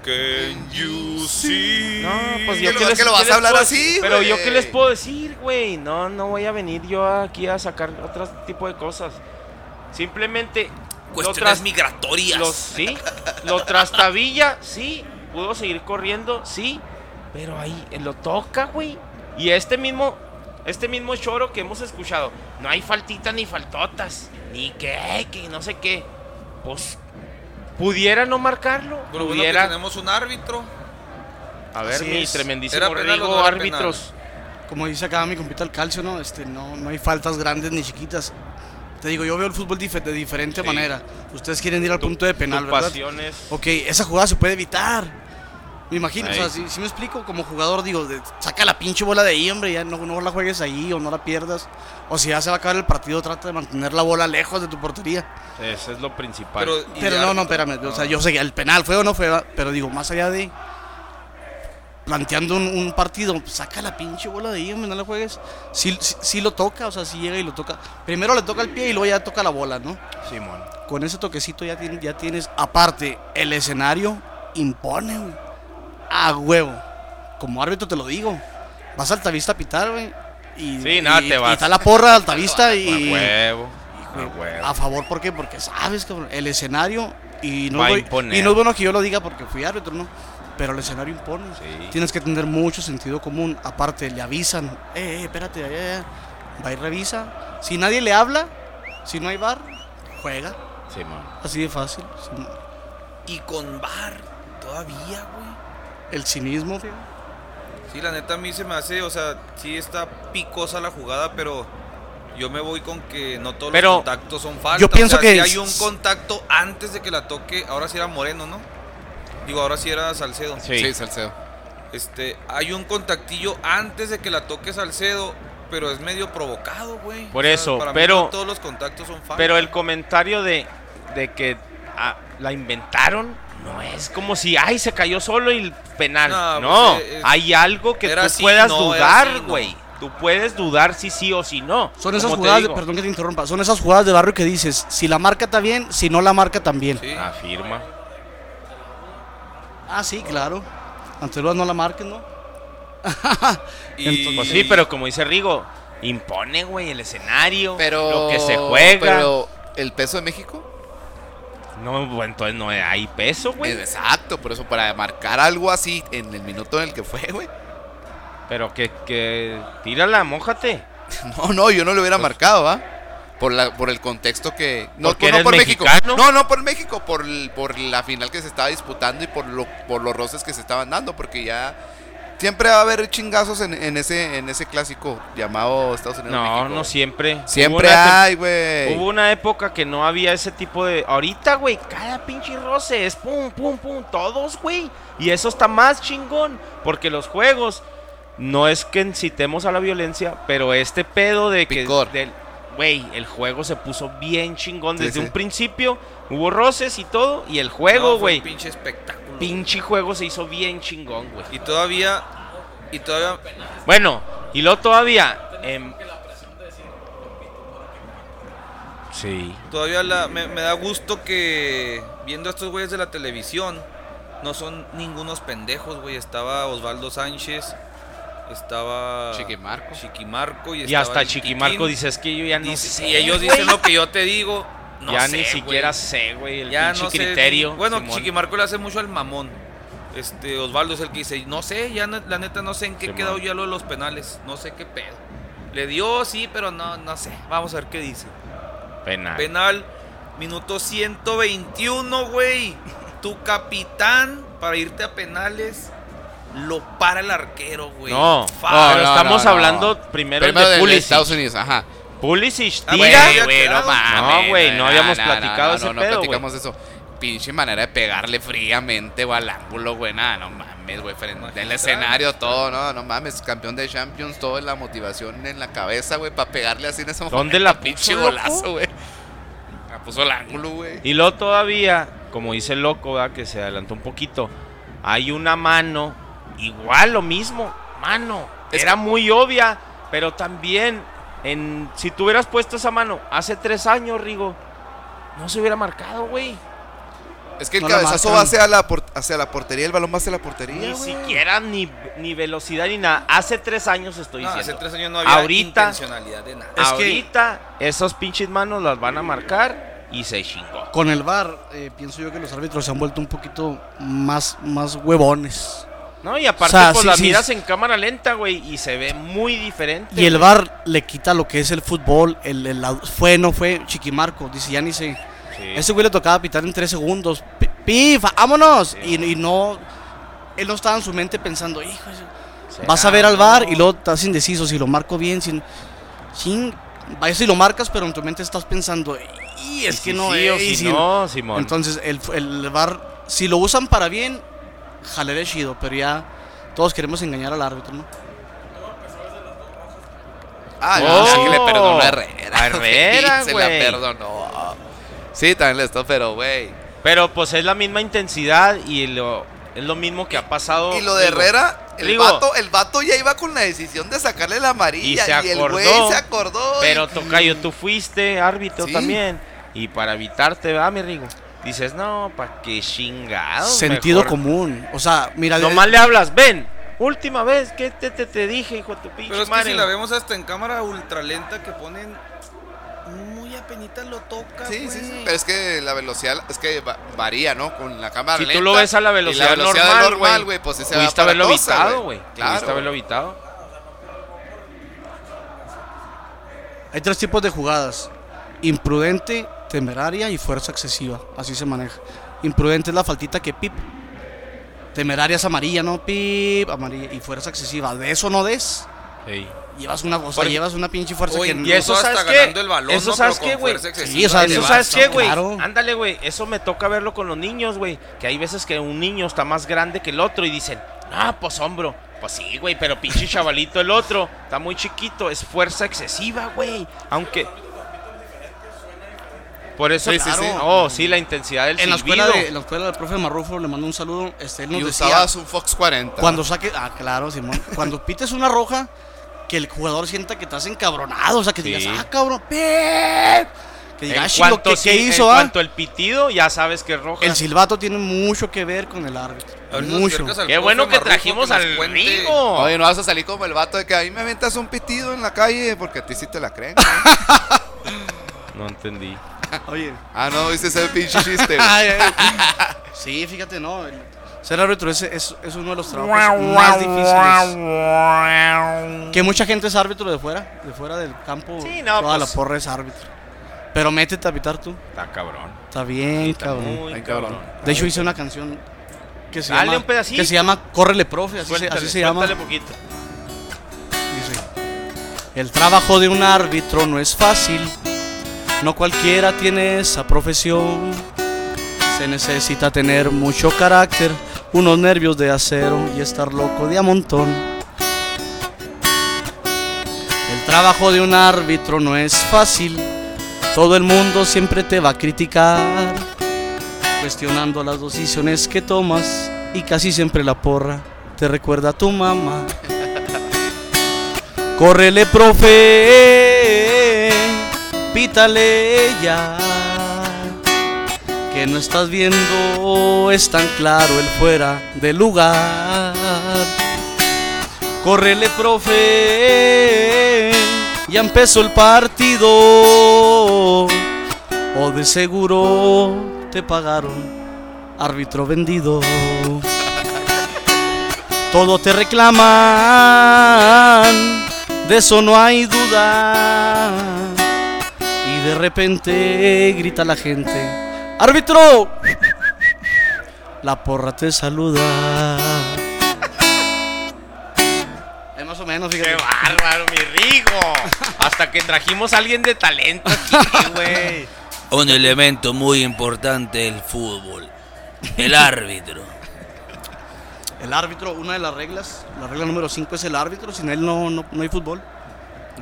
can you see? No, pues yo Que qué lo- les, que lo vas a hablar puedo así? Pero yo qué les puedo decir, güey. No, no voy a venir yo aquí a sacar otro tipo de cosas. Simplemente lo Cuestiones tras- migratorias. Lo, sí, lo trastabilla, sí. Pudo seguir corriendo, sí. Pero ahí eh, lo toca, güey. Y este mismo, este mismo choro que hemos escuchado, no hay faltitas ni faltotas, ni que, que no sé qué. Pues pudiera no marcarlo, Pero bueno que pudiera. tenemos un árbitro. A ver, Así mi es. tremendísimo ¿Era penal o Rigo, no era árbitros. Como dice acá mi compita el calcio, ¿no? Este, no, no hay faltas grandes ni chiquitas. Te digo, yo veo el fútbol dif- de diferente Sí. manera. Ustedes quieren ir al Tu- punto de penal, tu ¿verdad? pasión es- Ok, esa jugada se puede evitar. Me imagino, o sea, si, si me explico, como jugador, digo, de- saca la pinche bola de ahí, hombre, ya no, no la juegues ahí o no la pierdas. O si ya se va a acabar el partido, trata de mantener la bola lejos de tu portería. Eso es lo principal. Pero, no, no, espérame. O sea, yo sé que el penal fue o no fue, pero digo, más allá de planteando un, un partido, saca la pinche bola de ahí, hombre, no la juegues. Sí, sí, sí lo toca, o sea, sí llega y lo toca. Primero le toca el pie y luego ya toca la bola, ¿no? Simón. Con ese toquecito ya, ya tienes, aparte, el escenario impone, güey. A huevo. Como árbitro te lo digo. Vas a Altavista a pitar, güey. Y, Sí, nada, y- te y vas. está la porra de Altavista y... A huevo. A huevo. a favor, ¿por qué? Porque sabes, cabrón, el escenario, y no, voy- y no es bueno que yo lo diga porque fui árbitro, ¿no? Pero el escenario impone. Sí. Tienes que tener mucho sentido común. Aparte, le avisan, eh, eh, espérate, eh, eh". va y revisa. Si nadie le habla, si no hay bar, juega. Simón. Así de fácil. Sin- Y con bar, todavía, güey. El cinismo, tío. Sí, la neta a mí se me hace, o sea, sí está picosa la jugada, pero yo me voy con que no todos Pero- los contactos son faltas. Yo pienso O sea, que si es- hay un contacto antes de que la toque, ahora sí era Moreno, ¿no? Digo, ahora sí era Salcedo. Sí. Sí, Salcedo. Este, hay un contactillo antes de que la toque Salcedo, pero es medio provocado, güey. Por O sea, eso, para mí pero- no todos los contactos son faltas. Pero el comentario de, de que ah, la inventaron no es como si, ay, se cayó solo y el penal. No, No, pues, eh, es- hay algo que tú así, puedas no, dudar, güey. Tú puedes dudar si sí o si no. Son esas jugadas, de- perdón que te interrumpa, son esas jugadas de barrio que dices, si la marca está bien, si no la marca también. Sí. Afirma. Ah, sí, claro. Antes no la marquen, ¿no? Y- Entonces- Pues sí, pero como dice Rigo, impone, güey, el escenario, Pero. lo que se juega. Pero, ¿el peso de México? No, bueno, entonces no hay peso, güey. Exacto, por eso, para marcar algo así en el minuto en el que fue, güey. Pero que, que tírala, mójate. No, no, yo no lo hubiera marcado, ¿va? Por, la, por el contexto que... No, ¿Porque no por México. mexicano? No, no por México, por, por la final que se estaba disputando y por, lo, por los roces que se estaban dando, porque ya... Siempre va a haber chingazos en, en ese, en ese clásico llamado Estados Unidos. No, México. no siempre. Siempre hay, güey. Hubo una época que no había ese tipo de. Ahorita, güey, cada pinche roce es pum, pum, pum, todos, güey. Y eso está más chingón. Porque los juegos no es que incitemos a la violencia, pero este pedo de que Picor. del güey, el juego se puso bien chingón Sí, desde sí. un principio, hubo roces y todo y el juego, No, güey, un pinche espectáculo. pinche juego se hizo bien chingón, güey. Y todavía. Y todavía. Bueno, y luego todavía em, Sí. Todavía la- me, me da gusto que viendo a estos güeyes de la televisión, no son ningunos pendejos, güey. Estaba Osvaldo Sánchez, estaba Chiquimarco. Chiquimarco y, Y estaba hasta Chiquimarco Piquín. dice, es que yo ya no Y, sé, y ellos güey". dicen lo que yo te digo. No ya sé, ni siquiera sé, güey, el Ya pinche no sé. criterio. Bueno, Simón. Chiquimarco le hace mucho al mamón. Este, Osvaldo es el que dice, no sé, ya no- la neta no sé en qué Simón. quedó ya lo de los penales, no sé qué pedo. Le dio, sí, pero no, no sé. Vamos a ver qué dice. Penal. Penal, minuto 121, güey. Tu capitán para irte a penales lo para el arquero, güey. No, pero no, estamos no, no. hablando primero, Primero de. Estados Unidos, ajá. Pulisic, Ah, tira. güey, Güey, no No, mames. güey, no habíamos no, platicado no, ese no, no pedo, platicamos eso. Pinche manera de pegarle fríamente o al ángulo, güey. Nada, no mames, güey. Frente Magistral. escenario, todo, no, no mames. Campeón de Champions, todo la motivación en la cabeza, güey, para pegarle así en ese momento. ¿Dónde la pinche loco? golazo, güey? La puso el ángulo, güey. Y luego todavía, como dice el loco, ¿verdad? que se adelantó un poquito, hay una mano, igual lo mismo, mano. Es Era muy obvia, pero también, en, si tú hubieras puesto esa mano hace tres años, Rigo, no se hubiera marcado, güey. Es que el No cabezazo va hacia la, hacia la portería, el balón va hacia la portería, Ni siquiera ni, ni velocidad ni nada. Hace tres años estoy No, hace diciendo. tres años no había Ahorita- intencionalidad de nada. Es que- Ahorita esos pinches manos las van a marcar y se chingó. Con el VAR, eh, pienso yo que los árbitros se han vuelto un poquito más, más huevones. No, y aparte, O sea, pues sí, la sí. miras en cámara lenta, güey, y se ve muy diferente. Y el. VAR le quita lo que es el fútbol, el, el- fue, no fue, Chiquimarco, dice, ya ni sé. Sí. Ese güey le tocaba pitar en tres segundos. Pi- ¡Pif! ¡Vámonos! Y, y no, él no estaba en su mente pensando, hijo, vas a ver al VAR y luego estás indeciso si lo marco bien, sin, sin, vaya si lo marcas, pero en tu mente estás pensando, y es Y que si no sí es. si no, Simón. Entonces, el, el VAR, si lo usan para bien, jaleré chido, pero ya todos queremos engañar al árbitro, ¿no? Ah, Oh. que le perdonó a Herrera. A Herrera, Sí, Se la perdonó. Sí, también le esto, pero, güey. Pero pues es la misma intensidad y lo, es lo mismo que ha pasado. Y lo de digo, Herrera, el digo- vato, el vato ya iba con la decisión de sacarle la amarilla. Y Y, se el acordó, güey se acordó. Pero y- Tocayo, tú fuiste árbitro Sí. también. Y para evitarte, ¿verdad, mi Rigo? Dices, no, pa' qué chingado. Sentido mejor. común. O sea, mira, Nomás le hablas, ven. Última vez que te, te, te dije, hijo de tu pinche Pero es que si la vemos hasta en cámara ultralenta que ponen muy apenita lo toca, Sí, sí, sí. güey. Pero es que la velocidad, es que va- varía, ¿no? Con la cámara Si tú lenta lo ves a la velocidad, velocidad normal, güey, pues sí se va Pudiste haberlo evitado, güey. Pudiste Claro. haberlo evitado. hay tres tipos de jugadas. Imprudente, temeraria y fuerza excesiva. Así se maneja. Imprudente es la faltita que pip. Temeraria es amarilla, ¿no? Pip, amarilla. Y fuerza excesiva. De eso no des. Ey. Llevas una, o sea, llevas una pinche fuerza O que Y eso, hasta ¿sabes ganando qué? el balón, Eso, ¿no? ¿sabes qué, güey? Sí, o sea, Eso, ¿sabes qué, ¿no? güey? Claro. Ándale, güey. Eso me toca verlo con los niños, güey. Que hay veces que un niño está más grande que el otro y dicen, ah, pues hombro. Pues sí, güey, pero pinche chavalito el otro está muy chiquito. Es fuerza excesiva, güey. Aunque. Por eso, Sí, claro. sí. Oh, sí, la intensidad del en la escuela de en la escuela del profe Marrufo le mando un saludo. Este, él nos Y decía, usabas un Fox 40. cuando saque, ah, claro, Simón, cuando pites una roja, que el jugador sienta que estás encabronado, o sea, que Sí. digas, ah, cabrón, pip. que digas, En "Ah, chilo, cuanto, ¿qué, sí, qué hizo, en ah?" cuanto el pitido, ya sabes que es roja. El silbato tiene mucho que ver con el árbitro. Mucho. al Qué bueno que Marrufo trajimos al Rigo. Oye, no vas a salir como el vato de que ahí me aventas un pitido en la calle porque a ti sí te la creen. ¿no? No entendí. Oye. ah, no, viste ese pinche chiste, güey. Ay, ay. sí, fíjate, no. ser árbitro es, es, es uno de los trabajos más difíciles. Que mucha gente es árbitro de fuera, de fuera del campo. Sí, no, toda pues. la porra es árbitro. Pero métete a pitar tú. Está cabrón. Está bien, está cabrón. muy Ay, cabrón. De hecho, hice una canción que se Dale llama. un pedacito. Que se llama Córrele, profe. Así, se, así se llama. poquito. Dice, El trabajo de un árbitro no es fácil, no cualquiera tiene esa profesión. Se necesita tener mucho carácter, unos nervios de acero y estar loco de a montón. El trabajo de un árbitro no es fácil. Todo el mundo siempre te va a criticar, cuestionando las decisiones que tomas y casi siempre la porra te recuerda a tu mamá. Córrele, profe, pítale ya. Que no estás viendo, es tan claro el fuera de lugar. Córrele, profe, ya empezó el partido. O de seguro te pagaron, árbitro vendido. Todo te reclaman, de eso no hay duda. De repente grita la gente, árbitro, la porra te saluda. Es más o menos, ¡Qué fíjate. bárbaro, mi Rigo! Hasta que trajimos a alguien de talento aquí, güey. Un elemento muy importante del fútbol. El árbitro. El árbitro, una de las reglas, la regla número 5 es el árbitro, sin él no, no, no hay fútbol.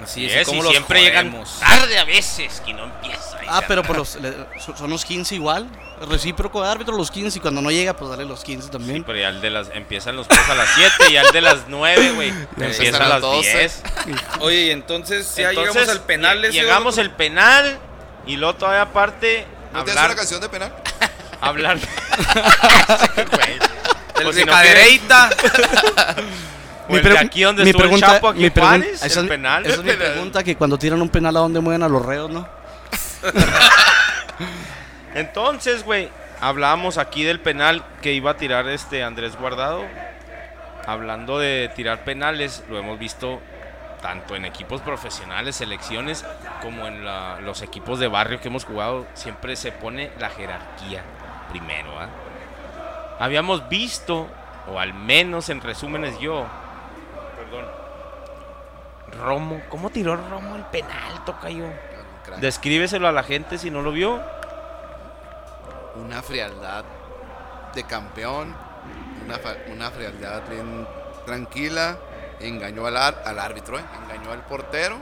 Así Y es, es, como y los siempre llegan tarde a veces, que no empieza. Ah, pero por los, le- son los 15 igual, recíproco de árbitro los 15 y cuando no llega pues dale los 15 Sí, también. pero ya el de las, empiezan los juegos a las 7 y ya el de las 9, güey. empiezan Empieza a las las 12. 10. Oye, y entonces ya Entonces, llegamos al penal. ese, Llegamos el penal y luego todavía aparte ¿No hablar, una canción de penal? hablar. Güey. El Pues de si no el de pre- aquí donde mi estuvo el pregunta- Chapo, aquí mi pregun- Juárez, esa el es mi- penal. Esa es mi pregunta, que cuando tiran un penal a dónde mueven a los reos, ¿no? Entonces, güey, hablábamos aquí del penal que iba a tirar este Andrés Guardado. Hablando de tirar penales, lo hemos visto tanto en equipos profesionales, selecciones, como en la- los equipos de barrio que hemos jugado. Siempre se pone la jerarquía primero. ¿ah? Habíamos visto, o al menos en resúmenes yo, Romo, ¿cómo tiró Romo el penal, Tocayo? Descríbeselo a la gente si no lo vio. Una frialdad de campeón, una, frialdad bien tranquila, engañó al, ar- al árbitro, ¿eh? engañó al portero,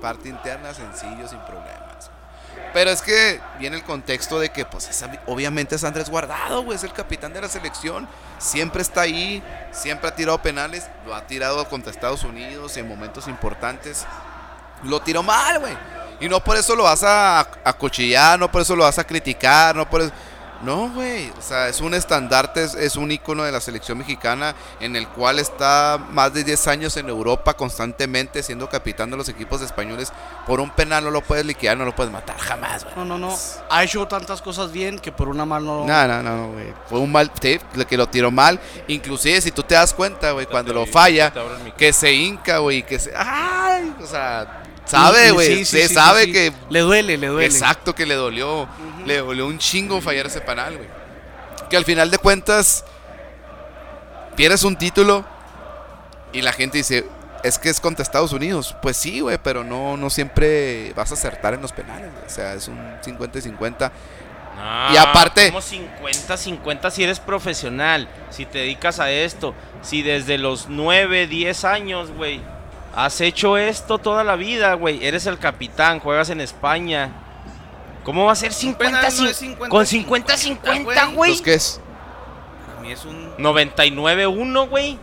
parte interna sencillo, sin problemas. Pero es que viene el contexto de que, pues, es- obviamente es Andrés Guardado, güey, es el capitán de la selección, siempre está ahí, siempre ha tirado penales, lo ha tirado contra Estados Unidos en momentos importantes, lo tiró mal, güey. Y no por eso lo vas a acuchillar, no por eso lo vas a criticar, no por eso... No, güey. O sea, es un estandarte, es, es un ícono de la selección mexicana en el cual está más de 10 años en Europa constantemente siendo capitán de los equipos españoles. Por un penal no lo puedes liquidar, no lo puedes matar jamás, güey. No, no, no. Ha hecho tantas cosas bien que por una mal no... No, no, no, güey. Fue un mal tip, que lo tiró mal. Inclusive si tú te das cuenta, güey, cuando lo falla, que se hinca, güey, que se... ¡Ay! O sea, sabe, güey. sí, sí, se sí, sabe sí, sí. que Le duele, le duele. Exacto, que le dolió. Le dolió un chingo fallar ese penal, güey. Que al final de cuentas, pierdes un título y la gente dice, es que es contra Estados Unidos. Pues sí, güey, pero no, no siempre vas a acertar en los penales. güey. O sea, es un 50 y 50. No, Y aparte- Como 50-50 si eres profesional, si te dedicas a esto, si desde los 9, 10 años, güey, has hecho esto toda la vida, güey, eres el capitán, juegas en España. ¿Cómo va a ser 50, penal no cin- es 50, con 50-50, güey? ¿qué es? Para mí es un 99-1, güey.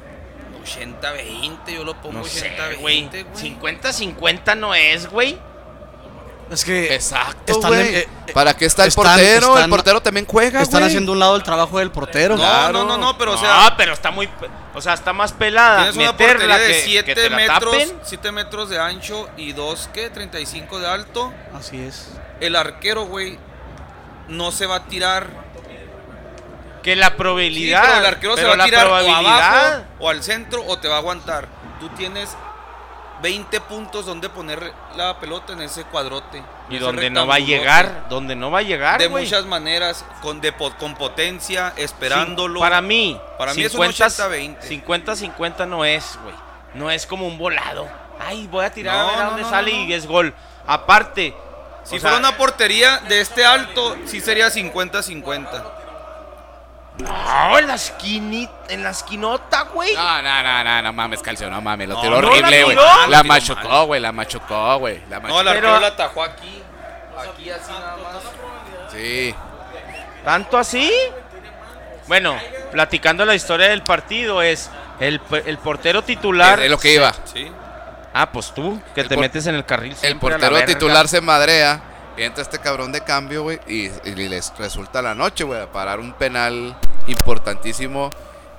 80-20. Yo lo pongo No sé, 80-20, güey. güey. 50-50 no es, güey. Es que Exacto, están, güey. eh, eh, ¿Para qué está el están- portero? están- el portero también juega, están haciendo un lado el trabajo del portero. No, Claro. no, no, no, pero o sea- Ah, pero está muy. O sea, está más pelada. Tienes una Meterla portería de que- que 7 te la metros, tapen. 7 metros de ancho y 2, ¿qué? 35 de alto. Así es. El arquero, güey, no se va a tirar. Que la Sí, probabilidad. pero el arquero se va a la tirar o abajo o al centro o te va a aguantar. Tú tienes 20 puntos donde poner la pelota en ese cuadrote. en Y ese donde no va a llegar. Donde no va a llegar. De muchas maneras, con, de, con potencia, esperándolo. Para mí. Para mí es un 80-20. 50-50 no es, güey. No es como un volado. Ay, voy a tirar No, a ver a dónde no, sale no, y es gol. Aparte. Si sea, fuera una portería de este alto, sí sería 50-50. No, en la esquinita, en la esquinota, güey. No, no, no, no, no mames, Calcio, no mames, lo No, tiró no horrible, la güey. tiró. La, La tiró machucó, güey, la machucó, güey. La No, machucó. el arquero la atajó aquí. Aquí así nada más. Sí. ¿Tanto así? Bueno, platicando la historia del partido, es el, el portero titular. Es lo que iba. Sí. Ah, pues tú, que El te por- metes en el carril. El siempre a la portero verga. titular se madrea. Entra este cabrón de cambio, güey. Y, y les resulta la noche, güey. a Parar un penal importantísimo.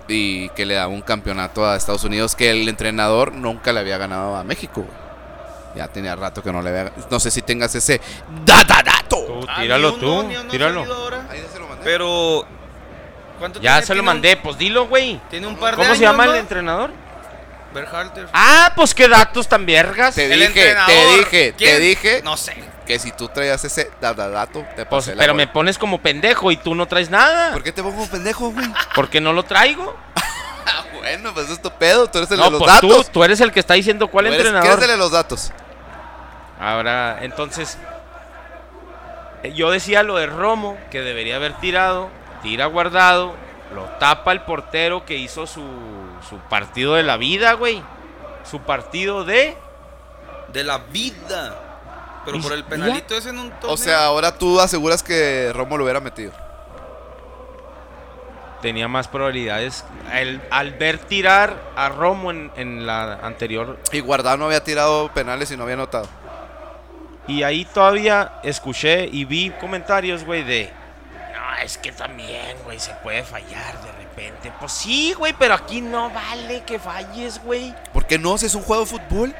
Y que le da un campeonato a Estados Unidos. Que el entrenador nunca le había ganado a México, güey. Ya tenía rato que no le había No sé si tengas ese. ¡Data dato! Tú, Ah, tíralo tú, tíralo. Ahí se lo mandé. Pero. ¿Cuánto Ya tiene? se lo un- mandé, pues dilo, güey. Tiene un par de ¿Cómo años, se llama ¿no? el entrenador? Berhalter. Ah, pues qué datos tan vergas. Te El dije, te dije, te dije No sé. que si tú traías ese dato, te Pues, pasé la pero me pones como pendejo y tú no traes nada. ¿Por qué te pongo pendejo, güey? ¿Por qué no lo traigo? Ah, bueno, pues es tu pedo. Tú eres el No, de los pues datos. tú eres el que está diciendo cuál eres- entrenador. ¿Quién es el de los datos? Ahora, entonces, eh, yo decía lo de Romo, que debería haber tirado, tira guardado, lo tapa el portero que hizo su, su partido de la vida, güey. Su partido de... De la vida. Pero por el penalito ese en un torneo. O sea, ahora tú aseguras que Romo lo hubiera metido. Tenía más probabilidades. El- al ver tirar a Romo en, en la anterior... Y Guardado no había tirado penales y no había anotado. Y ahí todavía escuché y vi comentarios, güey, de... No, es que también, güey, se puede fallar de repente. Pues sí, güey, pero aquí no vale que falles, güey. ¿Por qué no? Si es un juego de fútbol.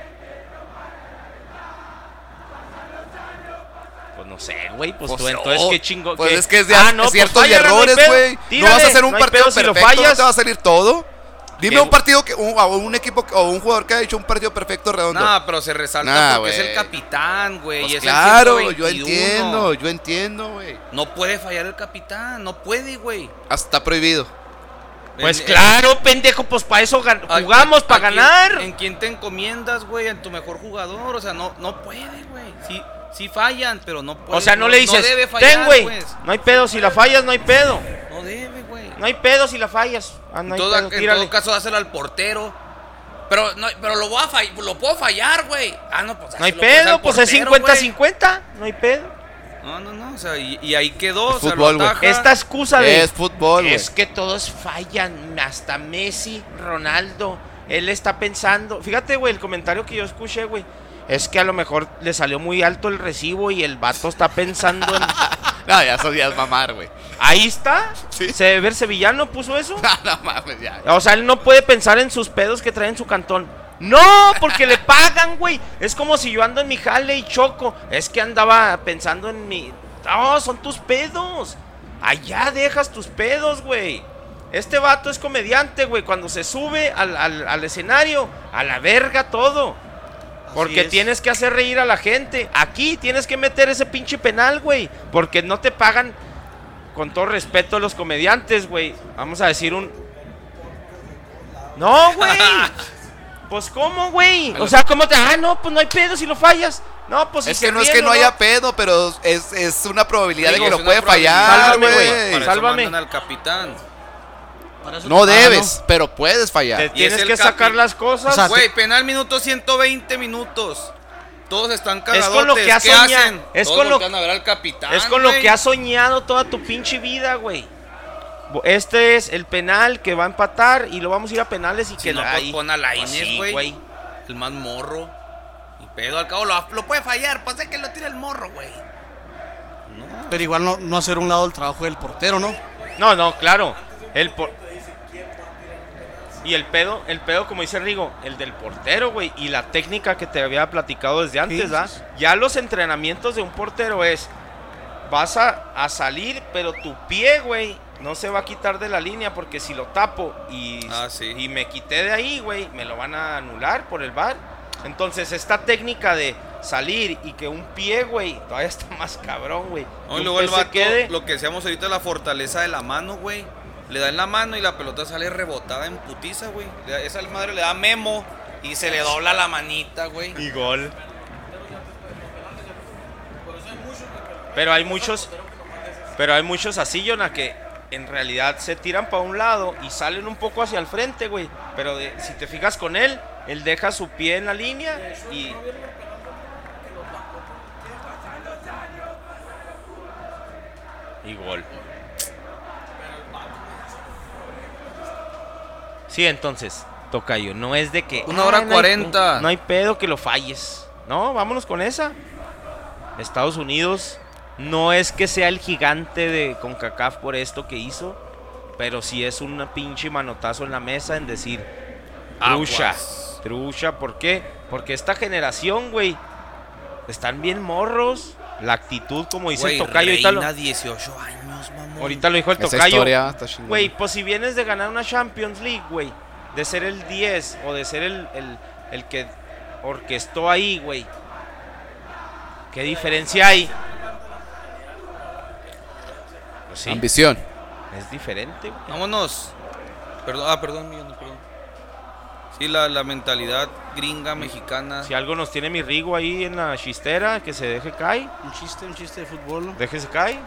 Pues no sé, güey, pues, Pues tú entonces no. qué chingo. Pues qué- es que es de Ah, no, pues ciertos no errores, güey. No, vas a hacer un no partido pedo si lo perfecto, no fallas. te va a salir todo. Dime un partido que un, un equipo o un jugador que ha hecho un partido perfecto redondo. No, pero se resalta Nah, porque es el capitán, güey. Pues claro, el yo 121. entiendo, yo entiendo, güey. No puede fallar el capitán, no puede, güey. Hasta está prohibido. Pues En- claro, pendejo, pues para eso jugamos, para ganar. ¿En quién te encomiendas, güey? En tu mejor jugador. O sea, no, no puede, güey. Sí, sí fallan, pero no puede. O sea, no le dices, debe fallar, ten, güey. pues. No hay pedo, si la fallas, no hay pedo. No debe, güey. No hay pedo si la fallas. Ah, no en, hay todo, pedo, en todo caso, dáselo al portero. Pero, no, pero lo, voy a lo puedo fallar, güey. Ah, no, pues No hay pues, pedo, pues es portero, 50-50. No hay pedo. No, no, no. O sea, y, y ahí quedó. Es o sea, lo fútbol, güey. Esta excusa de. Es fútbol, güey. Es que todos fallan, hasta Messi, Ronaldo. Él está pensando. Fíjate, güey, el comentario que yo escuché, güey. Es que a lo mejor le salió muy alto el recibo y el vato está pensando en. No, ya eso ya es mamar, güey. Ahí está. Sí. Sever Sevillano puso eso. No, no mames, ya. O sea, él no puede pensar en sus pedos que trae en su cantón. No, porque le pagan, güey. Es como si yo ando en mi jale y choco. Es que andaba pensando en mi. No, son tus pedos. Allá dejas tus pedos, güey. Este vato es comediante, güey. Cuando se sube al, al- al escenario, a la verga todo. Porque es. tienes que hacer reír a la gente. Aquí tienes que meter ese pinche penal, güey. Porque no te pagan, con todo respeto a los comediantes, güey. Vamos a decir un... No, güey. Pues cómo, güey. O sea, ¿cómo te... Ah, no, pues no hay pedo si lo fallas. No, pues Es que no es que no o haya pedo, pero es, es una probabilidad Digo, de que lo puede fallar, Sálvame, güey. eso Sálvame. mandan al capitán. Para eso No te- Ah, debes, pero puedes Te fallar. Y es tienes el que sacar las cosas. O sea, Güey, penal minuto 120 minutos. Todos están cagadotes. Es con lo que has ¿Qué soñado. hacen? Es Todos con lo- voltean a ver al capitán. Es con lo güey. que has soñado toda tu pinche vida, güey. Este es el penal que va a empatar y lo vamos a ir a penales y Si que no, la- pues pon a la Pues Inés, sí, güey. El más morro. Y pedo, al cabo lo, lo puede fallar. Pues es que lo tira el morro, güey. Pero igual no, no hacer un lado el trabajo del portero, ¿no? No, no, claro. El por... Y el pedo, el pedo, como dice Rigo, el del portero, güey. Y la técnica que te había platicado desde antes, Sí, ¿ah? sí, sí. Ya los entrenamientos de un portero es. Vas a, a salir, pero tu pie, güey, no se va a quitar de la línea porque si lo tapo y, Ah, sí. y me quité de ahí, güey, me lo van a anular por el bar. Entonces, esta técnica de salir y que un pie, güey, todavía está más cabrón, güey. No, y luego el vato, quede- lo que decíamos ahorita, la fortaleza de la mano, güey. Le da en la mano y la pelota sale rebotada en putiza, güey. Esa madre le da memo y se le dobla la manita, güey. Y gol. Pero hay muchos. Pero hay muchos así, Jonah, que en realidad se tiran para un lado y salen un poco hacia el frente, güey. Pero de- si te fijas con él, él deja su pie en la línea y... Y gol. Sí, entonces, Tocayo, no es de que... Una hora "Ay, no hay- cuarenta". No hay pedo que lo falles. No, vámonos con esa. Estados Unidos no es que sea el gigante de CONCACAF por esto que hizo, pero sí es un pinche manotazo en la mesa en decir, trucha, trucha, ¿por qué? Porque esta generación, güey, están bien morros, la actitud, como dice el tocayo, ahorita lo, Reina, 18 años, mamón. ahorita lo dijo el Esa tocayo. Güey, pues si vienes de ganar una Champions League, güey, de ser el 10 o de ser el, el, el que orquestó ahí, güey. ¿Qué diferencia hay? Pues sí, Ambición. es diferente, güey. Vámonos. Perdón, ah, perdón, Millón, perdón. Sí, la, la mentalidad gringa mexicana. Si algo nos tiene mi Rigo ahí en la chistera, que se deje caer. Un chiste, un chiste de fútbol. ¿no? Déjese caer.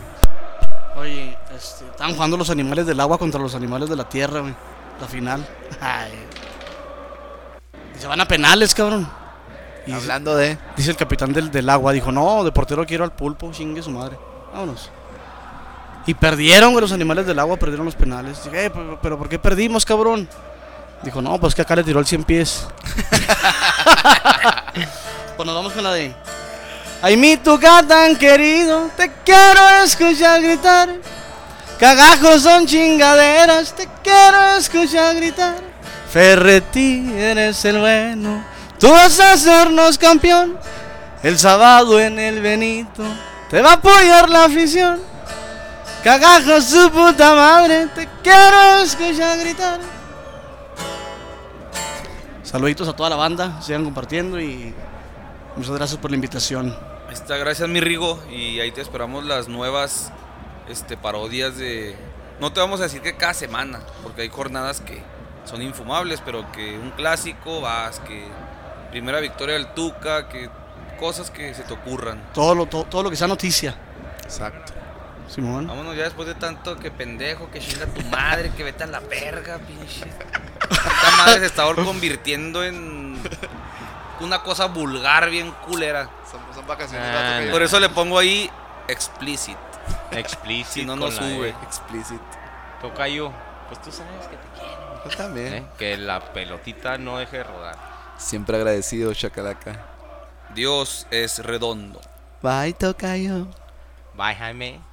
Oye, este, estaban jugando los animales del agua contra los animales de la tierra, güey. La final. Ay. Y se van a penales, cabrón. Y dice, Hablando de. dice el capitán del, del agua, dijo, no, de portero quiero al pulpo, chingue su madre. Vámonos. Y perdieron, los animales del agua, perdieron los penales. Dije, "Eh, pero, pero ¿por qué perdimos, cabrón? Dijo, no, pues que acá le tiró el 100 pies. pues nos vamos con la de... Ay, mi tuca tan querido, te quiero escuchar gritar. Cagajos son chingaderas, te quiero escuchar gritar. Ferretti, eres el bueno, tú vas a hacernos campeón. El sábado en el Benito, te va a apoyar la afición. Cagajos, su puta madre, te quiero escuchar gritar. Saluditos a toda la banda, sigan compartiendo y muchas gracias por la invitación. Está, gracias mi Rigo. Y ahí te esperamos las nuevas este, parodias de... No te vamos a decir que cada semana, porque hay jornadas que son infumables, pero que un clásico vas, que primera victoria del Tuca, que cosas que se te ocurran. Todo lo, todo, todo lo que sea noticia. Exacto. Simón. Vámonos ya después de tanto que pendejo, que chinga tu madre, que vete a la verga, pinche. Esta madre se está convirtiendo en una cosa vulgar, bien culera. Son, son vacaciones. Ah, no. Por eso le pongo ahí explicit. Explícito. Si no, no sube. E. Explicit. Tocayo, pues tú sabes que te quiero. Yo también. ¿eh? Que la pelotita no deje de rodar. Siempre agradecido, Chacalaca. Dios es redondo. Bye, Tocayo. Bye, Jaime.